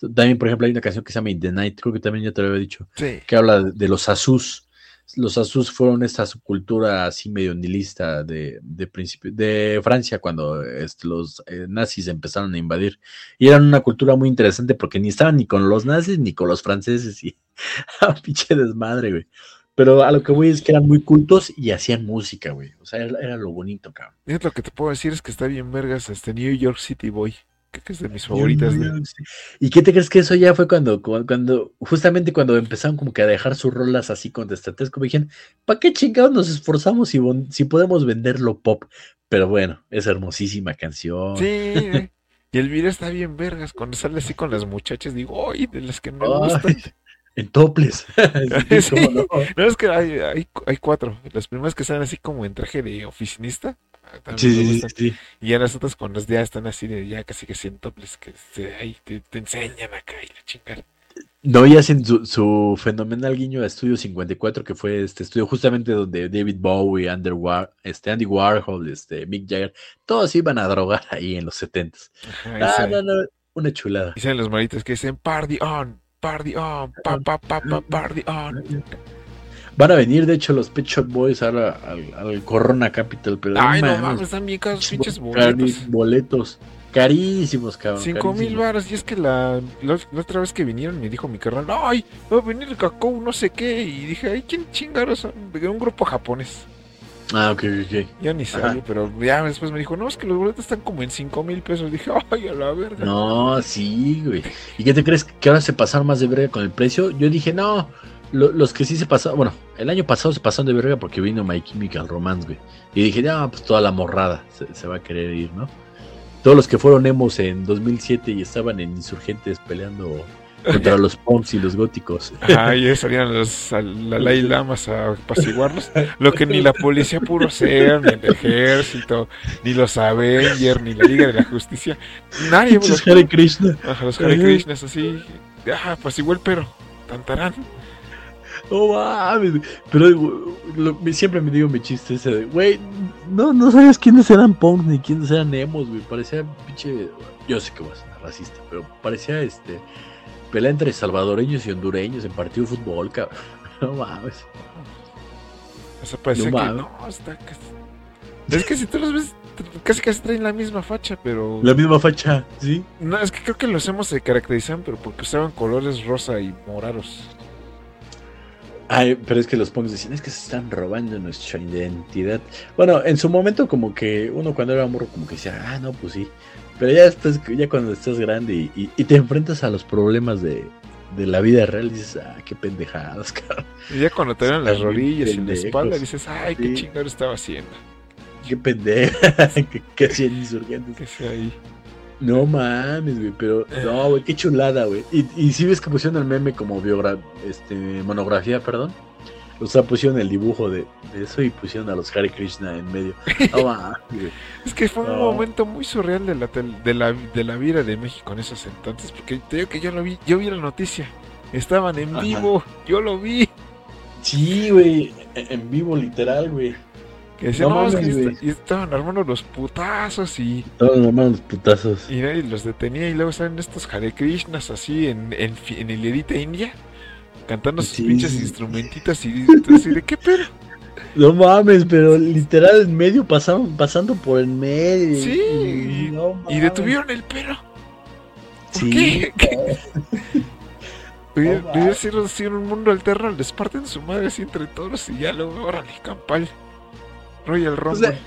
También, por ejemplo, hay una canción que se llama In the Night, creo que también ya te lo había dicho, que habla de, los Asus los Azus fueron esta subcultura así medio nihilista de, de, principio, de Francia cuando este, los eh, nazis empezaron a invadir. Y eran una cultura muy interesante porque ni estaban ni con los nazis ni con los franceses y (laughs) pinche desmadre, güey. Pero a lo que voy es que eran muy cultos y hacían música, güey. O sea, era, lo bonito, cabrón. lo que te puedo decir es que está bien vergas este New York City Boy. Creo que es de mis favoritas. ¿Y qué te crees que eso ya fue cuando, cuando, justamente cuando empezaron como que a dejar sus rolas así con como dijeron, ¿para qué chingados nos esforzamos si, si podemos venderlo pop? Pero bueno, es hermosísima canción. Sí, (laughs) y el video está bien vergas, cuando sale así con las muchachas, digo, ¡ay! De las que me gustan. En toples. (laughs) (laughs) no? es que hay, hay, hay, cuatro. Las primeras que salen así como en traje de oficinista. Sí, sí, Y ya las otras cuando ya están así de ya casi que en toples que ahí te, enseñan acá y la chingada. No, y hacen su, fenomenal guiño a Estudio 54, que fue este estudio justamente donde David Bowie, este Andy Warhol, este Mick Jagger, todos iban a drogar ahí en los 70 ah, no, no, una chulada. Dicen los maritos que dicen party on, party on, pa, pa, pa, party on. Van a venir, de hecho, los Pet Shop Boys ahora al, Corona Capital. Pero Ay, no mames, están bien caros pinches boletos. Boletos. Carísimos, cabrón. Cinco mil baros. Y es que la, la, otra vez que vinieron me dijo mi carnal, ay, va a venir Cacao, no sé qué. Y dije, ay, ¿quién chingaros un grupo japonés. Ah, ok, ok. Yo ni sabía, pero ya después me dijo, no, es que los boletos están como en cinco mil pesos. Dije, ay, a la verga. No, sí, güey. ¿Y qué te crees? ¿Que ahora se pasaron más de verga con el precio? Yo dije, no, los que sí se pasaron, bueno, el año pasado se pasaron de verga porque vino My Chemical Romance, güey. Y dije, ya, pues toda la morrada se, va a querer ir, ¿no? Todos los que fueron emos en 2007 y estaban en insurgentes peleando contra los punks y los góticos. Ah, y salían los Dalai Lamas a apaciguarlos. Lo que ni la policía puro ser, ni el ejército, ni los Avengers, ni la Liga de la Justicia. Nadie. Los Hare Krishna. Ajá, los Hare Krishnas así. Ah, apaciguó el pero. Tantarán. Oh, mames. Pero siempre me digo mi chiste ese de, güey, no, no sabes quiénes eran punks ni quiénes eran emos, güey. Parecía pinche. Yo sé que voy a ser racista, pero parecía este. Pelea entre salvadoreños y hondureños en partido de fútbol, cabrón. (laughs) No mames. Eso parece no, que no, está Es que si tú los ves, casi casi traen la misma facha, pero. La misma facha, sí. No, es que creo que los hemos se caracterizan, pero porque usaban colores rosa y morados. Ay, pero es que los punks decían, es que se están robando nuestra identidad. Bueno, en su momento como que uno cuando era morro como que decía, ah, no, pues sí. Pero ya estás, ya cuando estás grande y, te enfrentas a los problemas de, la vida real, dices, ah, qué pendejadas, (laughs) cabrón. Y ya cuando te dan las rodillas y la espalda, dices, ay, qué chingado estaba haciendo. Qué pendeja, (laughs) qué, hacían insurgentes. Que sea ahí. No mames, güey, pero no, güey, qué chulada, güey. Y, y si ves que pusieron el meme como biogra este, monografía, perdón. O sea, pusieron el dibujo de, eso y pusieron a los Hare Krishna en medio. No, (laughs) mames, es que fue un momento muy surreal de la, de, la, de la vida de México en esos entonces, porque te digo que yo lo vi, yo vi la noticia. Estaban en vivo, yo lo vi. Sí, güey, en vivo literal, güey. Que no, y estaban armando los putazos y. Estaban armando los putazos. Y nadie los detenía. Y luego salen estos Hare Krishnas así en, en, en el Edita India, cantando sus pinches instrumentitas. Y así de qué pedo. No mames, pero literal en medio pasaron, pasando por el medio. Sí, y, y detuvieron el pelo. ¿Por sí, qué? (laughs) Hubiera sido en un mundo alterno, les parten su madre así entre todos y ya luego, órale, campal. Royal Rumble.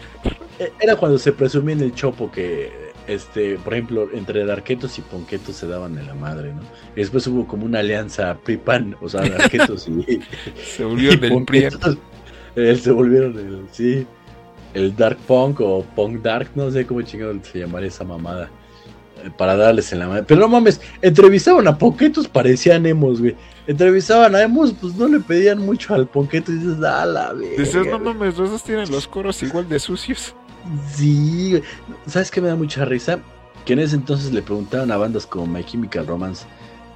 E-, era cuando se presumía en el Chopo que, este, por ejemplo, entre Darquetos y Ponquetos se daban en la madre, ¿no? Y después hubo como una alianza PRIPAN, o sea, Darquetos y. (laughs) se volvieron del PRI. Eh, se volvieron el, sí, el Dark Punk o Punk Dark, no sé cómo chingado se llamaría esa mamada para darles en la mano. Pero no mames, entrevistaban a Ponquetos, parecían emos, güey. Entrevistaban a emos, pues no le pedían mucho al Ponqueto y dices, a la Dices, no mames, esos tienen los coros igual de sucios. Sí, güey. ¿Sabes qué me da mucha risa? Que en ese entonces le preguntaban a bandas como My Chemical Romance,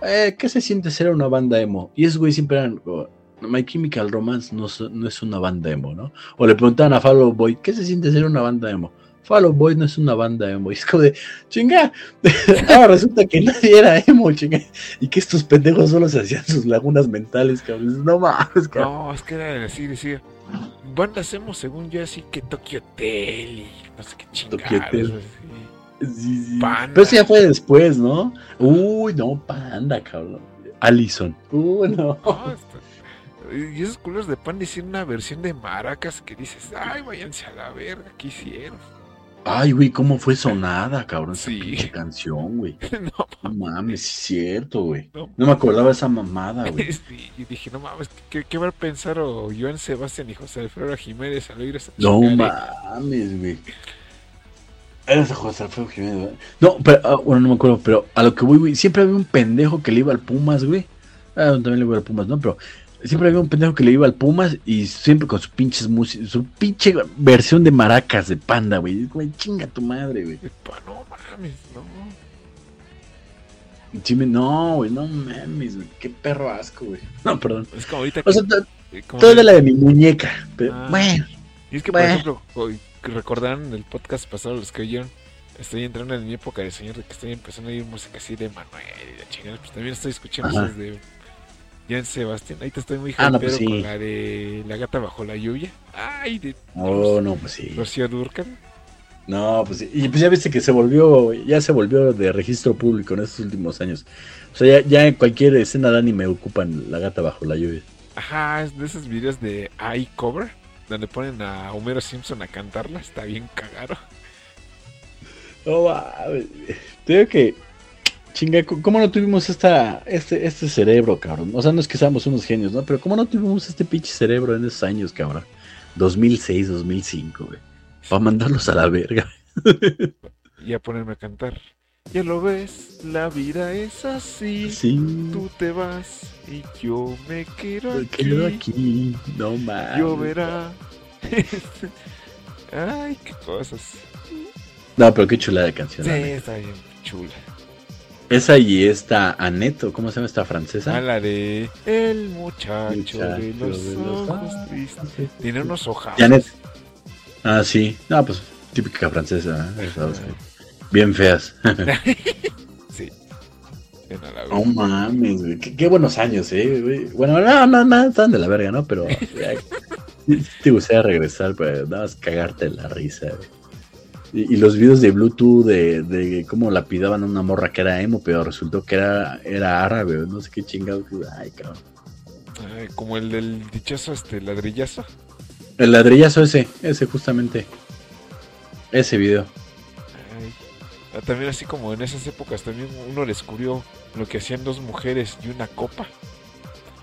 eh, ¿qué se siente ser una banda emo? Y esos güey siempre eran, oh, My Chemical Romance no, no, es una banda emo, ¿no? O le preguntaban a Fall Boy, ¿qué se siente ser una banda emo? Fall Boy no es una banda emo. Y es como de, chinga, (laughs) ahora resulta que nadie era emo, chinga. Y que estos pendejos solo se hacían sus lagunas mentales, cabrón. No mames, cabrón. No, es que era así, decía. Bandas emo según yo, así que Tokyo Hotel y no sé qué chingados. Sí, sí. Pero eso ya fue después, ¿no? Uy, no, panda, cabrón. Allison. Uy, no. y esos culos de pan hicieron una versión de maracas que dices, ay, váyanse a la verga, ¿qué hicieron? Ay, güey, cómo fue sonada, cabrón, sí. esa canción, güey. (laughs) no, mames, es cierto, güey. No, me acordaba esa mamada, güey. (laughs) y dije, no mames, ¿qué, qué va a pensar o Joan Sebastián y José Alfredo Jiménez al oír esa No mames, güey. Era José Alfredo Jiménez, güey. No, pero, ah, bueno, no me acuerdo, pero a lo que voy, güey, siempre había un pendejo que le iba al Pumas, güey. Ah, también le iba al Pumas, ¿no? Pero siempre había un pendejo que le iba al Pumas y siempre con sus pinches músicas, su pinche versión de maracas de panda, güey. Güey, chinga tu madre, güey. No mames, no. no, güey, no mames, güey. Qué perro asco, güey. (laughs) No, perdón. Es como ahorita que... O sea, toda la de mi muñeca. Pero, ah. bueno. Y es que, por ejemplo, recordarán el podcast pasado los que oyeron, estoy entrando en mi época de señor de que estoy empezando a oír música así de Manuel y de chingada, pues también estoy escuchando cosas de Jan Sebastián. Ahí te estoy muy ah, pues con la de La gata bajo la lluvia. Ay, de Oh, no, pues sí. Rocío Durcan. No, pues. Y pues ya viste que se volvió, ya se volvió de registro público en estos últimos años. O sea, ya, ya en cualquier escena de anime ocupan La gata bajo la lluvia. Ajá, es de esos videos de iCover donde ponen a Homero Simpson a cantarla, está bien cagado. No Te digo que, chinga, ¿cómo no tuvimos esta, este, este cerebro, cabrón? O sea, no es que seamos unos genios, ¿no? Pero ¿cómo no tuvimos este pinche cerebro en esos años, cabrón? 2006, 2005, güey. Para mandarlos a la verga. (laughs) y a ponerme a cantar. Ya lo ves, la vida es así. Tú te vas y yo me quedo me aquí. Quedo aquí. No más. Lloverá. (laughs) Ay, qué cosas. No, pero qué chula de canción. Sí, está bien chula. Esa y esta Aneto, ¿cómo se llama esta francesa? Ah, la de El muchacho, de, los ojos tristes. Tiene unos ojos. Ah, sí. No, pues típica francesa. ¿eh? Bien feas. (laughs) sí. No mames, güey. Qué, buenos años, eh, güey. Bueno, no, no, no, están de la verga, ¿no? Pero (laughs) te gustaría regresar para nada más cagarte la risa, güey. Y, los videos de Bluetooth de, de cómo lapidaban a una morra que era emo, pero resultó que era, era árabe, no sé qué chingado. Ay, cabrón. Ay, como el del dichoso este ladrillazo. El ladrillazo ese, ese justamente. Ese video. Ah, también así como en esas épocas también uno descubrió lo que hacían dos mujeres y una copa.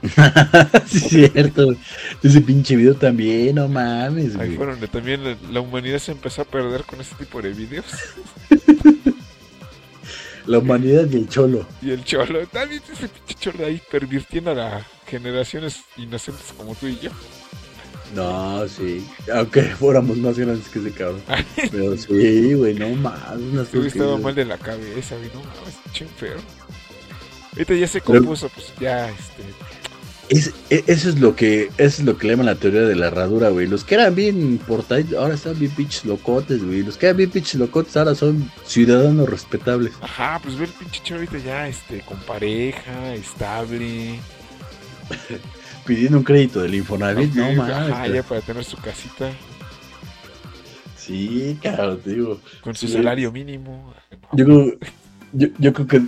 (laughs) sí, cierto. Ese pinche video también, no mames. Ahí fueron, también la humanidad se empezó a perder con ese tipo de videos. (laughs) la humanidad y el cholo. Y el cholo, también ese pinche cholo ahí pervirtiendo a las generaciones inocentes como tú y yo. No, sí. Aunque fuéramos más grandes que ese cabrón. (laughs) Pero sí, güey, no más. Sí, estaba mal de la cabeza, güey. No mames, enfermo. Ahorita ya se compuso, pues ya, este. Es, e, eso es lo que eso es lo que le llaman la teoría de la herradura, güey. Los que eran bien portados, ahora están bien pinches locotes, güey. Los que eran bien pinches locotes ahora son ciudadanos respetables. Ajá, pues ver el pinche ahorita ya este con pareja, estable. (laughs) pidiendo un crédito del Infonavit, no mames. Ah, ya para tener su casita. Sí, claro, te digo. Con su salario mínimo. Yo creo, yo, creo que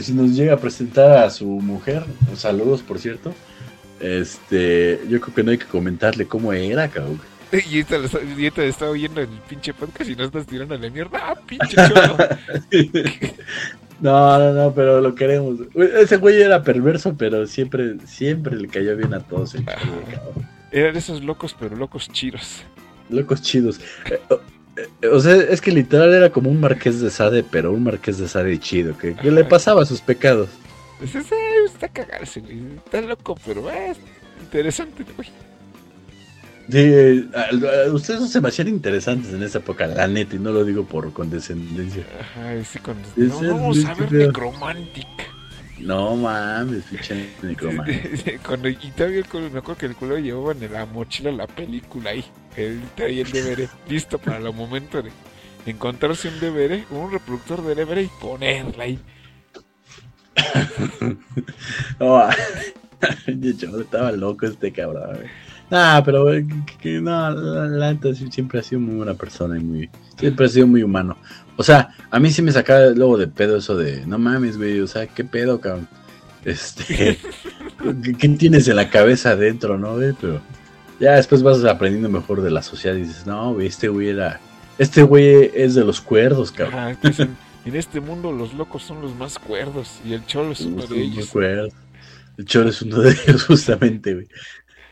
si nos llega a presentar a su mujer, saludos por cierto, este, yo creo que no hay que comentarle cómo era, cabrón. (laughs) Y te estaba oyendo el pinche podcast y no estás tirando la mierda. ¡Ah, pinche cholo! (laughs) No, no, no, pero lo queremos. Ese güey era perverso, pero siempre, siempre le cayó bien a todos. El Eran esos locos, pero locos chidos. Locos chidos. Eh, eh, o sea, es que literal era como un marqués de Sade, pero un marqués de Sade chido, que, le pasaba sus pecados. Ese está cagarse, güey. Está loco, pero es interesante, güey. Sí, ustedes se me hacían interesantes en esa época, la neta, y no lo digo por condescendencia. Ajá, sí, con... no, vamos a ver Necromantic. No mames, pinche (laughs) Cuando, y todavía me acuerdo que el culo llevaba en la mochila la película ahí. Él traía el DVD listo para el momento de encontrarse un DVD, un reproductor de DVD y ponerla ahí. (laughs) oh, (laughs) estaba loco este cabrón. Ah, pero que, no, la, siempre ha sido muy buena persona y muy, siempre ha sido muy humano. O sea, a mí sí me sacaba luego de pedo eso de, no mames, güey, o sea, qué pedo, cabrón. Este, (laughs) ¿qué tienes en la cabeza adentro, no, güey? Pero ya después vas aprendiendo mejor de la sociedad y dices, no, este güey era, este güey es de los cuerdos, cabrón. (laughs) en este mundo los locos son los más cuerdos y el cholo es uno de ellos. El cholo es uno de ellos, (laughs) justamente, güey.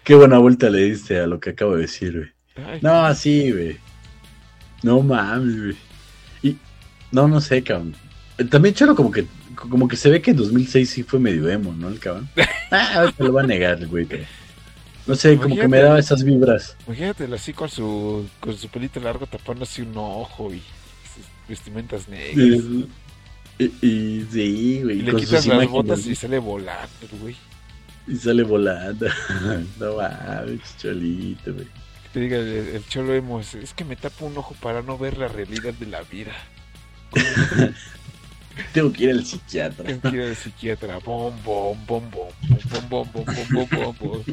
Qué buena vuelta le diste a lo que acabo de decir, güey. No, así, güey. No mames, güey. Y, no, no sé, cabrón. También Cholo como que, como que se ve que en 2006 sí fue medio emo, ¿no? El cabrón. (laughs) Ah, te lo va a negar, güey. No sé, como que me daba esas vibras. Imagínatelo así con su, con su pelito largo tapando así un ojo y sus vestimentas negras. Y, y, sí, güey. Y le quitas las botas y sale volando, güey. Y sale volando. (laughs) no mames, cholito, güey. te diga el, cholo emo, es, que me tapo un ojo para no ver la realidad de la vida. (laughs) Tengo que ir al psiquiatra. Tengo que ir al psiquiatra. Bom, bom, bom, bom, bom, bom, bom, bom, bom, bom,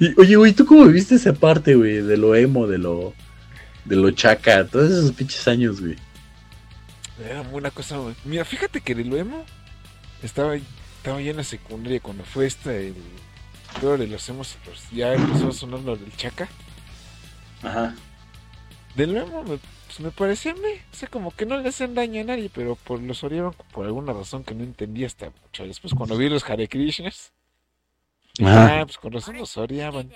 Y, oye, güey, ¿tú cómo viviste esa parte, güey? De lo emo, de lo, de lo chaca, todos esos pinches años, güey. Era una cosa, güey. Mira, fíjate que de lo emo estaba estaba ya en la secundaria cuando fue esta el todo de los hemos pues, ya empezó a sonar lo del chaca ajá de nuevo me, pues me parecía me o sea como que no le hacen daño a nadie pero por los por alguna razón que no entendía hasta mucho después cuando vi los Hare Krishnas ah pues con razón los odiaban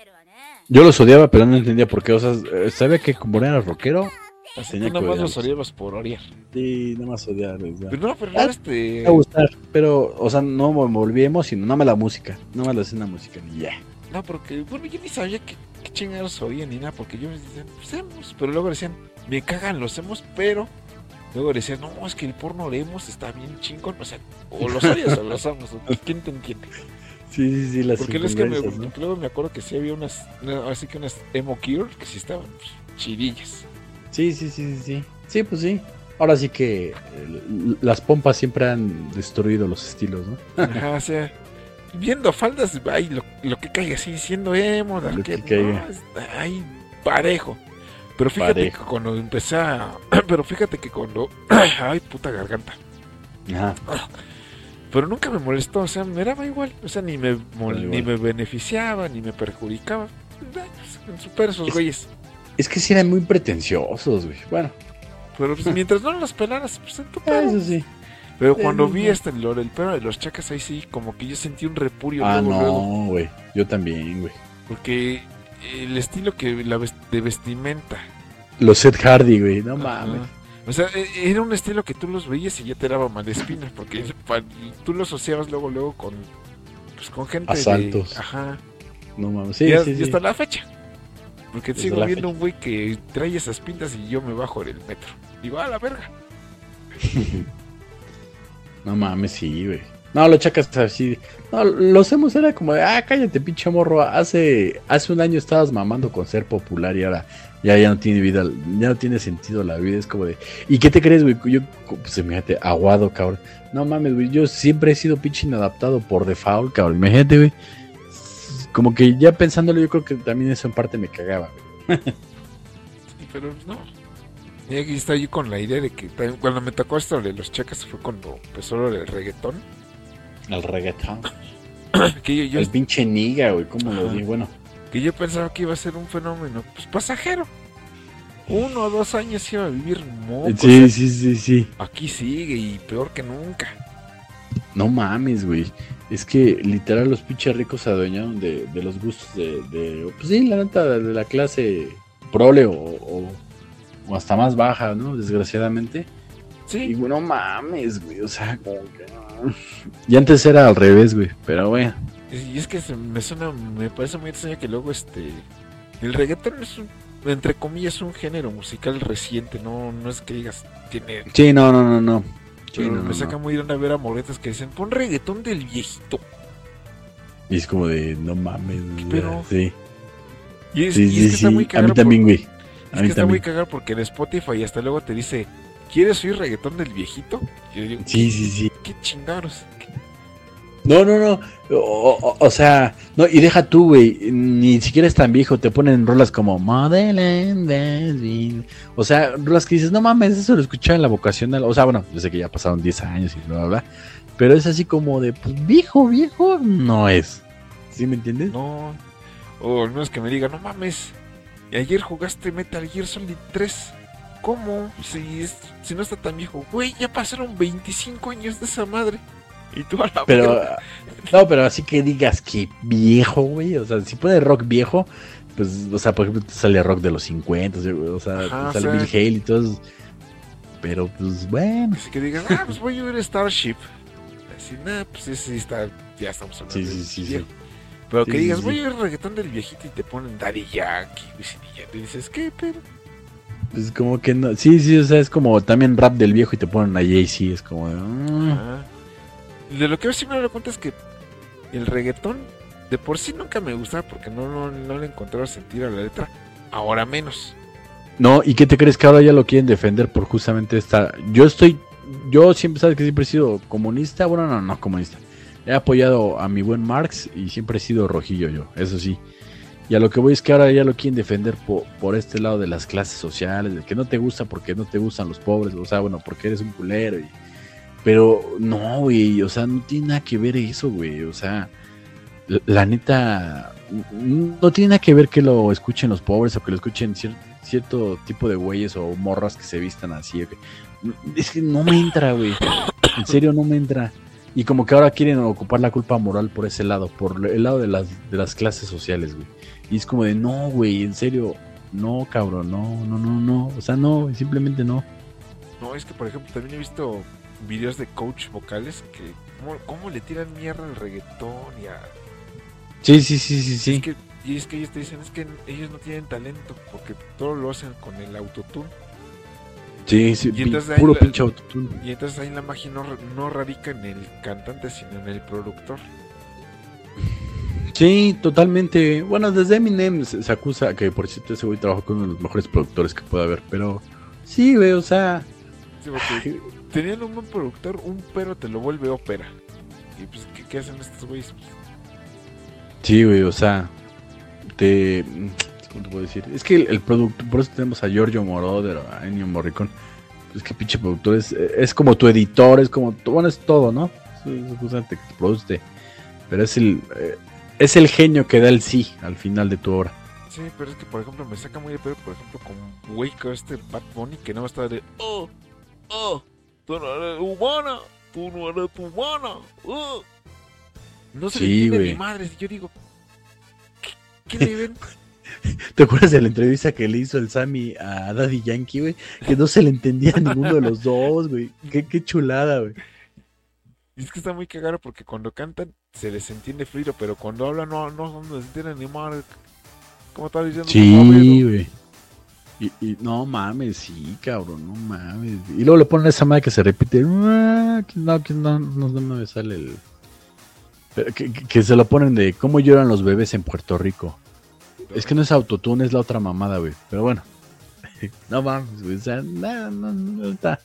yo los odiaba pero no entendía por qué o sea sabía que como era rockero Así nada más los odiabas por odiar. Sí, nada más odiar. Pero no, pero no, este. Me gustar, pero, o sea, no me volvíamos, sino nada más la música. Nada más la escena música, ni ya. No, porque, bueno, yo ni sabía qué, qué chingados oían ni nada, porque yo me decía, pues hemos, pero luego decían, me cagan los hemos, pero luego decían, no, es que el porno de hemos está bien chingón, o sea, o los odias o los amos, ¿quién te entiende? Sí, sí, sí, las Porque es que me, luego me acuerdo que sí había unas, así que unas emo cure que sí estaban chidillas. Sí, sí, sí, sí, sí. Sí, pues sí. Ahora sí que eh, las pompas siempre han destruido los estilos, ¿no? Ajá, o sea, viendo faldas, ay, lo, que caiga así, siendo emo, lo que, caiga. ay, parejo. (clears throat) Pero fíjate que cuando empecé a... Pero fíjate (clears throat) que cuando... Ay, puta garganta. Ajá. Pero nunca me molestó, o sea, me daba igual. O sea, ni me, ni me beneficiaba, ni me perjudicaba. Pues, super esos güeyes. Es que sí eran muy pretenciosos, güey. Bueno. Pero pues (laughs) mientras no los pelaras, pues en tu Eso sí. Pero cuando vi este el, el pelo de los chacas, ahí sí, como que yo sentí un repurio. Ah, no, güey. Yo también, güey. Porque el estilo que la de vestimenta. Los Seth Hardy, güey. No mames. O sea, e, era un estilo que tú los veías y ya te daba espina. Porque tú lo asociabas luego, luego con, pues, con gente Asaltos. de... Ajá. No mames. Sí, y, sí, y hasta la fecha. Porque sigo viendo un güey que trae esas pintas y yo me bajo del metro. Digo, a la verga. (laughs) no mames, sí, güey. No, lo chacas así. No, lo hacemos era como de, ah, cállate, pinche morro. Hace, hace un año estabas mamando con ser popular y ahora ya, ya no tiene vida, ya no tiene sentido la vida. Es como de, ¿y qué te crees, güey? Yo, pues imagínate, aguado, cabrón. No mames, güey. Yo siempre he sido pinche inadaptado por default, cabrón. Imagínate, güey como que ya pensándolo, yo creo que también eso en parte me cagaba. sí, (laughs) pero no. Y aquí está yo con la idea de que cuando me tocó esto de los checas fue cuando empezó lo del reggaetón. El reggaetón. (coughs) que yo, el pinche niga, güey, ¿cómo lo digo? Bueno. Que yo pensaba que iba a ser un fenómeno, pues pasajero. Uno o dos años iba a vivir moco. Sí, sí, sí, sí. Aquí sigue y peor que nunca. No mames, güey. Es que literal los pinches ricos se adueñaron de, los gustos de, Pues sí, la neta, de la clase prole o, hasta más baja, ¿no? Desgraciadamente. Sí. Y bueno, mames, güey. O sea, como que. Y antes era al revés, güey. Pero bueno. Y es que me suena. Me parece muy extraño que luego este. El reggaetón es un. Entre comillas, un género musical reciente. No, no es que digas. Tiene. Sí, no, no, no, no. Pero me saca muy ir a ver a moretas que dicen, pon reggaetón del viejito. Y es como de, no mames. Pero, sí. Y es, sí, que está muy. A mí también, güey. Es que está muy cagado porque en Spotify hasta luego te dice, ¿quieres oír reggaetón del viejito? Yo digo, sí, sí, sí. ¿Qué chingados? No, no, no. O, sea, no, y deja tú, güey. Ni siquiera es tan viejo. Te ponen rolas como Model O sea, rolas que dices, no mames, eso lo escuché en la vocacional. O sea, bueno, yo sé que ya pasaron 10 años y bla, bla, bla. Pero es así como de, pues viejo, viejo, no es. ¿Sí me entiendes? No. O no es que me diga, no mames. Y ayer jugaste Metal Gear Solid 3. ¿Cómo? Si, si no está tan viejo. Güey, ya pasaron 25 años de esa madre. Y tú a la Pero, (laughs) no, pero así que digas que viejo, güey. O sea, si puede rock viejo, pues, o sea, por ejemplo, te sale rock de los 50, o sea, sale Bill Hale y todo eso. Pero, pues, bueno. Así que digas, ah, pues voy a ver Starship. Así, nada, pues sí está, ya estamos hablando. Sí, sí, sí, sí. Pero que digas, voy a ver reggaetón del viejito y te ponen Daddy Yankee, y dices, ¿qué, pero? Pues como que no, sí, sí, o sea, es como también rap del viejo y te ponen a Jay-Z, es como... Ah de lo que sí me doy cuenta es que el reggaetón de por sí nunca me gustaba porque no, no, le encontraba sentido a la letra, ahora menos. No, ¿y qué te crees que ahora ya lo quieren defender por justamente esta... Yo estoy, yo siempre sabes que siempre he sido comunista, bueno, no, no comunista. He apoyado a mi buen Marx y siempre he sido rojillo yo, eso sí. Y a lo que voy es que ahora ya lo quieren defender por, por este lado de las clases sociales, de que no te gusta porque no te gustan los pobres, o sea, bueno, porque eres un culero pero no, güey, o sea, no tiene nada que ver eso, güey. O sea, la, neta, no tiene nada que ver que lo escuchen los pobres o que lo escuchen cierto tipo de güeyes o morras que se vistan así. Es que no me entra, güey. En serio, no me entra. Y como que ahora quieren ocupar la culpa moral por ese lado, por el lado de las, de las clases sociales, güey. Y es como de, no, güey, en serio, no, cabrón, no, no, no, no. O sea, no, simplemente no. No, es que, por ejemplo, también he visto videos de coach vocales que cómo, le tiran mierda al reggaetón y a... Sí, sí, sí, sí, sí. y es que ellos te dicen, es que ellos no tienen talento porque todo lo hacen con el autotune. Sí, sí, puro pinche autotune. Y entonces ahí la magia no, no radica en el cantante, sino en el productor. Sí, totalmente. Bueno, desde Eminem se, acusa que por cierto ese güey trabaja con uno de los mejores productores que pueda haber, pero sí, güey, o sea, Tenían un buen productor, un pero te lo vuelve ópera. Y pues, ¿qué, hacen estos güeyes? Sí, güey, o sea, te. ¿Cómo te puedo decir? Es que el, producto, por eso tenemos a Giorgio Moroder, a Ennio Morricone. Es que pinche productor es, es como tu editor, es como. Bueno, es todo, ¿no? Es justamente que te produce. Pero es el. Eh, es el genio que da el sí al final de tu obra. Sí, pero es que, por ejemplo, me saca muy de pedo, por ejemplo, con Waker, este Bad Bunny, que no está de. ¡Oh! ¡Oh! tú no eres humana, tú no eres humana. Uh. No se le entiende mi madre. Yo digo, ¿qué, le ven? (laughs) ¿Te acuerdas de la entrevista que le hizo el Sammy a Daddy Yankee, güey? Que no se le entendía a ninguno de los dos, güey. Qué, qué chulada, güey. Es que está muy cagado porque cuando cantan se les entiende fluido, pero cuando hablan no, no, no se entiende ni madre. ¿Cómo estás diciendo? Sí, güey. Y, no mames, sí, cabrón, no mames. Y luego le ponen esa madre que se repite. Ah, no, que no, no, no me sale el. Que, se lo ponen de cómo lloran los bebés en Puerto Rico. Es que no es autotune, es la otra mamada, güey. Pero bueno. (laughs) no mames, güey. O sea, no, no, no está.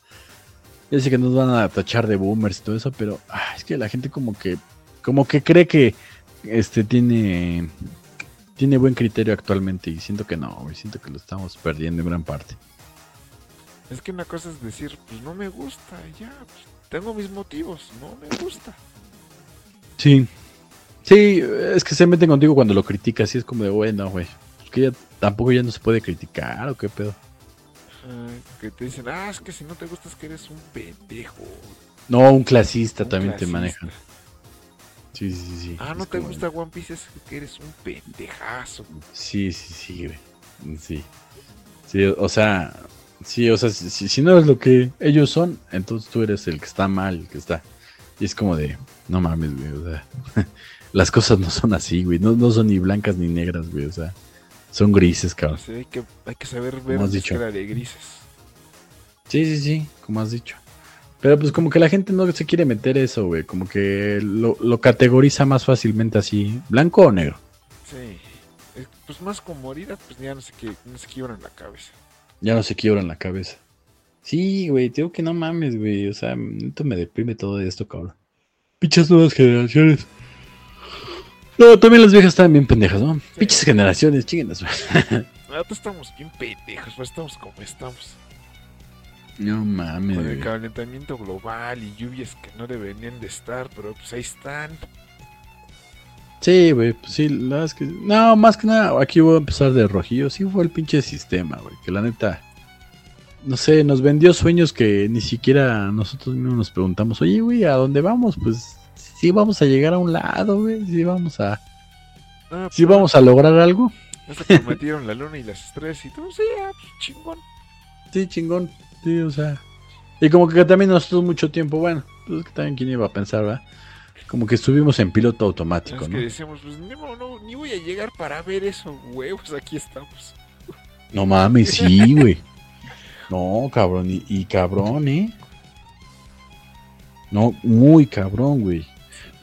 Yo sé que nos van a tachar de boomers y todo eso, pero ah, es que la gente como que como que cree que este tiene tiene buen criterio actualmente y siento que no, güey, siento que lo estamos perdiendo en gran parte. Es que una cosa es decir, pues no me gusta, ya, pues, tengo mis motivos, no me gusta. Sí, sí, es que se meten contigo cuando lo criticas y es como de, bueno, güey, es que ya tampoco ya no se puede criticar o qué pedo. que te dicen, ah, es que si no te gusta es que eres un pendejo. No, un clasista también te manejan. Sí, sí, sí. Ah, ¿no te gusta One Piece? Es que eres un pendejazo. Sí, sí, sí, güey. Sí. Sí, o sea, sí, o sea, si, no eres lo que ellos son, entonces tú eres el que está mal, el que está. Y es como de, no mames, güey, o sea, (laughs) las cosas no son así, güey, no, no son ni blancas ni negras, güey, o sea, son grises, cabrón. Sí, hay, que, hay que saber ver la de grises. Sí, sí, sí, como has dicho. Pero pues como que la gente no se quiere meter eso, güey. Como que lo, categoriza más fácilmente así, blanco o negro. Sí. Pues más como morir, pues ya no se, no se quiebran la cabeza. Ya no se quiebran la cabeza. Sí, güey, digo que no mames, güey. O sea, esto me deprime todo esto, cabrón. Pichas nuevas generaciones. No, también las viejas están bien pendejas, ¿no? Pichas generaciones, chinguenas, güey. Nosotros estamos bien pendejos, pues estamos como estamos. No mames. Con el calentamiento global y lluvias que no deberían de estar, pero pues ahí están. Sí, güey, pues sí, la es que. No, más que nada, aquí voy a empezar de rojillo. Sí fue el pinche sistema, güey, que la neta. No sé, nos vendió sueños que ni siquiera nosotros mismos nos preguntamos, oye, güey, ¿a dónde vamos? Pues sí vamos a llegar a un lado, güey, sí vamos a. Ah, sí pues, vamos a lograr algo. Se prometieron la luna y las estrellas y todo, sí, ah, pues, chingón. Sí, chingón. Sí, o sea. Y como que también nos tuvo mucho tiempo, bueno, pues que también quién iba a pensar, ¿verdad? Como que estuvimos en piloto automático, es ¿no? que decíamos, pues no, ni voy a llegar para ver eso, huevos, aquí estamos. No mames, sí, güey. No, cabrón, y, cabrón, ¿eh? No, muy cabrón, güey.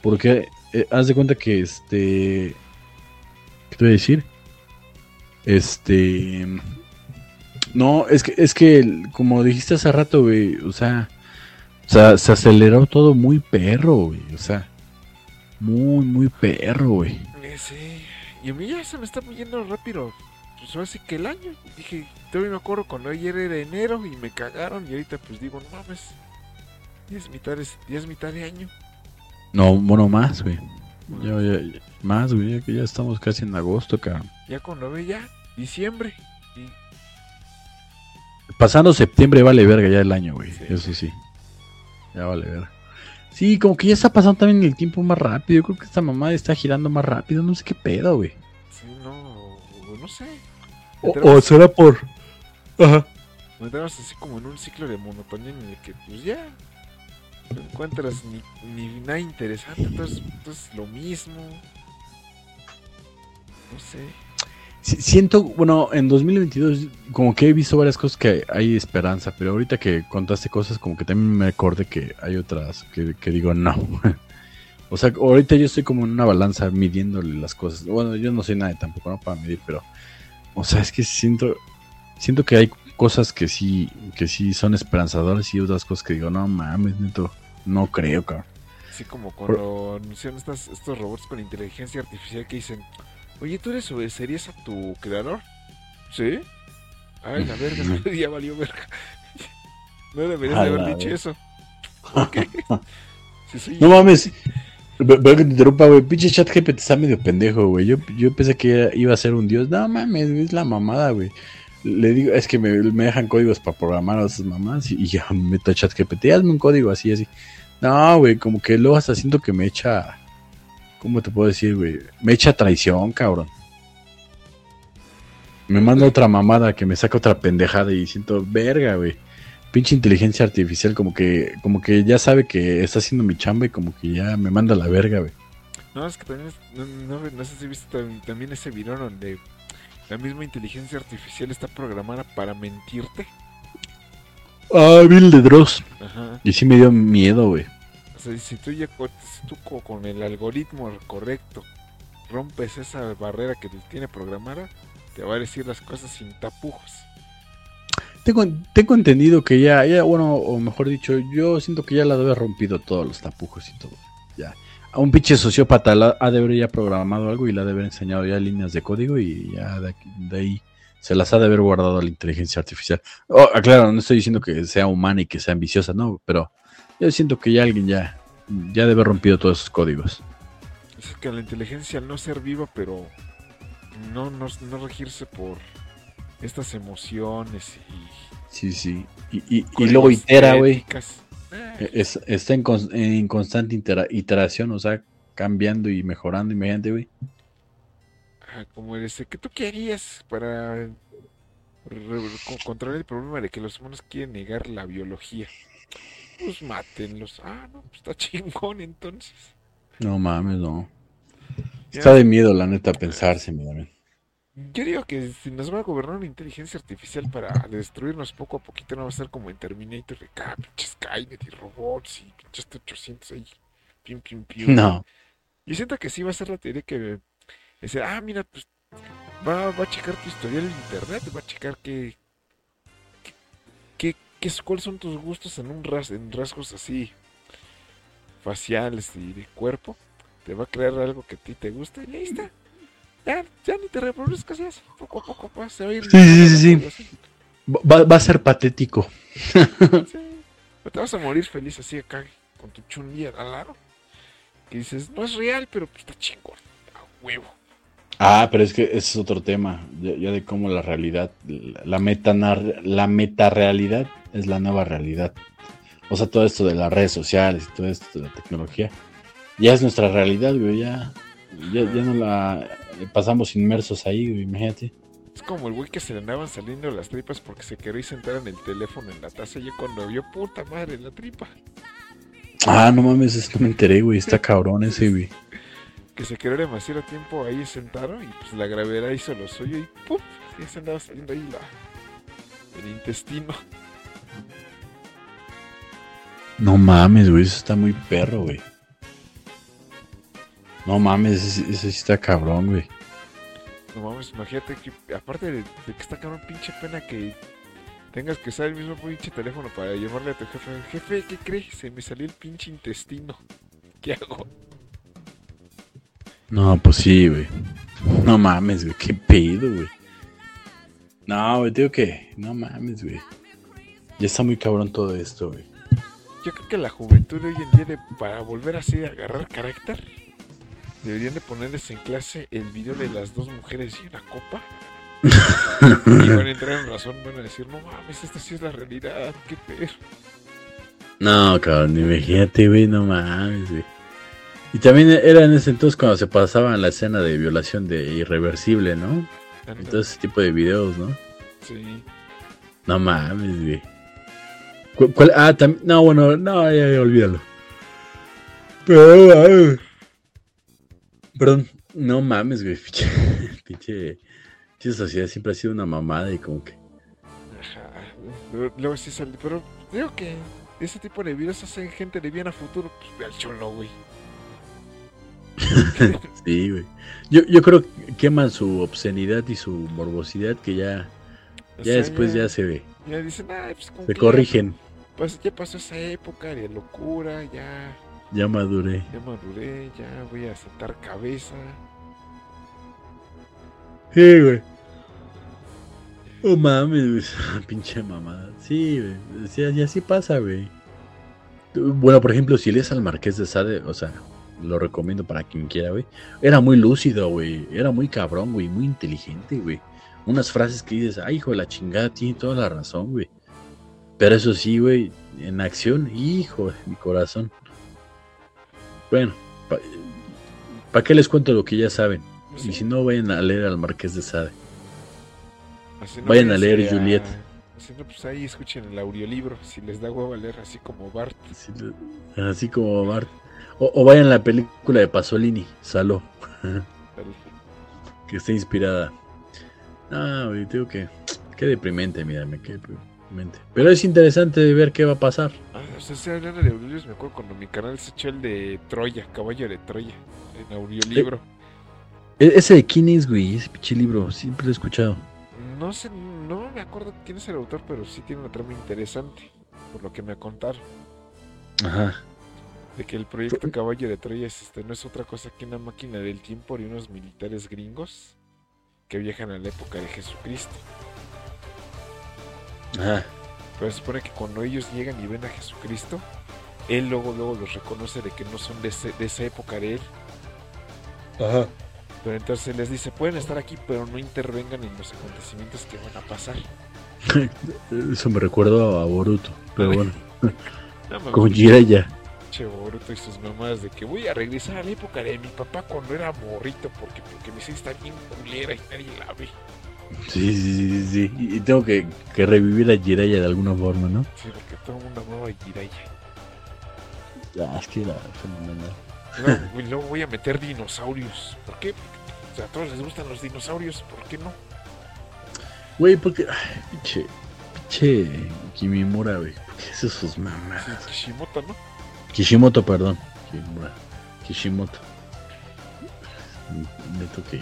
Porque eh, haz de cuenta que este. ¿Qué te voy a decir? Este. No, es que, es que, como dijiste hace rato, güey, o sea, o sea, se aceleró todo muy perro, güey, o sea, muy, muy perro, güey. Sí, y a mí ya se me está yendo rápido, pues hace que el año, dije, todavía me acuerdo cuando ayer era enero y me cagaron y ahorita pues digo, no mames, ya es mitad de, ya es mitad de año. No, bueno, más, güey. Ya, ya, más, güey, ya que ya estamos casi en agosto, cabrón. Ya cuando ve ya, diciembre. Pasando septiembre vale verga ya el año, güey. Eso sí. Ya vale verga. Sí, como que ya está pasando también el tiempo más rápido. Yo creo que esta mamá está girando más rápido. No sé qué pedo, güey. Sí, no, no sé. O, será por. Ajá. Entramos así como en un ciclo de monotonía en el que, pues ya. No encuentras ni, ni nada interesante. Entonces, entonces, lo mismo. No sé siento, bueno, en 2022 como que he visto varias cosas que hay esperanza, pero ahorita que contaste cosas como que también me acordé que hay otras que, digo no. (laughs) o sea, ahorita yo estoy como en una balanza midiéndole las cosas. Bueno, yo no soy nadie tampoco, ¿no? Para medir, pero... O sea, es que siento, siento que hay cosas que sí, que sí son esperanzadoras y otras cosas que digo, no mames, neto, no creo, cabrón. Así como cuando anunciaron estos robots con inteligencia artificial que dicen, Oye, ¿tú les obedecerías a tu creador? ¿Sí? Ay, la verga, (laughs) ya valió verga. (laughs) No deberías de haber dicho eso. (laughs) no mames. Veo que te interrumpa, güey. Pinche chat GPT está medio pendejo, güey. Yo, yo pensé que iba a ser un dios. No mames, es la mamada, güey. Le digo, es que me, me dejan códigos para programar a esas mamás y, ya me meto a chat GPT. Hazme un código así, así. No, güey, como que luego hasta siento que me echa ¿Cómo te puedo decir, güey? Me echa traición, cabrón. Me manda otra mamada que me saca otra pendejada y siento, verga, güey. Pinche inteligencia artificial, como que, como que ya sabe que está haciendo mi chamba y como que ya me manda la verga, güey. No, es que también, no, sé si viste también ese video donde la misma inteligencia artificial está programada para mentirte. Ah, Bill de Dross. Ajá. Y sí me dio miedo, güey. Tú, ya, tú con el algoritmo correcto rompes esa barrera que te tiene programada, te va a decir las cosas sin tapujos. Tengo, tengo entendido que ya, ya, bueno, o mejor dicho, yo siento que ya la debe rompido todos los tapujos y todo. Ya. A un pinche sociópata la, ha de haber ya programado algo y le ha de haber enseñado ya líneas de código y ya de, de ahí se las ha de haber guardado a la inteligencia artificial. Oh, claro, no estoy diciendo que sea humana y que sea ambiciosa, no, pero yo siento que ya alguien ya, ya debe haber rompido todos esos códigos. Es que la inteligencia no ser viva, pero no, no, regirse por estas emociones y... Sí, sí. Y, y, luego itera, güey. Eh. está en, en constante iteración, o sea, cambiando y mejorando, imagínate, güey. Ah, como ese que tú querías para controlar el problema de que los humanos quieren negar la biología pues mátenlos. Ah, no, pues está (laughs) chingón entonces. No mames, no. Está de miedo, la neta, pensarse, miren. Yo digo que si nos va a gobernar una inteligencia artificial para destruirnos poco a poquito, no va a ser como en Terminator, de acá, pinches Skynet y robots y pinches 800 ahí, pium, pium, pium. No. Yo siento que sí va a ser la teoría que ah, mira, pues va, va a checar tu historial en internet, va a checar qué, qué, cuáles son tus gustos en un ras, en rasgos así faciales y de cuerpo. Te va a crear algo que a ti te gusta y ahí está. Ya, ya ni te reproduzcas eso. Poco a poco vas a ir. Sí, sí, sí. Va, va, a ser patético. sí. Te vas a morir feliz así acá con tu chun al lado. Que dices, no es real, pero pues está chingón. A huevo. Ah, pero es que ese es otro tema, ya, de cómo la realidad, la meta, la metarealidad es la nueva realidad. O sea, todo esto de las redes sociales y todo esto de la tecnología, ya es nuestra realidad, güey, ya, ya, ya no la pasamos inmersos ahí, güey, imagínate. Es como el güey que se le andaban saliendo las tripas porque se quería sentar en el teléfono en la taza y yo cuando vio puta madre la tripa. Ah, no mames, esto me enteré, güey, está cabrón ese, güey que se quedó demasiado tiempo ahí sentado y pues la gravedad hizo lo suyo y ¡pum! Se andaba saliendo ahí la, el intestino. No mames, güey, eso está muy perro, güey. No mames, ese, sí está cabrón, güey. No mames, imagínate que aparte de, que está cabrón pinche pena que tengas que usar el mismo pinche teléfono para llamarle a tu jefe. Jefe, ¿qué crees? Se me salió el pinche intestino. ¿Qué hago? No, pues sí, güey. No mames, güey. Qué pedo, güey. No, güey, digo que. No mames, güey. Ya está muy cabrón todo esto, güey. Yo creo que la juventud de hoy en día, para volver así a agarrar carácter, deberían de ponerles en clase el video de las dos mujeres y una copa. (laughs) y van a entrar en razón, van a decir, no mames, esta sí es la realidad, qué pedo. No, cabrón, imagínate, güey, no mames, güey. Y también era en ese entonces cuando se pasaba la escena de violación de irreversible, ¿no? Entonces ese tipo de videos, ¿no? Sí. No mames, güey. ¿Cuál, Ah, también. No, bueno, no, ya, ya olvídalo. Pero, Perdón, no mames, güey. (laughs) Pinche, pinche, pinche sociedad siempre ha sido una mamada y como que. Ajá. Luego sí sale. Pero digo que ese tipo de videos hacen gente de bien a futuro. Pues ve al cholo, güey. (laughs) sí, güey. Yo, yo creo que queman su obscenidad y su morbosidad que ya, ya después ya, se ve. Ya dicen, pues se corrigen. pues ya pasó esa época de locura, ya. Ya maduré. Ya maduré, ya voy a sentar cabeza. Sí, güey. Oh mames, güey. (laughs) Pinche mamada. Sí, güey. Y así pasa, güey. Bueno, por ejemplo, si lees al Marqués de Sade, o sea, lo recomiendo para quien quiera, güey. Era muy lúcido, güey. Era muy cabrón, güey. Muy inteligente, güey. Unas frases que dices, ay, hijo de la chingada, tiene toda la razón, güey. Pero eso sí, güey, en acción, hijo de mi corazón. Bueno, ¿para qué les cuento lo que ya saben? Y si no, vayan a leer al Marqués de Sade. vayan a leer Juliet. Si no, pues ahí escuchen el audiolibro, si les da huevo a leer así como Bart. así como Bart. O, vayan a la película de Pasolini, Saló. que está inspirada. Ah, güey, digo que. Qué deprimente, mírame, qué deprimente. Pero es interesante de ver qué va a pasar. Ah, o sea, se hablando de audiolibros, me acuerdo cuando mi canal se echó el de Troya, Caballo de Troya, en audiolibro. Eh, ese de quién es, güey, ese pinche libro, siempre lo he escuchado. No sé, no me acuerdo quién es el autor, pero sí tiene una trama interesante, por lo que me contaron. Ajá de que el proyecto Caballo de Troya es, este, no es otra cosa que una máquina del tiempo de unos militares gringos que viajan a la época de Jesucristo. Ajá. Pero se supone que cuando ellos llegan y ven a Jesucristo, él luego, luego los reconoce de que no son de, esa época de él. Ajá. Pero entonces les dice, pueden estar aquí, pero no intervengan en los acontecimientos que van a pasar. (laughs) Eso me recuerda a Boruto, pero (laughs) bueno. Con Jiraiya. Che Boruto y sus mamás de que voy a regresar a la época de mi papá cuando era morrito porque, porque mi está bien culera y nadie la ve. Sí, sí, sí, sí. Y tengo que, que revivir a Jiraiya de alguna forma, ¿no? Sí, porque todo el mundo amaba a Jiraiya. Ah, es que era fenomenal. y luego voy a meter dinosaurios. ¿Por qué? O sea, a todos les gustan los dinosaurios, ¿por qué no? Güey, porque. Ay, pinche. Pinche Kimimura, güey. ¿Qué es sus mamás? Kishimoto, ¿no? Kishimoto, perdón. Kishimoto. Neto que.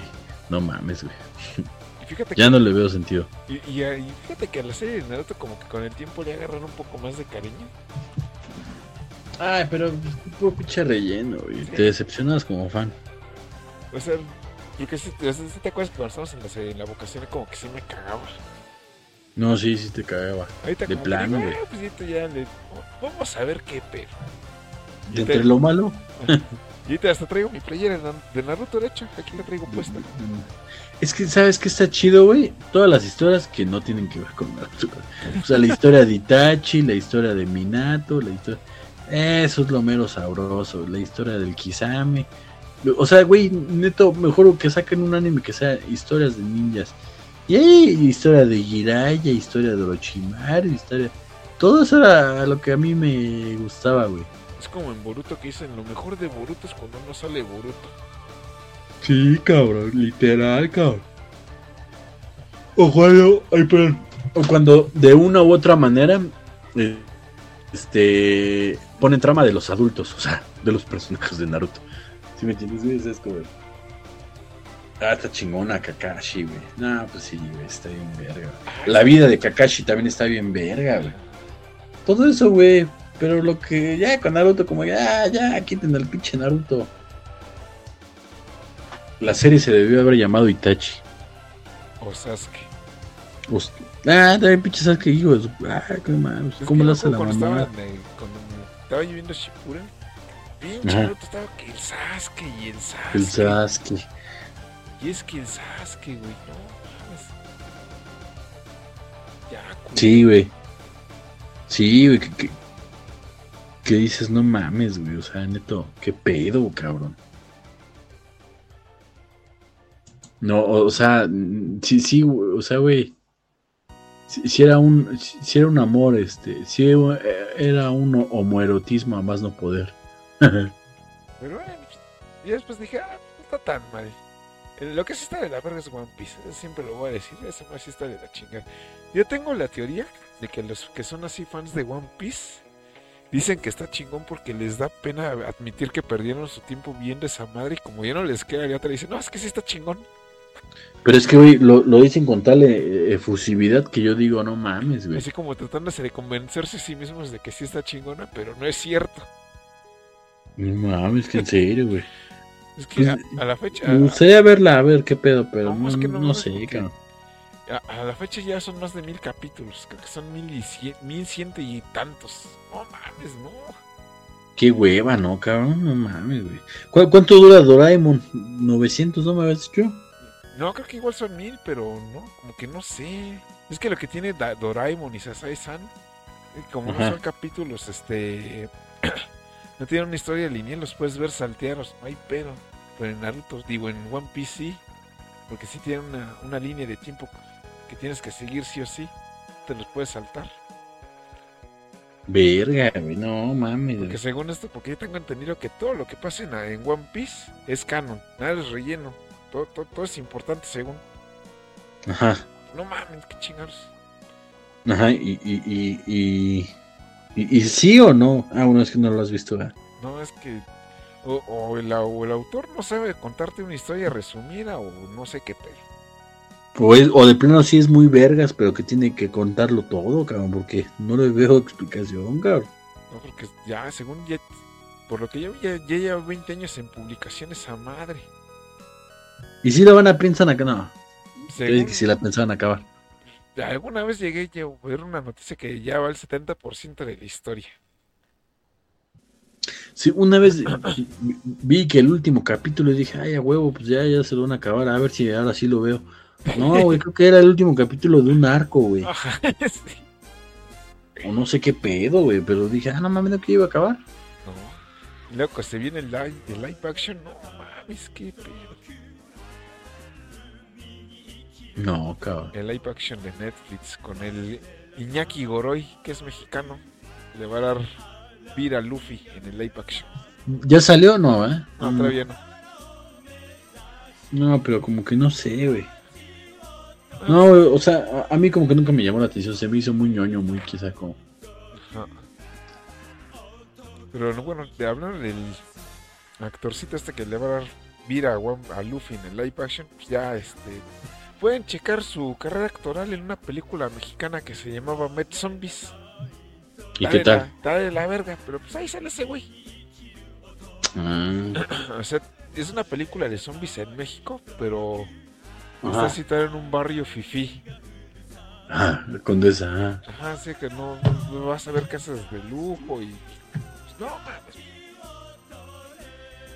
No mames, güey. ya no le veo sentido. Y, y, fíjate que a la serie de Naruto, como que con el tiempo le agarran un poco más de cariño. Ay, pero puro pinche relleno, güey. Te decepcionas como fan. O sea, porque si, te acuerdas que cuando estábamos en la, en la vocación como que sí me cagaba. No, sí, sí te cagaba. Ahorita de plano, güey. Ah, pues ya le, vamos a ver qué pedo. ¿De entre lo malo? (laughs) y te hasta traigo mi playera de Naruto, de hecho. Aquí la traigo puesta. Es que, ¿sabes qué está chido, güey? Todas las historias que no tienen que ver con Naruto. O sea, la historia de Itachi, la historia de Minato, la historia... Eso es lo mero sabroso. La historia del Kisame. O sea, güey, neto, mejor que saquen un anime que sea historias de ninjas. Y hay historia de Jiraiya, historia de Orochimaru, historia. Todo eso era lo que a mí me gustaba, güey. Es como en Boruto que dicen, lo mejor de Boruto es cuando no sale Boruto. Sí, cabrón, literal, cabrón. O cuando, ay, perdón. O cuando de una u otra manera, eh, este, ponen trama de los adultos, o sea, de los personajes de Naruto. Si me entiendes? Es como. Ah, está chingona Kakashi, güey. No, pues sí, güey, está bien verga. La vida de Kakashi también está bien verga, güey. Todo eso, güey. Pero lo que ya con Naruto, como ya, ya, quiten al pinche Naruto. La serie se debió haber llamado Itachi. O Sasuke. ah, también pinche Sasuke, hijo. Ah, qué mal. ¿Cómo lo hace la mamá? Estaba, cuando estaba lloviendo Shippuden Pinche Naruto estaba que el Sasuke y el Sasuke. El Sasuke. Y es que el Sasuke, güey, no Ya, Sí, güey. Sí, güey. Que, que, dices, no mames, güey. O sea, neto, qué pedo, cabrón. No, o, sea, sí, sí, o sea, güey. Si, era un si era un amor, este, si era un homoerotismo a más no poder. (laughs) Pero bueno, y después dije, ah, no está tan mal. Lo que sí está de la verga es One Piece. Siempre lo voy a decir. Eso más sí está de la chingada. Yo tengo la teoría de que los que son así fans de One Piece dicen que está chingón porque les da pena admitir que perdieron su tiempo viendo esa madre. Y como ya no les queda, ya te dicen, no, es que sí está chingón. Pero es que, güey, lo, lo, dicen con tal eh, efusividad que yo digo, no mames, güey. Así como tratándose de convencerse a sí mismos de que sí está chingona, pero no es cierto. No mames, que en serio, güey. (laughs) Es que pues, a, la fecha. Me gustaría verla, a ver qué pedo, pero no, no, sé, cabrón. A, la fecha ya son más de mil capítulos. Creo que son mil, y cien, mil ciento y tantos. No mames, no. Qué hueva, ¿no, cabrón? No mames, güey. ¿Cuánto dura Doraemon? ¿900, no me habías dicho? No, creo que igual son mil, pero no, como que no sé. Es que lo que tiene Doraemon y Sasai-san, eh, como no son capítulos, este. (clears throat) No tienen una historia lineal, los puedes ver saltearos, no hay pedo. Pero en Naruto, digo, en One Piece sí, porque sí tienen una, línea de tiempo que tienes que seguir sí o sí, te los puedes saltar. Verga, no mames. Porque según esto, porque yo tengo entendido que todo lo que pasa en, One Piece es canon, nada es relleno. Todo, todo, es importante según. Ajá. No mames, qué chingados. Ajá, y, y, y, ¿Y, sí o no? Ah, bueno, es que no lo has visto. No, es que o, el, autor no sabe contarte una historia resumida o no sé qué pero. O, de plano sí es muy vergas, pero que tiene que contarlo todo, cabrón, porque no le veo (laughs) explicación, cabrón. No, porque ya, según ya, por lo que yo ya, ya lleva 20 años en publicaciones a madre. ¿Y si la van a pensar acá? No. Según... que si la pensaban acabar alguna vez llegué a ver una noticia que ya va el 70% de la historia. Sí, una vez vi que el último capítulo y dije, ay, a huevo, pues ya, ya se lo van a acabar, a ver si ahora sí lo veo. No, güey, creo que era el último capítulo de un arco, güey. (laughs) O no sé qué pedo, güey, pero dije, ah, no mames, no que iba a acabar. No, loco, se viene el live, el live action, no mames, qué pedo. No, cabrón. El live action de Netflix con el Iñaki Goroy, que es mexicano. Le va a dar vida a Luffy en el live action. ¿Ya salió o no, eh? No, todavía no. No, pero como que no sé, güey. No, o sea, a, mí como que nunca me llamó la atención, se me hizo muy ñoño, muy quizá como... Pero bueno, de hablar del actorcito este que le va a dar vida a, Luffy en el live action, pues ya este... Pueden checar su carrera actoral en una película mexicana que se llamaba Met Zombies. ¿Y qué tal? está de la verga, pero pues ahí sale ese güey. Ah. (clears throat) o sea, es una película de zombies en México, pero está citada en un barrio fifí. Ah, Condesa. Ajá, sí, que no, vas a ver casas de lujo y. Pues, no mames.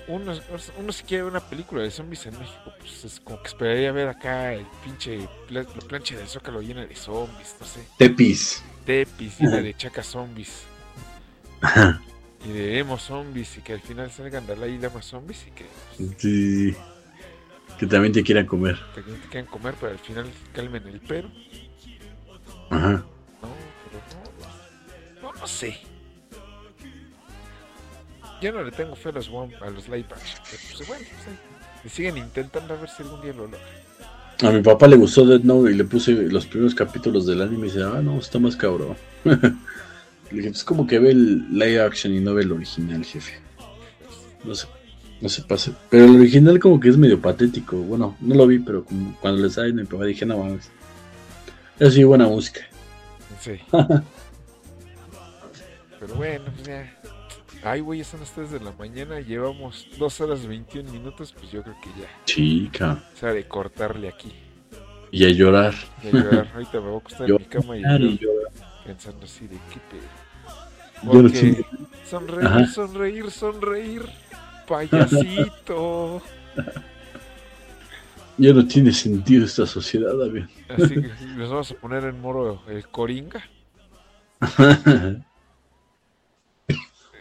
Uno, uno si quiere una película de zombies en México, pues es como que esperaría ver acá el pinche la plancha del zócalo llena de zombies, no sé. Tepis. Tepis y la de chaca zombies. Ajá y de emo zombies y que al final salgan de la isla más zombies y que. Pues, sí. Que también te quieran comer. Que también te quieran comer, pero al final calmen el pero. Ajá. No, pero no. No, no sé. Yo no le tengo fe a los, a los live action. pues, bueno, pues, siguen intentando a ver si algún día lo logran. A mi papá le gustó Dead Note y le puse los primeros capítulos del anime y dice, ah, no, está más cabrón. (laughs) es como que ve el live action y no ve el original, jefe. No sé, no se pase. Pero el original como que es medio patético. Bueno, no lo vi, pero cuando le sale mi papá dije, no mames. Es sí, buena música. Sí. (laughs) pero bueno, pues ya. Ay, güey, son las 3 de la mañana, llevamos 2 horas 21 minutos, pues yo creo que ya. Chica. O sea, de cortarle aquí. Y a llorar. Y a llorar. Ahorita me voy a acostar en mi cama y, y llorar. Pensando así de qué pedo. Porque sonreír, sonreír, sonreír, payasito. (laughs) Ya no tiene sentido esta sociedad, David. Así que nos vamos a poner en moro el coringa. (laughs)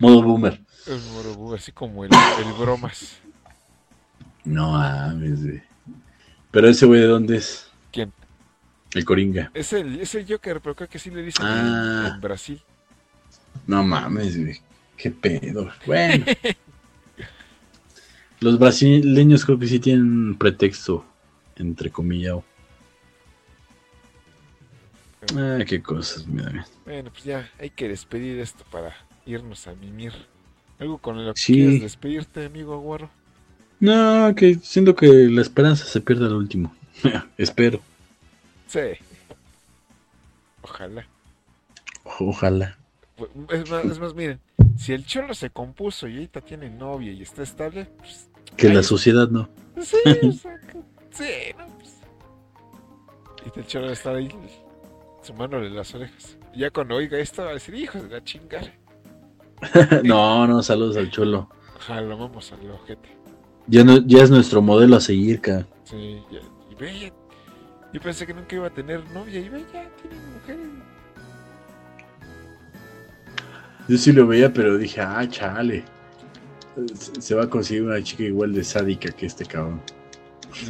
Modo boomer. El modo boomer, así como el, el bromas. No mames, güey. Pero ese güey de dónde es? ¿Quién? El Coringa. Es el, es el Joker, pero creo que sí le dicen ah. en Brasil. No mames, güey. Qué pedo. Bueno. (laughs) Los brasileños creo que sí tienen pretexto, entre comillas. Ah, qué cosas, mira. Bueno, pues ya hay que despedir esto para irnos a mimir. ¿Algo con lo que quieres despedirte, amigo Aguaro? No, que siento que la esperanza se pierde al último. (laughs) Espero. Sí. Ojalá. Ojalá. Es más, es más, miren, si el cholo se compuso y ahorita tiene novia y está estable, pues, Que la sociedad no. Sí, (laughs) o sea, sí, no, pues. Y el cholo está ahí sumándole las orejas. Y ya cuando oiga esto va a decir, hijos de la chingada. (laughs) no, no, saludos al cholo. Ojalá lo vamos al ojete. Ya, no, ya es nuestro modelo a seguir, ca. Sí, ya, y ve, yo pensé que nunca iba a tener novia y ve, ya tiene mujer. Yo sí lo veía, pero dije, ah, chale. Se va a conseguir una chica igual de sádica que este cabrón.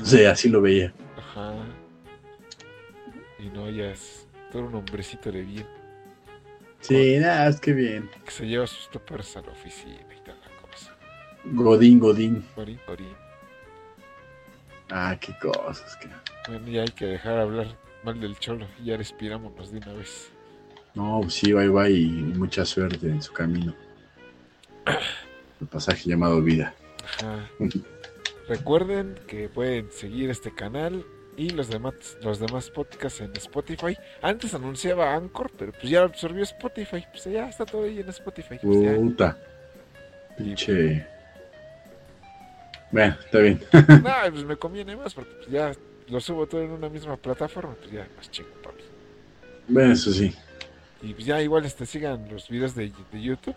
O sea, así lo veía. Ajá. Y no, ya es todo un hombrecito de bien. Sí, nada, es que bien. Que se lleva sus toppers a la oficina y tal la cosa. Godín, Godín. Godín, Godín. Ah, qué cosas. Que... Bueno, ya hay que dejar hablar mal del cholo. Ya respirámonos de una vez. No, pues sí, bye bye y mucha suerte en su camino. (clears throat) El pasaje llamado vida. Recuerden que pueden seguir este canal y los demás, los demás podcasts en Spotify. Antes anunciaba Anchor, pero pues ya absorbió Spotify. Pues ya está todo ahí en Spotify. Pues Puta. Pinche. Bueno, está bien. (laughs) no, pues me conviene más porque pues ya lo subo todo en una misma plataforma. Pues ya más chingo para mí. Bueno, eso sí. Y pues ya igual este, sigan los videos de, YouTube.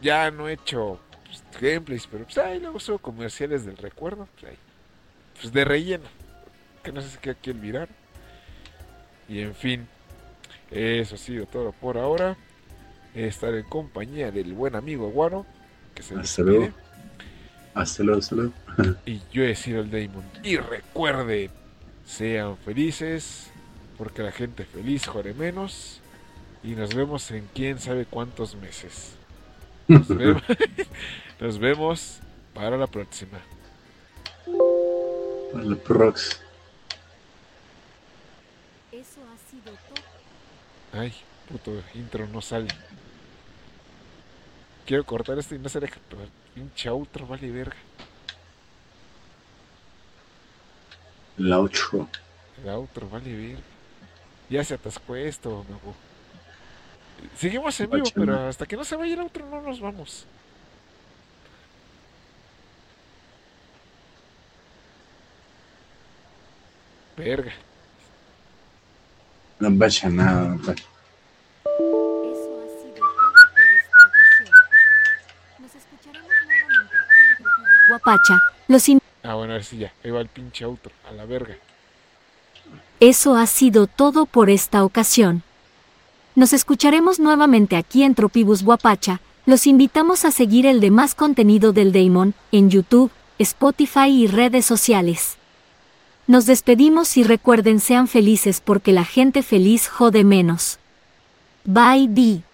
Ya no he hecho pues, gameplays, pero pues ahí luego subo comerciales del recuerdo. Pues, ahí, pues de relleno. Que no sé si queda aquí el mirar. Y en fin, eso ha sido todo por ahora. Estar en compañía del buen amigo Aguaro. Que se hasta luego. Hasta luego, hasta luego. (laughs) y yo he sido el Damon. Y recuerden, sean felices. Porque la gente feliz jore menos y nos vemos en quién sabe cuántos meses. Nos vemos, (laughs) nos vemos para la próxima. Vale, prox. Eso ha sido todo. Ay, puto intro no sale. Quiero cortar esto y no se deja, pero pinche outro vale verga. El outro. El outro vale verga. Ya se atascó esto, nuevo. Seguimos en vivo, pero hasta que no se vaya el outro no nos vamos. Verga. No pasa nada, no pasa. Eso ha sido todo por esta ocasión. Nos escucharemos nuevamente aquí en Trujillo, Guapacha. Los in- Ah, bueno, a ver si ya. Ahí va el pinche outro. A la verga. Eso ha sido todo por esta ocasión. Nos escucharemos nuevamente aquí en Tropibus Guapacha. Los invitamos a seguir el demás contenido del Daemon en YouTube, Spotify y redes sociales. Nos despedimos y recuerden sean felices porque la gente feliz jode menos. Bye bye.